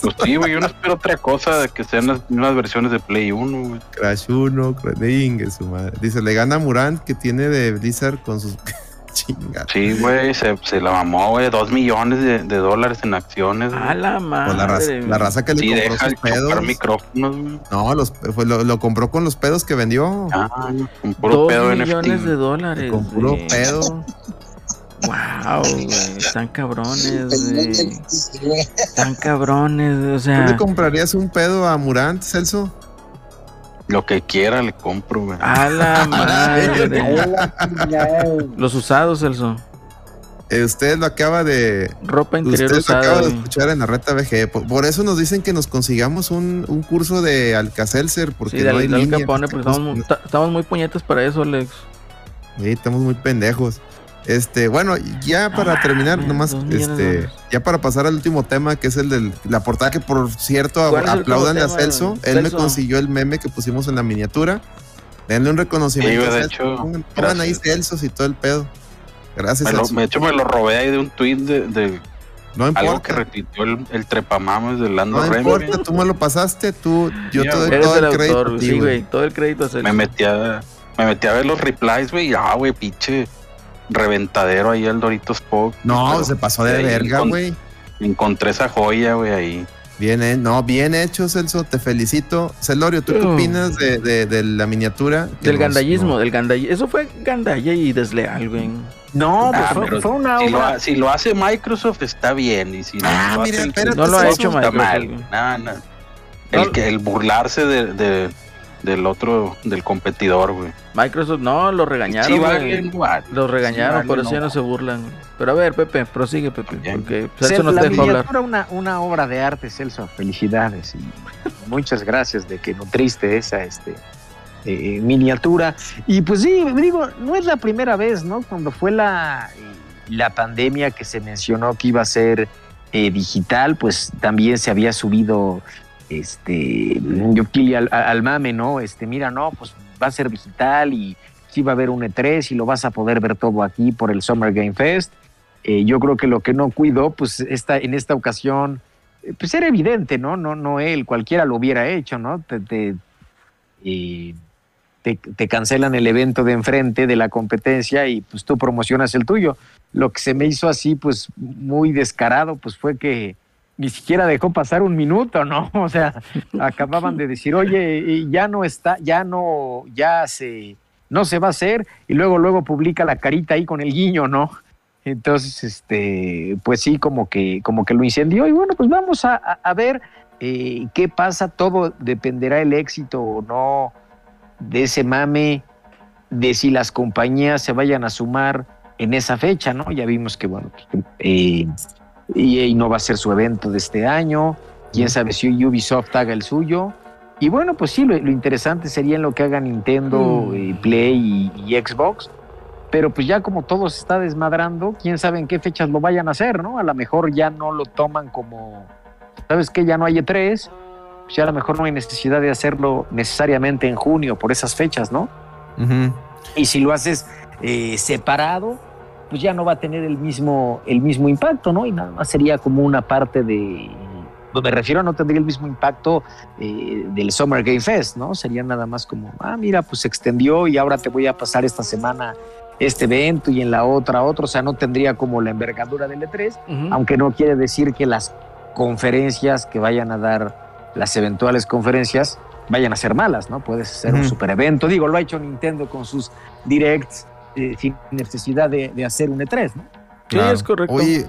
Pues sí, güey, yo no espero otra cosa de que sean las mismas versiones de Play 1, güey. Crash 1, Crash su madre. Dice, le gana Murant que tiene de Blizzard con sus chingas. Sí, güey, se, se, la mamó, güey, dos millones de, de, dólares en acciones. A la madre. la, raza, la raza que le compró deja sus pedos. micrófonos, güey. No, los, lo, lo, compró con los pedos que vendió. Ah, con puro pedo millones de dólares. Con puro pedo. Wow, están cabrones, güey. Están cabrones, o sea. ¿Tú le comprarías un pedo a Murant, Celso? Lo que quiera le compro, güey. A la madre. Los usados, Celso. Eh, usted lo acaba de. Ropa interior usted lo acaba de escuchar en la reta VG. Por, eso nos dicen que nos consigamos un, un curso de Alcacelser. Porque sí, no hay línea, Capone, porque estamos, estamos, muy puñetas para eso, Alex. Sí, estamos muy pendejos. Este, bueno, ya para terminar, nomás, este, ya para pasar al último tema, que es el de la portada, que por cierto, aplaudan a Celso. Él me consiguió el meme que pusimos en la miniatura. Denle un reconocimiento. de hecho, pongan, ahí Celsos y todo el pedo. Gracias. Me de hecho, me lo robé ahí de un tweet de, no importa. Algo que repitió el, el trepamames de Lando No importa, tú me lo pasaste, tú, yo te doy todo el, crédito. sí, güey, todo el crédito. Me metí a, me metí a ver los replies, güey, ah, güey, pinche reventadero ahí el Doritos Pop. No, se pasó de, verga, güey. Encontré esa joya, güey, ahí. Bien, eh, no, bien hecho, Celso, te felicito. Celorio, ¿tú qué opinas de, de, la miniatura? Del gandallismo, del gandallismo. Eso fue gandalla y desleal, güey. No, pues ah, fue, una si Lo, si lo hace Microsoft está bien. Y si no, ah, lo mira, hace, no lo ha hecho Microsoft. Mal. No, no. El, que, el burlarse de, del otro, del competidor, güey. Microsoft, no, lo regañaron. Sí, Los regañaron, por eso ya no se burlan. Pero a ver, Pepe, prosigue, Pepe. Porque Celso no te dejó hablar. Una, una obra de arte, Celso. Felicidades. Y muchas gracias de que nutriste esa este, eh, miniatura. Y pues sí, digo, no es la primera vez, ¿no? Cuando fue la, la pandemia que se mencionó que iba a ser eh, digital, pues también se había subido este, yo al, al, mame, ¿no? Este, mira, no, pues va a ser digital y sí va a haber un E3 y lo vas a poder ver todo aquí por el Summer Game Fest. Eh, yo creo que lo que no cuidó, pues esta, en esta ocasión, eh, pues era evidente, ¿no? No, no él, cualquiera lo hubiera hecho, ¿no? Te, te, te, cancelan el evento de enfrente de la competencia y pues tú promocionas el tuyo. Lo que se me hizo así, pues muy descarado, pues fue que ni siquiera dejó pasar un minuto, ¿no? O sea, acababan de decir, oye, ya no está, ya no, ya se, no se va a hacer, y luego, luego publica la carita ahí con el guiño, ¿no? Entonces, este, pues sí, como que, como que lo incendió, y bueno, pues vamos a, ver eh, qué pasa, todo dependerá el éxito o no de ese mame, de si las compañías se vayan a sumar en esa fecha, ¿no? Ya vimos que, bueno, eh, EA no va a ser su evento de este año, quién sabe si Ubisoft haga el suyo. Y bueno, pues sí, lo, interesante sería en lo que haga Nintendo, mm. eh, Play y, Xbox. Pero pues ya como todo se está desmadrando, quién sabe en qué fechas lo vayan a hacer, ¿no? A lo mejor ya no lo toman como, ¿sabes qué? Ya no hay E3, pues ya a lo mejor no hay necesidad de hacerlo necesariamente en junio por esas fechas, ¿no? Y si lo haces eh, separado, pues ya no va a tener el mismo, el mismo impacto, ¿no? Y nada más sería como una parte de, me refiero no tendría el mismo impacto eh, del Summer Game Fest, ¿no? Sería nada más como, ah, mira, pues se extendió y ahora te voy a pasar esta semana este evento y en la otra otro, o sea, no tendría como la envergadura del E3, aunque no quiere decir que las conferencias que vayan a dar, las eventuales conferencias, vayan a ser malas, ¿no? Puede ser un super evento, digo, lo ha hecho Nintendo con sus directs, eh, sin necesidad de, hacer un E3, ¿no? Sí, es correcto. Oye,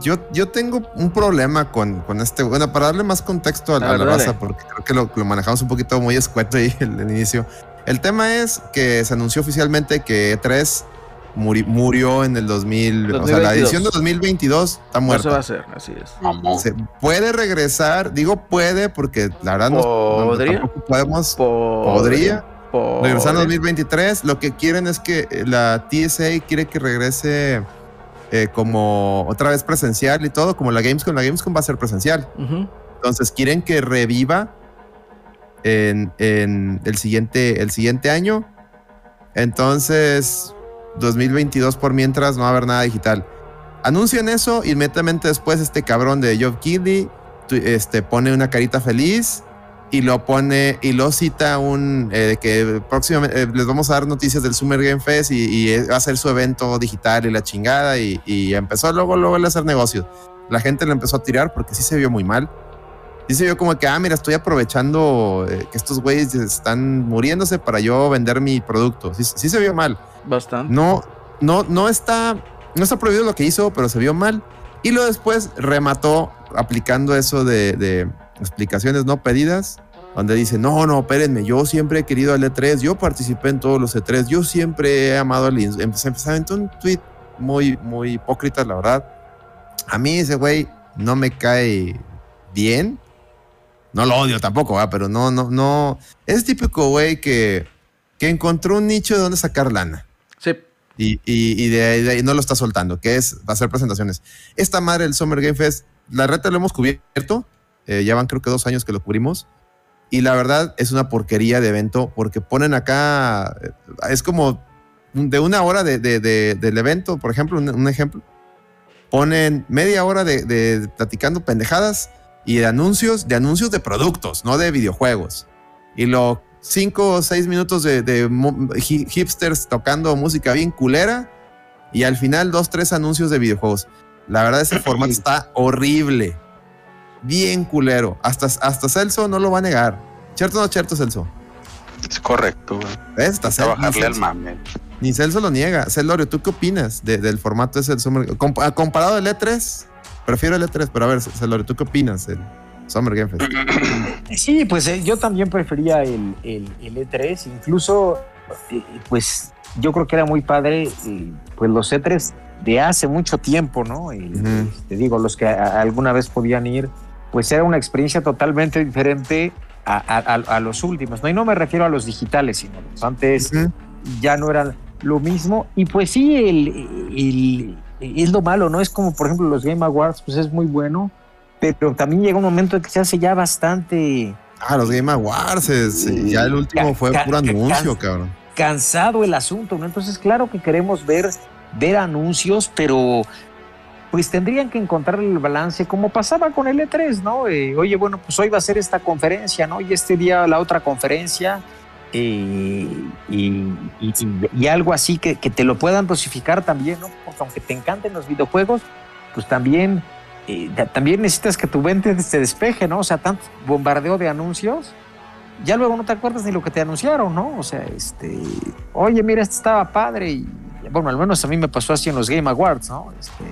yo, yo tengo un problema con, con este. Bueno, para darle más contexto a, la, raza, porque creo que lo, lo, manejamos un poquito muy escueto ahí el, el, inicio. El tema es que se anunció oficialmente que E3 murió en el 2000. O sea, la edición de 2022 está muerta. Eso va a ser, así es. Se puede regresar, digo puede, porque la verdad no, podría. podemos. podría Regresar en 2023, lo que quieren es que eh, la TSA quiere que regrese eh, como otra vez presencial y todo, como la Gamescom. La Gamescom va a ser presencial. Entonces quieren que reviva en, el, siguiente, el siguiente año. Entonces, 2022 por mientras no va a haber nada digital. Anuncian eso, inmediatamente después este cabrón de Joe Keighley este, pone una carita feliz y lo pone y lo cita un eh, que próximamente eh, les vamos a dar noticias del Summer Game Fest y, va a ser su evento digital y la chingada y, empezó luego luego a hacer negocios. La gente le empezó a tirar porque sí se vio muy mal. Sí se vio como que, ah, mira, estoy aprovechando eh, que estos güeyes están muriéndose para yo vender mi producto. Sí, sí, se vio mal. Bastante. No, no, no está, no está prohibido lo que hizo, pero se vio mal. Y luego después remató aplicando eso de explicaciones no pedidas, donde dice, no, no, espérenme, yo siempre he querido al E3, yo participé en todos los E3, yo siempre he amado al Empecé a un tweet muy, muy hipócrita, la verdad. A mí ese güey no me cae bien. No lo odio tampoco, pero no, no, no. Es típico güey que, que encontró un nicho de donde sacar lana. Sí. Y, y, de, ahí no lo está soltando, que es va a hacer presentaciones. Esta madre del Summer Game Fest, la reta lo hemos cubierto eh, ya van creo que dos años que lo cubrimos. Y la verdad es una porquería de evento porque ponen acá, eh, es como de una hora de, del evento, por ejemplo, un, ejemplo. Ponen media hora de, platicando pendejadas y de anuncios, de anuncios de productos, no de videojuegos. Y los cinco o seis minutos de, hipsters tocando música bien culera y al final dos, tres anuncios de videojuegos. La verdad ese formato está horrible bien culero. Hasta, hasta Celso no lo va a negar. ¿Cierto o no cierto, Celso? Es correcto, güey. ¿Ves? bajarle al mame. Ni Celso lo niega. Celorio, ¿tú qué opinas del formato ese del Summer ah, Comparado al E3, prefiero el E3, pero a ver, Celorio, ¿tú qué opinas del Summer Game Fest? Sí, pues eh, yo también prefería el, el, E3. Incluso, eh, pues yo creo que era muy padre, eh, pues los E3 de hace mucho tiempo, ¿no? Y, Te digo, los que alguna vez podían ir pues era una experiencia totalmente diferente a, los últimos, ¿no? Y no me refiero a los digitales, sino los antes ya no eran lo mismo. Y pues sí, el, es lo malo, ¿no? Es como, por ejemplo, los Game Awards, pues es muy bueno, pero también llega un momento en que se hace ya bastante... Ah, los Game Awards, ya el último fue puro anuncio, cabrón. Cansado el asunto, ¿no? Entonces, claro que queremos ver, ver anuncios, pero pues tendrían que encontrar el balance como pasaba con el E3, ¿no? Eh, oye, bueno, pues hoy va a ser esta conferencia, ¿no? Y este día la otra conferencia. Eh, y, y, algo así que, que, te lo puedan dosificar también, ¿no? Porque aunque te encanten los videojuegos, pues también, eh, también necesitas que tu mente se despeje, ¿no? O sea, tanto bombardeo de anuncios, ya luego no te acuerdas ni lo que te anunciaron, ¿no? O sea, este, oye, mira, este estaba padre y, bueno, al menos a mí me pasó así en los Game Awards, ¿no? Este,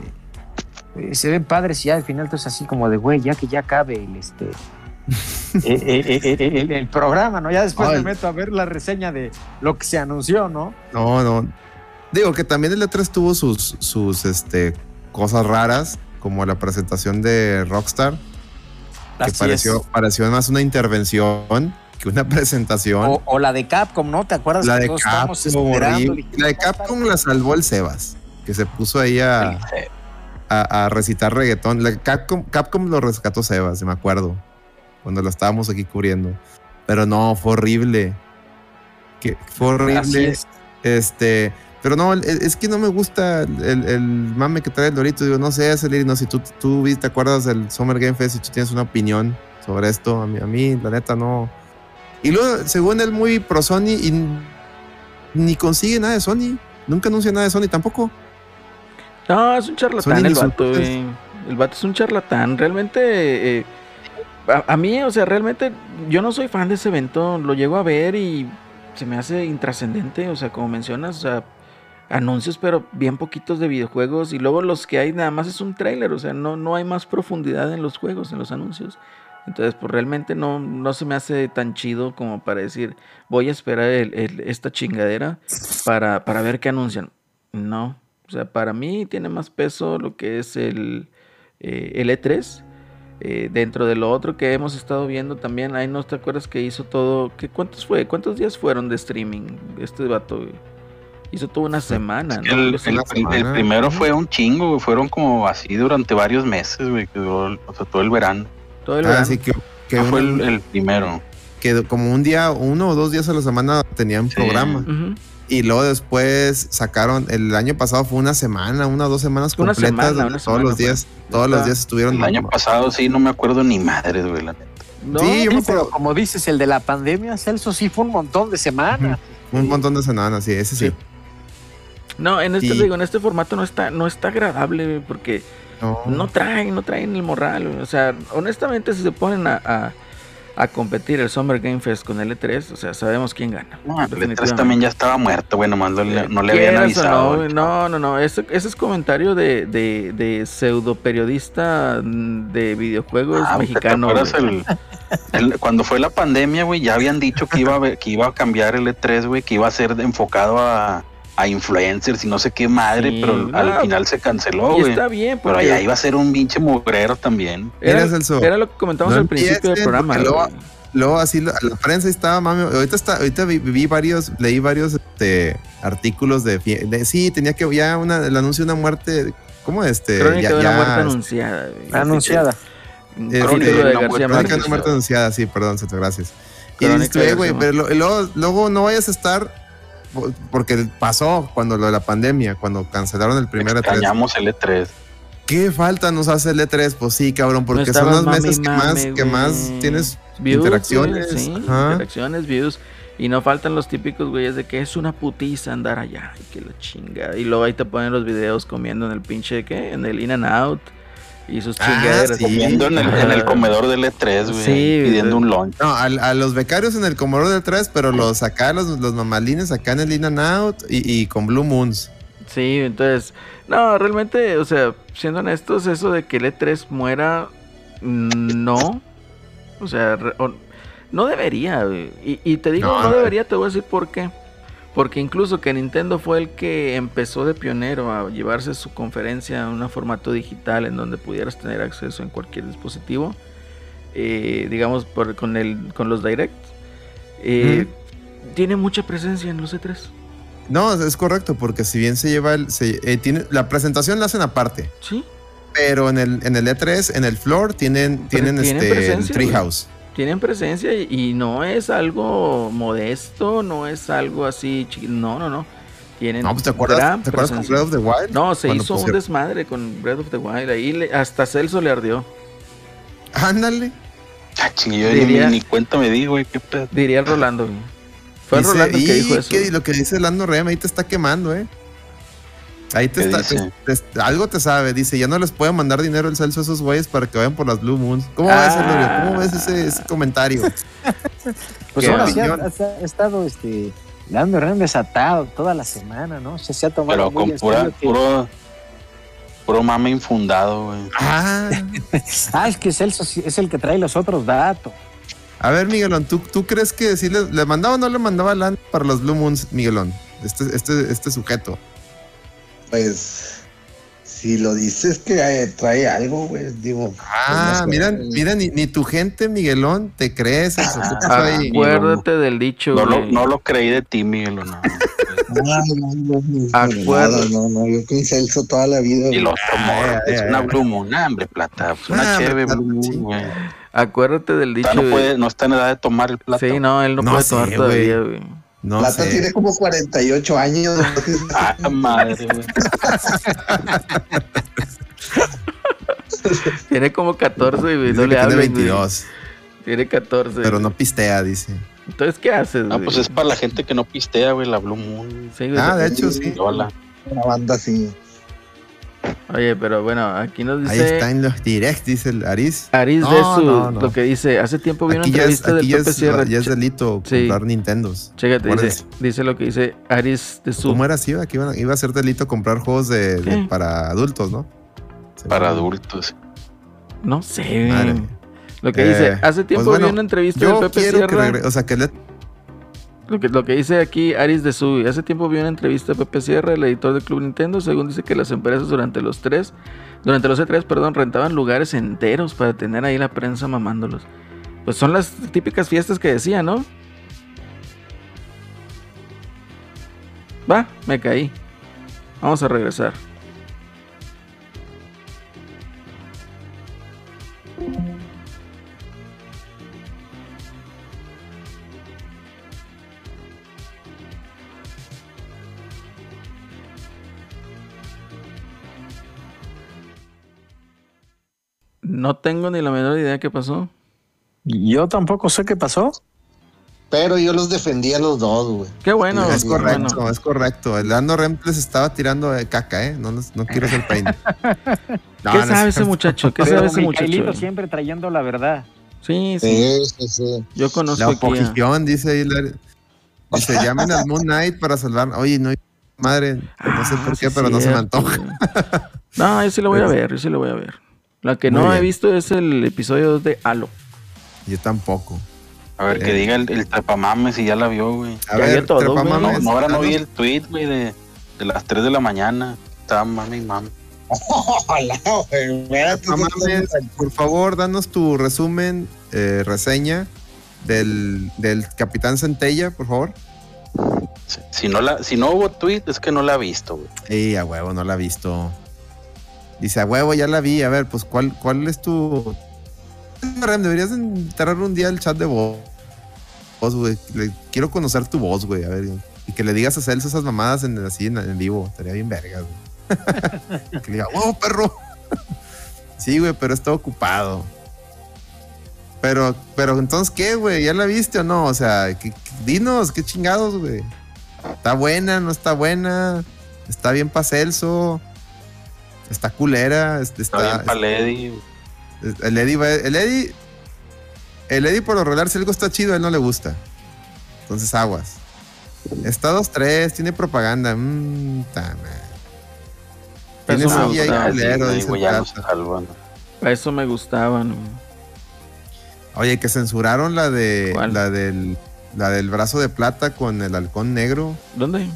eh, se ven padres y ya al final es así como de, güey, ya que ya cabe el, este, eh, eh, el, programa, ¿no? Ya después me meto a ver la reseña de lo que se anunció, ¿no? No, no. Digo que también el E3 tuvo sus, sus este, cosas raras, como la presentación de Rockstar, que pareció, pareció más una intervención que una presentación. O, la de Capcom, ¿no? ¿Te acuerdas? La de Capcom, la de Capcom la salvó el Sebas, que se puso ahí a a, recitar reggaetón. Capcom, Capcom lo rescató Sebas, me acuerdo, cuando lo estábamos aquí cubriendo. Pero no, fue horrible. Que, fue horrible. Este, pero no, es que no me gusta el, mame que trae el Dorito. Digo, no sé, no, si tú, tú te acuerdas del Summer Game Fest y tú tienes una opinión sobre esto, a mí, a mí la neta no. Y luego, según él, muy pro Sony y ni consigue nada de Sony. Nunca anuncia nada de Sony tampoco. No, es un charlatán el vato, El vato es un charlatán. Realmente, eh, a, mí, o sea, realmente yo no soy fan de ese evento. Lo llego a ver y se me hace intrascendente. O sea, como mencionas, o sea, anuncios, pero bien poquitos de videojuegos. Y luego los que hay nada más es un trailer. O sea, no, no hay más profundidad en los juegos, en los anuncios. Entonces, pues realmente no, no se me hace tan chido como para decir, voy a esperar esta chingadera para, para ver qué anuncian. No, o sea, para mí tiene más peso lo que es el, eh, el E3. Eh, dentro de lo otro que hemos estado viendo también, ahí no te acuerdas que hizo todo, que ¿cuántos fue? ¿Cuántos días fueron de streaming este vato? Hizo toda una semana, El, primero fue un chingo, fueron como así durante varios meses, güey, que o sea, todo el verano. Todo el ah, verano. que, fue el, primero. Que como un día, uno o dos días a la semana tenían programa. Y luego después sacaron, el año pasado fue una semana, una o dos semanas completas, todos los días, todos los días estuvieron. El año pasado sí, no me acuerdo ni madre, güey, la neta. sí, pero como dices, el de la pandemia, Celso, sí fue un montón de semanas. Un montón de semanas, sí, ese sí. No, en este digo, en este formato no está, no está agradable porque no. no traen, no traen el moral. O sea, honestamente, si se ponen a a competir el Summer Game Fest con el E3, o sea, sabemos quién gana. No, el E3 también ya estaba muerto, bueno, no, le, no le habían avisado. No, no, no, ese, ese, es comentario de, de, de, pseudo periodista de videojuegos ah, mexicano. cuando fue la pandemia, güey, ya habían dicho que iba, a, que iba a cambiar el E3, güey, que iba a ser enfocado a a influencers y no sé qué madre, pero al final se canceló, güey. Está bien, Pero allá iba a ser un pinche mugrero también. Era, era lo que comentamos al principio del programa. Luego, así la, prensa estaba, mami, ahorita está, ahorita vi, varios, leí varios este, artículos de, sí, tenía que ya una, el anuncio de una muerte, ¿cómo este? Crónica de una muerte anunciada. Anunciada. Eh, Crónica de, García Crónica de una muerte anunciada, sí, perdón, gracias. Y dices, güey, pero luego, luego no vayas a estar porque pasó cuando lo de la pandemia, cuando cancelaron el primer E3. el E3. ¿Qué falta nos hace el E3? Pues sí, cabrón, porque son los meses que más, que más tienes interacciones. interacciones, views. Y no faltan los típicos güeyes de que es una putiza andar allá. Y que la chinga. Y luego ahí te ponen los videos comiendo en el pinche, ¿qué? En el In and Out y sus ah, chingaderas. Comiendo en el, comedor del E3, güey. Sí, pidiendo un lunch. No, a, los becarios en el comedor del E3, pero los acá, los, los mamalines acá en el In and Out y, con Blue Moons. Sí, entonces, no, realmente, o sea, siendo honestos, eso de que el E3 muera, no. O sea, no debería, Y, y te digo, no debería, te voy a decir por qué. Porque incluso que Nintendo fue el que empezó de pionero a llevarse su conferencia a un formato digital en donde pudieras tener acceso en cualquier dispositivo, eh, digamos por, con, el, con los Direct, eh, tiene mucha presencia en los E3. No, es correcto, porque si bien se lleva el. Eh, tiene, la presentación la hacen aparte. Sí. Pero en el, en el E3, en el floor, tienen, tienen, este, Treehouse tienen presencia y, no es algo modesto, no es algo así, no, no, no. Tienen no, pues te acuerdas, ¿te acuerdas con Breath of the Wild? No, se hizo un desmadre con Breath of the Wild. Ahí hasta Celso le ardió. Ándale. Ah, yo diría, ni, cuenta me di, güey. ¿Qué pedo? Diría el Rolando, güey. Fue el Rolando que dijo eso. Y lo que dice Lando Rem ahí te está quemando, eh. Ahí te está, algo te sabe, dice, ya no les puedo mandar dinero el Celso a esos güeyes para que vayan por las Blue Moons. ¿Cómo ves, ah. ¿Cómo ves ese, comentario? pues ahora sí ha, estado este Lando Rem desatado toda la semana, ¿no? Se, se ha tomado Pero con pura, puro, puro mame infundado, güey. Ah. ah, es que Celso es el que trae los otros datos. A ver, Miguelón, ¿tú, ¿tú crees que si le, mandaba o no le mandaba Lando para los Blue Moons, Miguelón? Este, este, este sujeto. Pues si lo dices que trae algo, güey, digo. Ah, pues, mira, mira, ni, ni, tu gente, Miguelón, te crees. Eso, ah, acuérdate del dicho. No lo, no lo, creí de ti, Miguelón. No, no, no, no, no, yo con Celso toda la vida. Y lo tomó, es una Blue Moon, hambre, plata, pues una chévere. Acuérdate del dicho. No, puede, no está en edad de tomar el plato. Sí, no, él no, puede tomar todavía, güey. No Plata tiene como 48 años. ah, madre, tiene como 14 y no le habla. Tiene 22. Tiene 14. Pero no pistea, dice. Entonces, ¿qué haces? Ah, pues es para la gente que no pistea, güey, la Blue Moon. ah, de hecho, sí. Hola. Una banda así. Oye, pero bueno, aquí nos dice. Ahí está en los directs, dice el Aris. Aris de su. Lo que dice. Hace tiempo vi una entrevista del Pepe Sierra. Ya es delito comprar Nintendos. Chécate, dice, dice lo que dice Aris de su. ¿Cómo era así? Aquí iba, iba a ser delito comprar juegos de, para adultos, ¿no? para adultos. No sé. Lo que dice. Eh, hace tiempo pues vi una entrevista del Pepe Sierra. o sea, que le lo que, lo que dice aquí Aris de Sui. Hace tiempo vi una entrevista de Pepe Sierra, el editor del Club Nintendo, según dice que las empresas durante los tres, durante los E3, perdón, rentaban lugares enteros para tener ahí la prensa mamándolos. Pues son las típicas fiestas que decía, ¿no? Va, me caí. Vamos a regresar. No tengo ni la menor idea qué pasó. Yo tampoco sé qué pasó. Pero yo los defendí a los dos, güey. Qué bueno. Es correcto, es correcto. El Lando Rem les estaba tirando de caca, ¿eh? No, no quiero ser peine. ¿Qué sabe ese muchacho? ¿Qué sabe ese muchacho? siempre trayendo la verdad. Sí, sí. sí, sí, Yo conozco La oposición, dice ahí. Dice, llamen al Moon Knight para salvar. Oye, no, madre, no sé por ah, qué, pero no se me antoja. no, yo sí lo voy a ver, yo sí lo voy a ver. La que no he visto es el episodio de Halo. Yo tampoco. A ver, que eh. diga el, el trepamames si ya la vio, güey. A ver, todo, No, no, ahora no vi el tweet, güey, de, de, las 3 de la mañana. Estaba mami, mami. por favor, danos tu resumen, eh, reseña del, del Capitán Centella, por favor. Si, no la, si no hubo tweet, es que no la ha visto, güey. Sí, a huevo, no la ha visto. Dice, a huevo, ya la vi. A ver, pues, ¿cuál, cuál es tu. Deberías entrar un día al chat de voz, güey. Quiero conocer tu voz, güey. A ver, y que le digas a Celso esas mamadas en, así en, vivo. Estaría bien verga, güey. que le diga, huevo, perro. sí, güey, pero está ocupado. Pero, pero entonces, ¿qué, güey? ¿Ya la viste o no? O sea, dinos, qué chingados, güey. ¿Está buena? ¿No está buena? ¿Está bien para Celso? Está culera. Está, está bien el Eddie. El Eddie, va, el Eddie. El Eddie, por lo regular, si algo está chido, a él no le gusta. Entonces, aguas. Está 2-3, tiene propaganda. Mmm, Tiene eso me culero, dice Eso me gustaba, Oye, que censuraron la de. La del. La del brazo de plata con el halcón negro. ¿Dónde?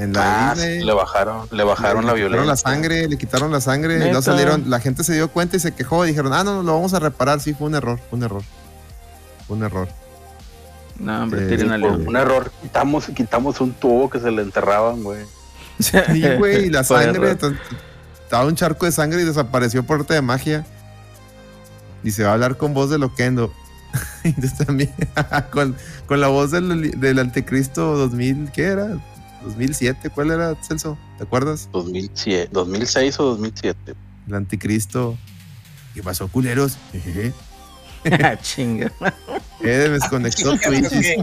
En la ah, le bajaron, le bajaron la violencia. la sangre, le quitaron la sangre, no salieron, la gente se dio cuenta y se quejó y dijeron, ah, no, lo vamos a reparar, sí, fue un error, fue un error. Fue un error. No, hombre, tiren al Un error, quitamos, quitamos un tubo que se le enterraban, güey. Sí, güey, y la sangre, estaba un charco de sangre y desapareció por arte de magia. Y se va a hablar con voz de Loquendo. y también con, con la voz del, del Anticristo 2000, ¿qué era? 2007, ¿cuál era, Celso? ¿Te acuerdas? 2007, 2006 o 2007. El anticristo. ¿Qué pasó, culeros? Chinga. Eh, desconectó Twitch.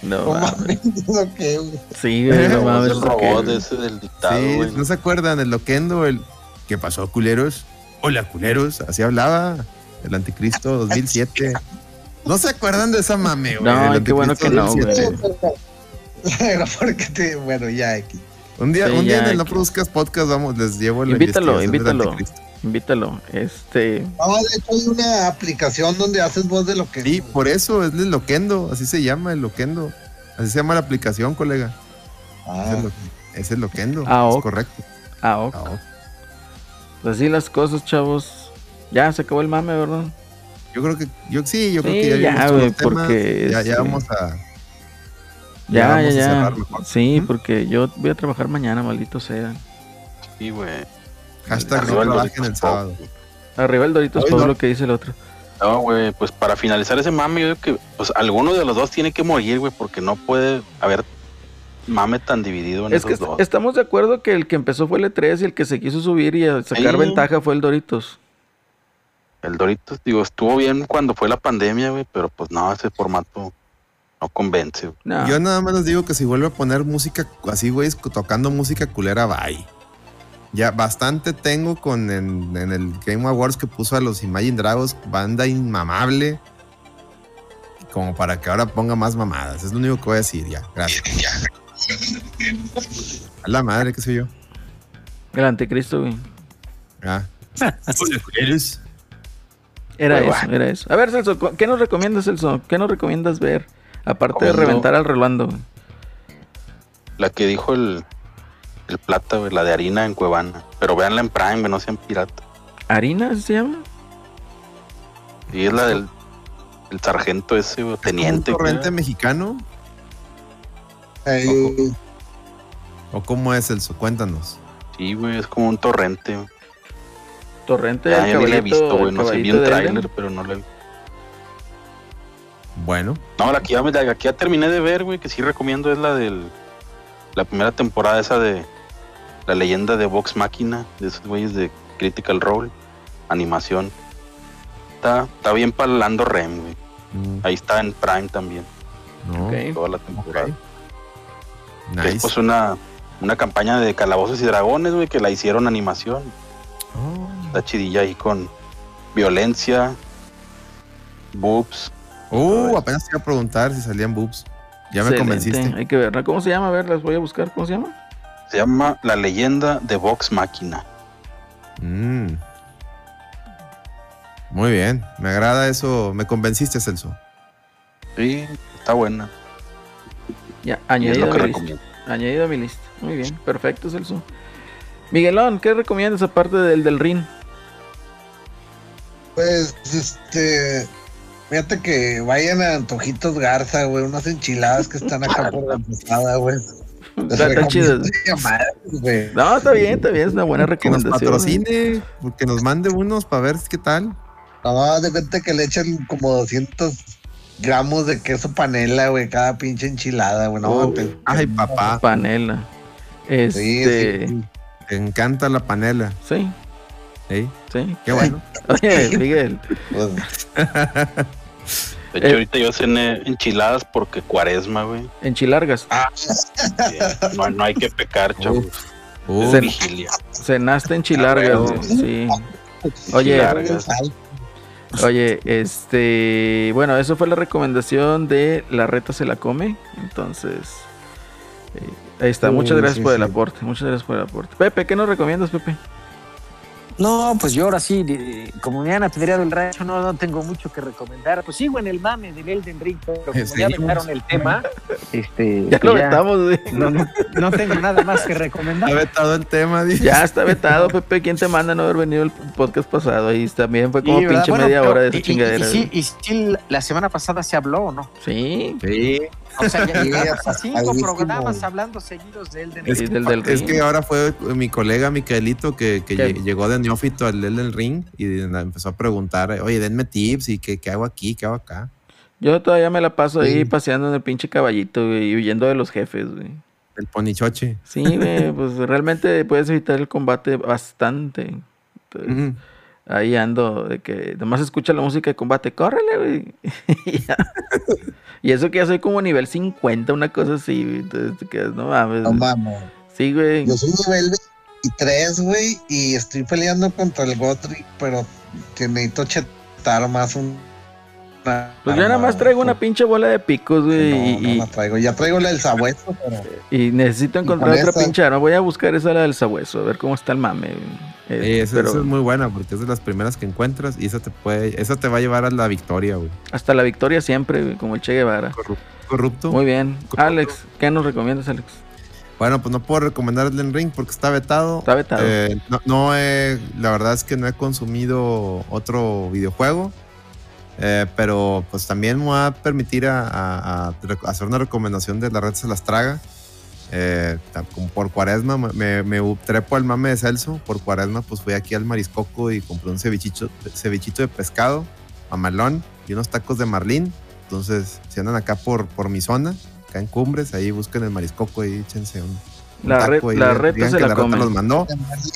No mames. sí, güey, no mames. El robot ese del dictado, sí, ¿No se acuerdan? El loquendo, el ¿Qué pasó, culeros? Hola, culeros. Así hablaba el anticristo 2007. ¿No se acuerdan de esa mame, güey? No, qué bueno que no, güey. porque te, bueno, ya aquí. Un día, un día en el No Produzcas Podcast vamos, les llevo la Invítalo, invítalo. Invítalo. Este. No, de hecho hay una aplicación donde haces voz de loquendo. Sí, por eso es el loquendo, así se llama el loquendo. Así se llama la aplicación, colega. Ah. Es el, loquendo. Ah, es correcto. Ah, ok. Ah, Pues así las cosas, chavos. Ya se acabó el mame, ¿verdad? Yo creo que, yo sí, yo creo que ya, ya güey, porque ya, ya vamos a. Ya, ya, ya. Sí, porque yo voy a trabajar mañana, maldito sea. Sí, güey. Hashtag no trabajen el sábado. Arriba el Doritos todo lo que dice el otro. No, güey, pues para finalizar ese mame, yo digo que pues alguno de los dos tiene que morir, güey, porque no puede haber mame tan dividido en es esos que Estamos de acuerdo que el que empezó fue el E3 y el que se quiso subir y sacar ventaja fue el Doritos. El Doritos, digo, estuvo bien cuando fue la pandemia, güey, pero pues no, ese formato no convence. Yo nada más les digo que si vuelve a poner música así, güey, tocando música culera, bye. Ya bastante tengo con en, el Game Awards que puso a los Imagine Dragons, banda inmamable. Como para que ahora ponga más mamadas. Es lo único que voy a decir, ya. Gracias. A la madre, qué soy yo. El anticristo, güey. Ah. ¿Eres? Era eso, era eso. A ver, Celso, ¿qué nos recomiendas, Celso? ¿Qué nos recomiendas ver? Aparte de reventar al Rolando. La que dijo el, el plata, la de harina en Cuevana. Pero véanla en Prime, no sean pirata. ¿Harina se llama? Y es la del el sargento ese, teniente. ¿Un torrente mexicano? ¿O cómo es eso? Cuéntanos. Sí, güey, es como un torrente. Torrente ya, ya he visto, güey. No sé, vi un trailer, pero no lo he Bueno. No, la que ya, la que ya terminé de ver, güey, que sí recomiendo es la del. La primera temporada esa de la leyenda de Vox Máquina, de esos güeyes de Critical Role, animación. Está, está bien para Lando Rem, güey. Mm. Ahí está en Prime también. Toda la temporada. Es pues una, una campaña de calabozos y dragones, güey, que la hicieron animación. Oh. Está chidilla ahí con violencia, boobs. Uh, apenas te iba a preguntar si salían boobs. Ya me convenciste. Hay que ver. ¿Cómo se llama? A ver, las voy a buscar. ¿Cómo se llama? Se llama La leyenda de Vox Máquina. Mm. Muy bien, me agrada eso. Me convenciste, Celso. Sí, está buena. Ya, añadido, a mi lista. añadido a mi lista. Muy bien, perfecto, Celso. Miguelón, ¿qué recomiendas aparte del del RIN? Pues, este. Fíjate que vayan a Antojitos Garza, güey. Unas enchiladas que están acá por la pasada, güey. Está, chido. No, está bien, está bien, es una buena recomendación. Que nos patrocine, que nos mande unos para ver qué tal. No, de cuenta que le echan como 200 gramos de queso panela, güey, cada pinche enchilada, güey. No, Ay, papá. Panela. Este... Sí, Te encanta la panela. Sí. ¿Sí? Sí. Qué bueno. Oye, Miguel. Pues, de hecho, ahorita yo cené enchiladas porque cuaresma, güey. Enchilargas. Ah, no, no, hay que pecar, chavos. vigilia. Cenaste enchilargas, güey. Sí. Oye, oye, este, bueno, eso fue la recomendación de La Reta se la come. Entonces, eh, ahí está. Muchas gracias por el aporte. Muchas gracias por el aporte. Pepe, ¿qué nos recomiendas, Pepe? No, pues yo ahora sí, como me han apedreado el rancho, no, no tengo mucho que recomendar. Pues sigo en el mame del Elden Ring, pero como ya vetaron el tema, este, ya lo vetamos, no, no, no, tengo nada más que recomendar. Está vetado el tema, dice. Ya está vetado, Pepe. ¿Quién te manda no haber venido el podcast pasado? Ahí también fue como pinche media hora de esa chingadera. Y, y, sí, la semana pasada se habló, ¿no? Sí. Sí. O sea, ya hasta cinco programas hablando seguidos de Elden Ring. Es, del, es que ahora fue mi colega Micaelito que, que llegó de neófito al Elden Ring y empezó a preguntar, oye, denme tips y qué, qué hago aquí, qué hago acá. Yo todavía me la paso ahí paseando en el pinche caballito y huyendo de los jefes, güey. El ponichoche. Sí, güey, pues realmente puedes evitar el combate bastante. Ahí ando, de que nomás escucha la música de combate, córrele, güey. y eso que ya soy como nivel 50, una cosa así, Entonces te quedas, no mames. No mames. Sí, güey. Yo soy nivel 23, güey, y estoy peleando contra el Gotrick, pero que necesito chetar más un pues yo nada más traigo una pinche bola de picos, güey. No, no la traigo. Ya traigo la del sabueso, pero... Y necesito encontrar otra pinche arma. Voy a buscar esa la del sabueso, a ver cómo está el mame. Eh, esa, es muy buena porque es de las primeras que encuentras y esa te puede, esa te va a llevar a la victoria, güey. Hasta la victoria siempre, como el Che Guevara. Corrupto. Muy bien. Alex, ¿qué nos recomiendas, Alex? Bueno, pues no puedo recomendar el Ring porque está vetado. Está vetado. Eh, no, he, la verdad es que no he consumido otro videojuego. Eh, pero pues también me va a permitir a, hacer una recomendación de la red se las traga. Eh, por cuaresma me, me, trepo al mame de Celso. Por cuaresma pues fui aquí al Mariscoco y compré un cevichito, cevichito de pescado, mamalón y unos tacos de marlín. Entonces, si andan acá por, por mi zona, acá en Cumbres, ahí busquen el Mariscoco y échense un, la, la reta se la, come. los mandó.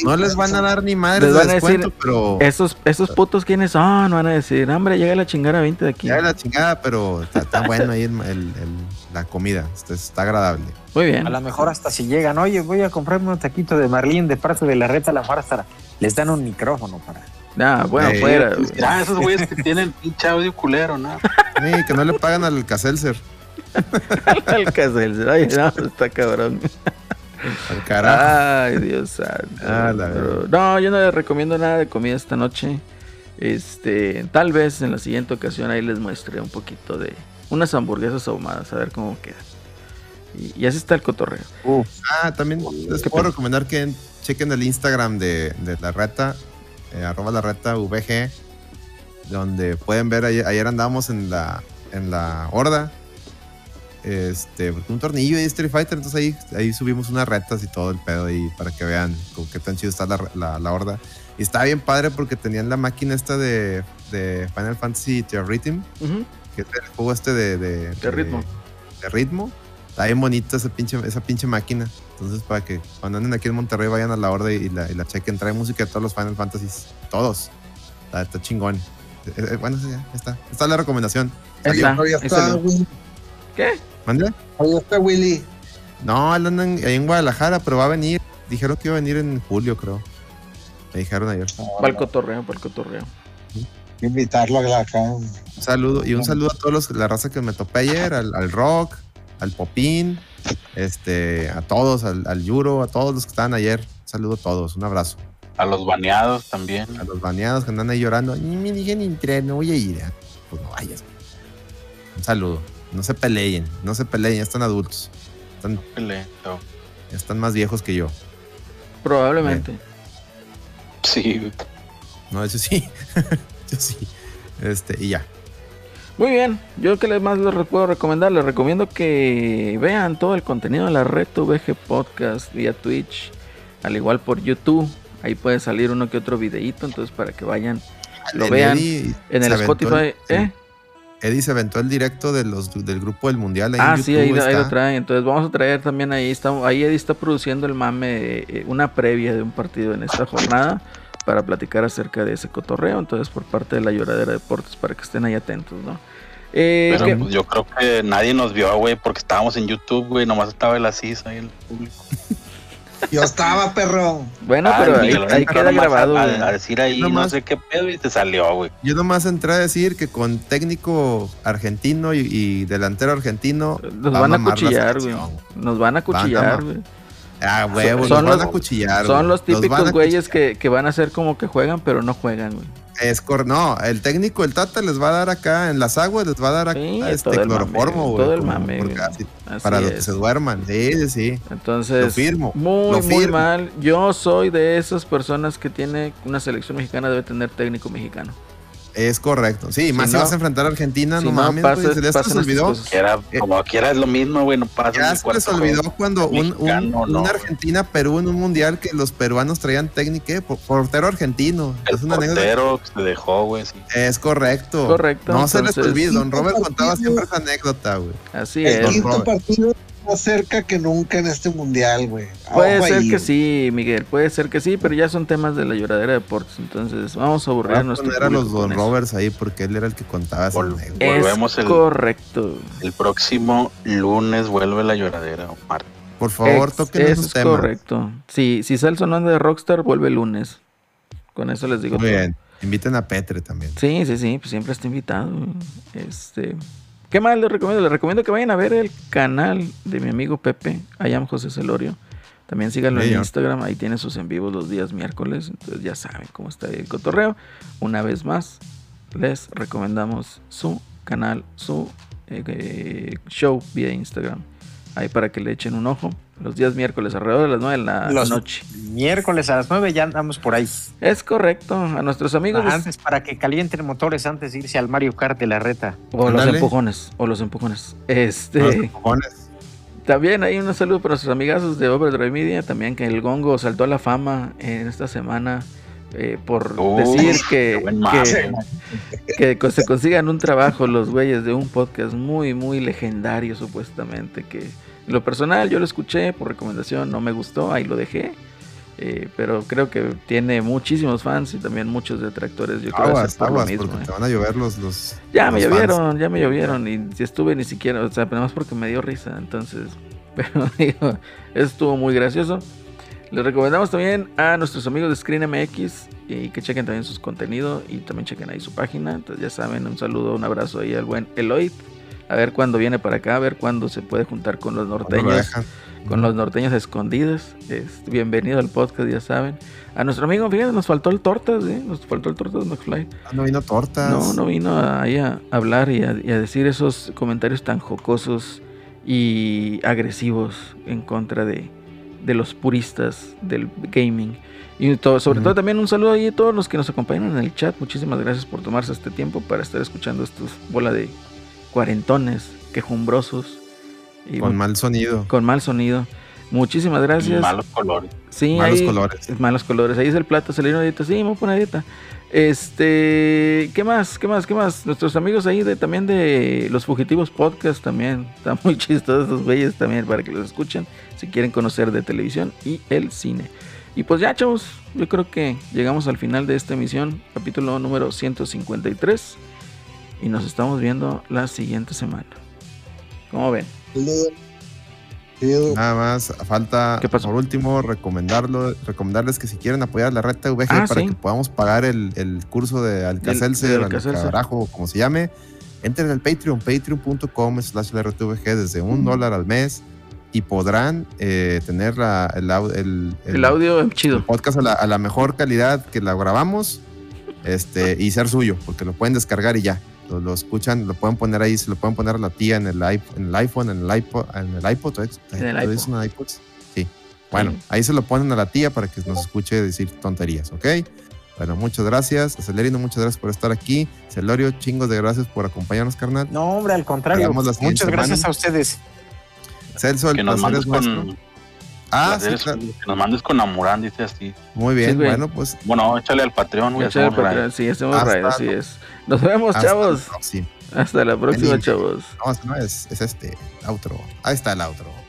No les van a dar ni madre les van a decir, pero. Esos, esos putos quiénes son, van a decir, hombre, llega la chingada 20 de aquí. Llega la chingada, pero está, bueno ahí el, la comida, está, agradable. Muy bien. A lo mejor hasta si llegan, oye, voy a comprarme un taquito de Marlín de parte de la reta, a la mejor les dan un micrófono para. Ah, bueno, fuera. Ah, esos güeyes que tienen pinche audio culero, ¿no? Sí, que no le pagan al Caselser. al Caselser, ay, no, está cabrón. Ay, Dios santo. Ah, no, yo no les recomiendo nada de comida esta noche. Este, tal vez en la siguiente ocasión ahí les muestre un poquito de unas hamburguesas ahumadas, a ver cómo quedan. Y, así está el cotorreo. Ah, también les puedo recomendar que chequen el Instagram de, la reta, eh, arroba la reta VG, donde pueden ver, ayer, ayer andábamos en la, en la horda este, un tornillo de Street Fighter, entonces ahí, ahí subimos unas retas y todo el pedo ahí para que vean con qué tan chido está la, la, horda. Y estaba bien padre porque tenían la máquina esta de, de Final Fantasy The Rhythm, que es el juego este de, de, ritmo. De ritmo. Está bien bonita esa pinche, esa pinche máquina. Entonces, para que cuando anden aquí en Monterrey vayan a la horda y la, y la chequen. Trae música de todos los Final Fantasies. Todos. Está, chingón. Eh, eh, bueno, sí, ya está. Está la recomendación. Está, ¿Qué? ¿Mande? Ahí está Willy. No, él anda ahí en Guadalajara, pero va a venir. Dijeron que iba a venir en julio, creo. Me dijeron ayer. Para el cotorreo, para el cotorreo. Invitarlo a la Un saludo, y un saludo a todos los, la raza que me topé ayer, al, rock, al popín, este, a todos, al, al, Yuro, a todos los que estaban ayer. Un saludo a todos, un abrazo. A los baneados también. A los baneados que andan ahí llorando. Ni me digan entrar, no voy a ir. Pues no vayas. Un saludo. No se peleen, no se peleen, ya están adultos. Están, Ya están más viejos que yo. Probablemente. Sí. No, eso sí. yo sí. Este, y ya. Muy bien, yo que les más les puedo recomendar, les recomiendo que vean todo el contenido de la red VG Podcast vía Twitch, al igual por YouTube. Ahí puede salir uno que otro videíto, entonces para que vayan, lo vean en el Spotify. ¿eh? Eddie se aventó el directo de los, del grupo del mundial. ah, sí, ahí, lo traen. Entonces vamos a traer también ahí. Está, ahí Eddie está produciendo el mame, eh, una previa de un partido en esta jornada para platicar acerca de ese cotorreo. Entonces, por parte de la Lloradera Deportes, para que estén ahí atentos, ¿no? Eh, Pero pues, yo creo que nadie nos vio, güey, porque estábamos en YouTube, güey. Nomás estaba el Asís ahí el público. Yo estaba, perro. Bueno, pero ahí, queda grabado. A, decir ahí, no sé qué pedo, y te salió, güey. Yo nomás entré a decir que con técnico argentino y, delantero argentino. Nos van a cuchillar, güey. Nos van a cuchillar, güey. Ah, huevos, son, nos van a cuchillar. Son los típicos güeyes que, que van a hacer como que juegan, pero no juegan, güey. Es no, el técnico, el Tata, les va a dar acá en las aguas, les va a dar acá este cloroformo, Todo el mame, para que se duerman. Sí, sí. Entonces, lo firmo. Muy, muy mal. Yo soy de esas personas que tiene una selección mexicana, debe tener técnico mexicano. Es correcto. Sí, más si vas a enfrentar a Argentina, no mames, se les olvidó. Eh, como quiera es lo mismo, güey, no pasa. Ya se les olvidó cuando un, un, Argentina-Perú en un mundial que los peruanos traían técnica, ¿eh? portero argentino. es una portero que se dejó, güey. Es correcto. Correcto. No se les olvide, don Robert contaba siempre esa anécdota, güey. Así es. El quinto partido más cerca que nunca en este mundial, güey. Puede ser que sí, Miguel, puede ser que sí, pero ya son temas de la lloradera de deportes, entonces vamos a aburrir a nuestro a los Don Roberts ahí porque él era el que contaba. volvemos el, correcto. El próximo lunes vuelve la lloradera, Omar. Por favor, toquen es correcto. Sí, si Celso no anda de Rockstar, vuelve el lunes. Con eso les digo Muy bien. Inviten a Petre también. Sí, sí, sí, pues siempre está invitado. Este, ¿Qué más les recomiendo? Les recomiendo que vayan a ver el canal de mi amigo Pepe, Ayam José Celorio. También síganlo en Instagram, ahí tiene sus en vivos los días miércoles, entonces ya saben cómo está el cotorreo. Una vez más, les recomendamos su canal, su eh, eh, show vía Instagram ahí para que le echen un ojo. Los días miércoles, alrededor de las 9 de la Los noche. Miércoles a las 9 ya andamos por ahí. Es correcto. A nuestros amigos. Antes, para que calienten motores antes de irse al Mario Kart de la reta. O los empujones. O los empujones. Este. Los empujones. También hay un saludo para nuestros amigazos de Overdrive Media. También que el Gongo saltó a la fama en esta semana. Eh, por decir que, que, que, se consigan un trabajo los güeyes de un podcast muy, muy legendario supuestamente, que en lo personal yo lo escuché por recomendación, no me gustó, ahí lo dejé. Eh, pero creo que tiene muchísimos fans y también muchos detractores. Yo creo que por lo mismo, porque eh. te van a llover los, los Ya me llovieron, ya me llovieron y si estuve ni siquiera, o sea, nada más porque me dio risa, entonces, pero digo, estuvo muy gracioso. Les recomendamos también a nuestros amigos de Screen MX y que chequen también sus contenidos y también chequen ahí su página. Entonces ya saben, un saludo, un abrazo ahí al buen Eloy. A ver cuándo viene para acá, a ver cuándo se puede juntar con los norteños. Con los norteños escondidos. bienvenido al podcast, ya saben. A nuestro amigo, fíjense, nos faltó el Tortas, ¿eh? Nos faltó el Tortas McFly. Ah, no vino Tortas. No, no vino ahí a hablar y a decir esos comentarios tan jocosos y agresivos en contra de, de los puristas del gaming. Y sobre todo también un saludo ahí a todos los que nos acompañan en el chat. Muchísimas gracias por tomarse este tiempo para estar escuchando estos bola de cuarentones, quejumbrosos. Y con mal sonido. Con mal sonido. Muchísimas gracias. malos colores. Sí, malos colores. Malos colores. Ahí es el plato, se le dio dieta. Sí, me voy a dieta. Este, ¿qué más? ¿Qué más? ¿Qué más? Nuestros amigos ahí de también de los Fugitivos Podcast también. Están muy chistosos esos güeyes también para que los escuchen si quieren conocer de televisión y el cine. Y pues ya, chavos, yo creo que llegamos al final de esta emisión, capítulo número 153. Y nos estamos viendo la siguiente semana. ¿Cómo ven? Nada más, falta por último recomendarlo, recomendarles que si quieren apoyar la red TVG ah, para que podamos pagar el, curso de Alcacelser, Alcarajo, como se llame, entren al Patreon, patreon.com slash RTVG desde un dólar al mes y podrán eh, tener el, el, audio chido. podcast a la, mejor calidad que la grabamos este, y ser suyo, porque lo pueden descargar y ya lo, escuchan, lo pueden poner ahí, se lo pueden poner a la tía en el, en el iPhone, en el iPod, en el iPod, ¿En el iPod? Sí. Bueno, ahí se lo ponen a la tía para que nos escuche decir tonterías, ¿ok? Bueno, muchas gracias. Acelerino, muchas gracias por estar aquí. Celorio, chingos de gracias por acompañarnos, carnal. No, hombre, al contrario. Muchas gracias a ustedes. Celso, el que nos mandes con, Ah, sí, claro. Que nos mandes con Amurán, dice así. Muy bien, bueno, pues. Bueno, échale al Patreon, güey. Échale al Patreon, sí, hacemos raid, así es. Nos vemos, chavos. Hasta la próxima, chavos. No, no es, es este, outro. Ahí está el outro.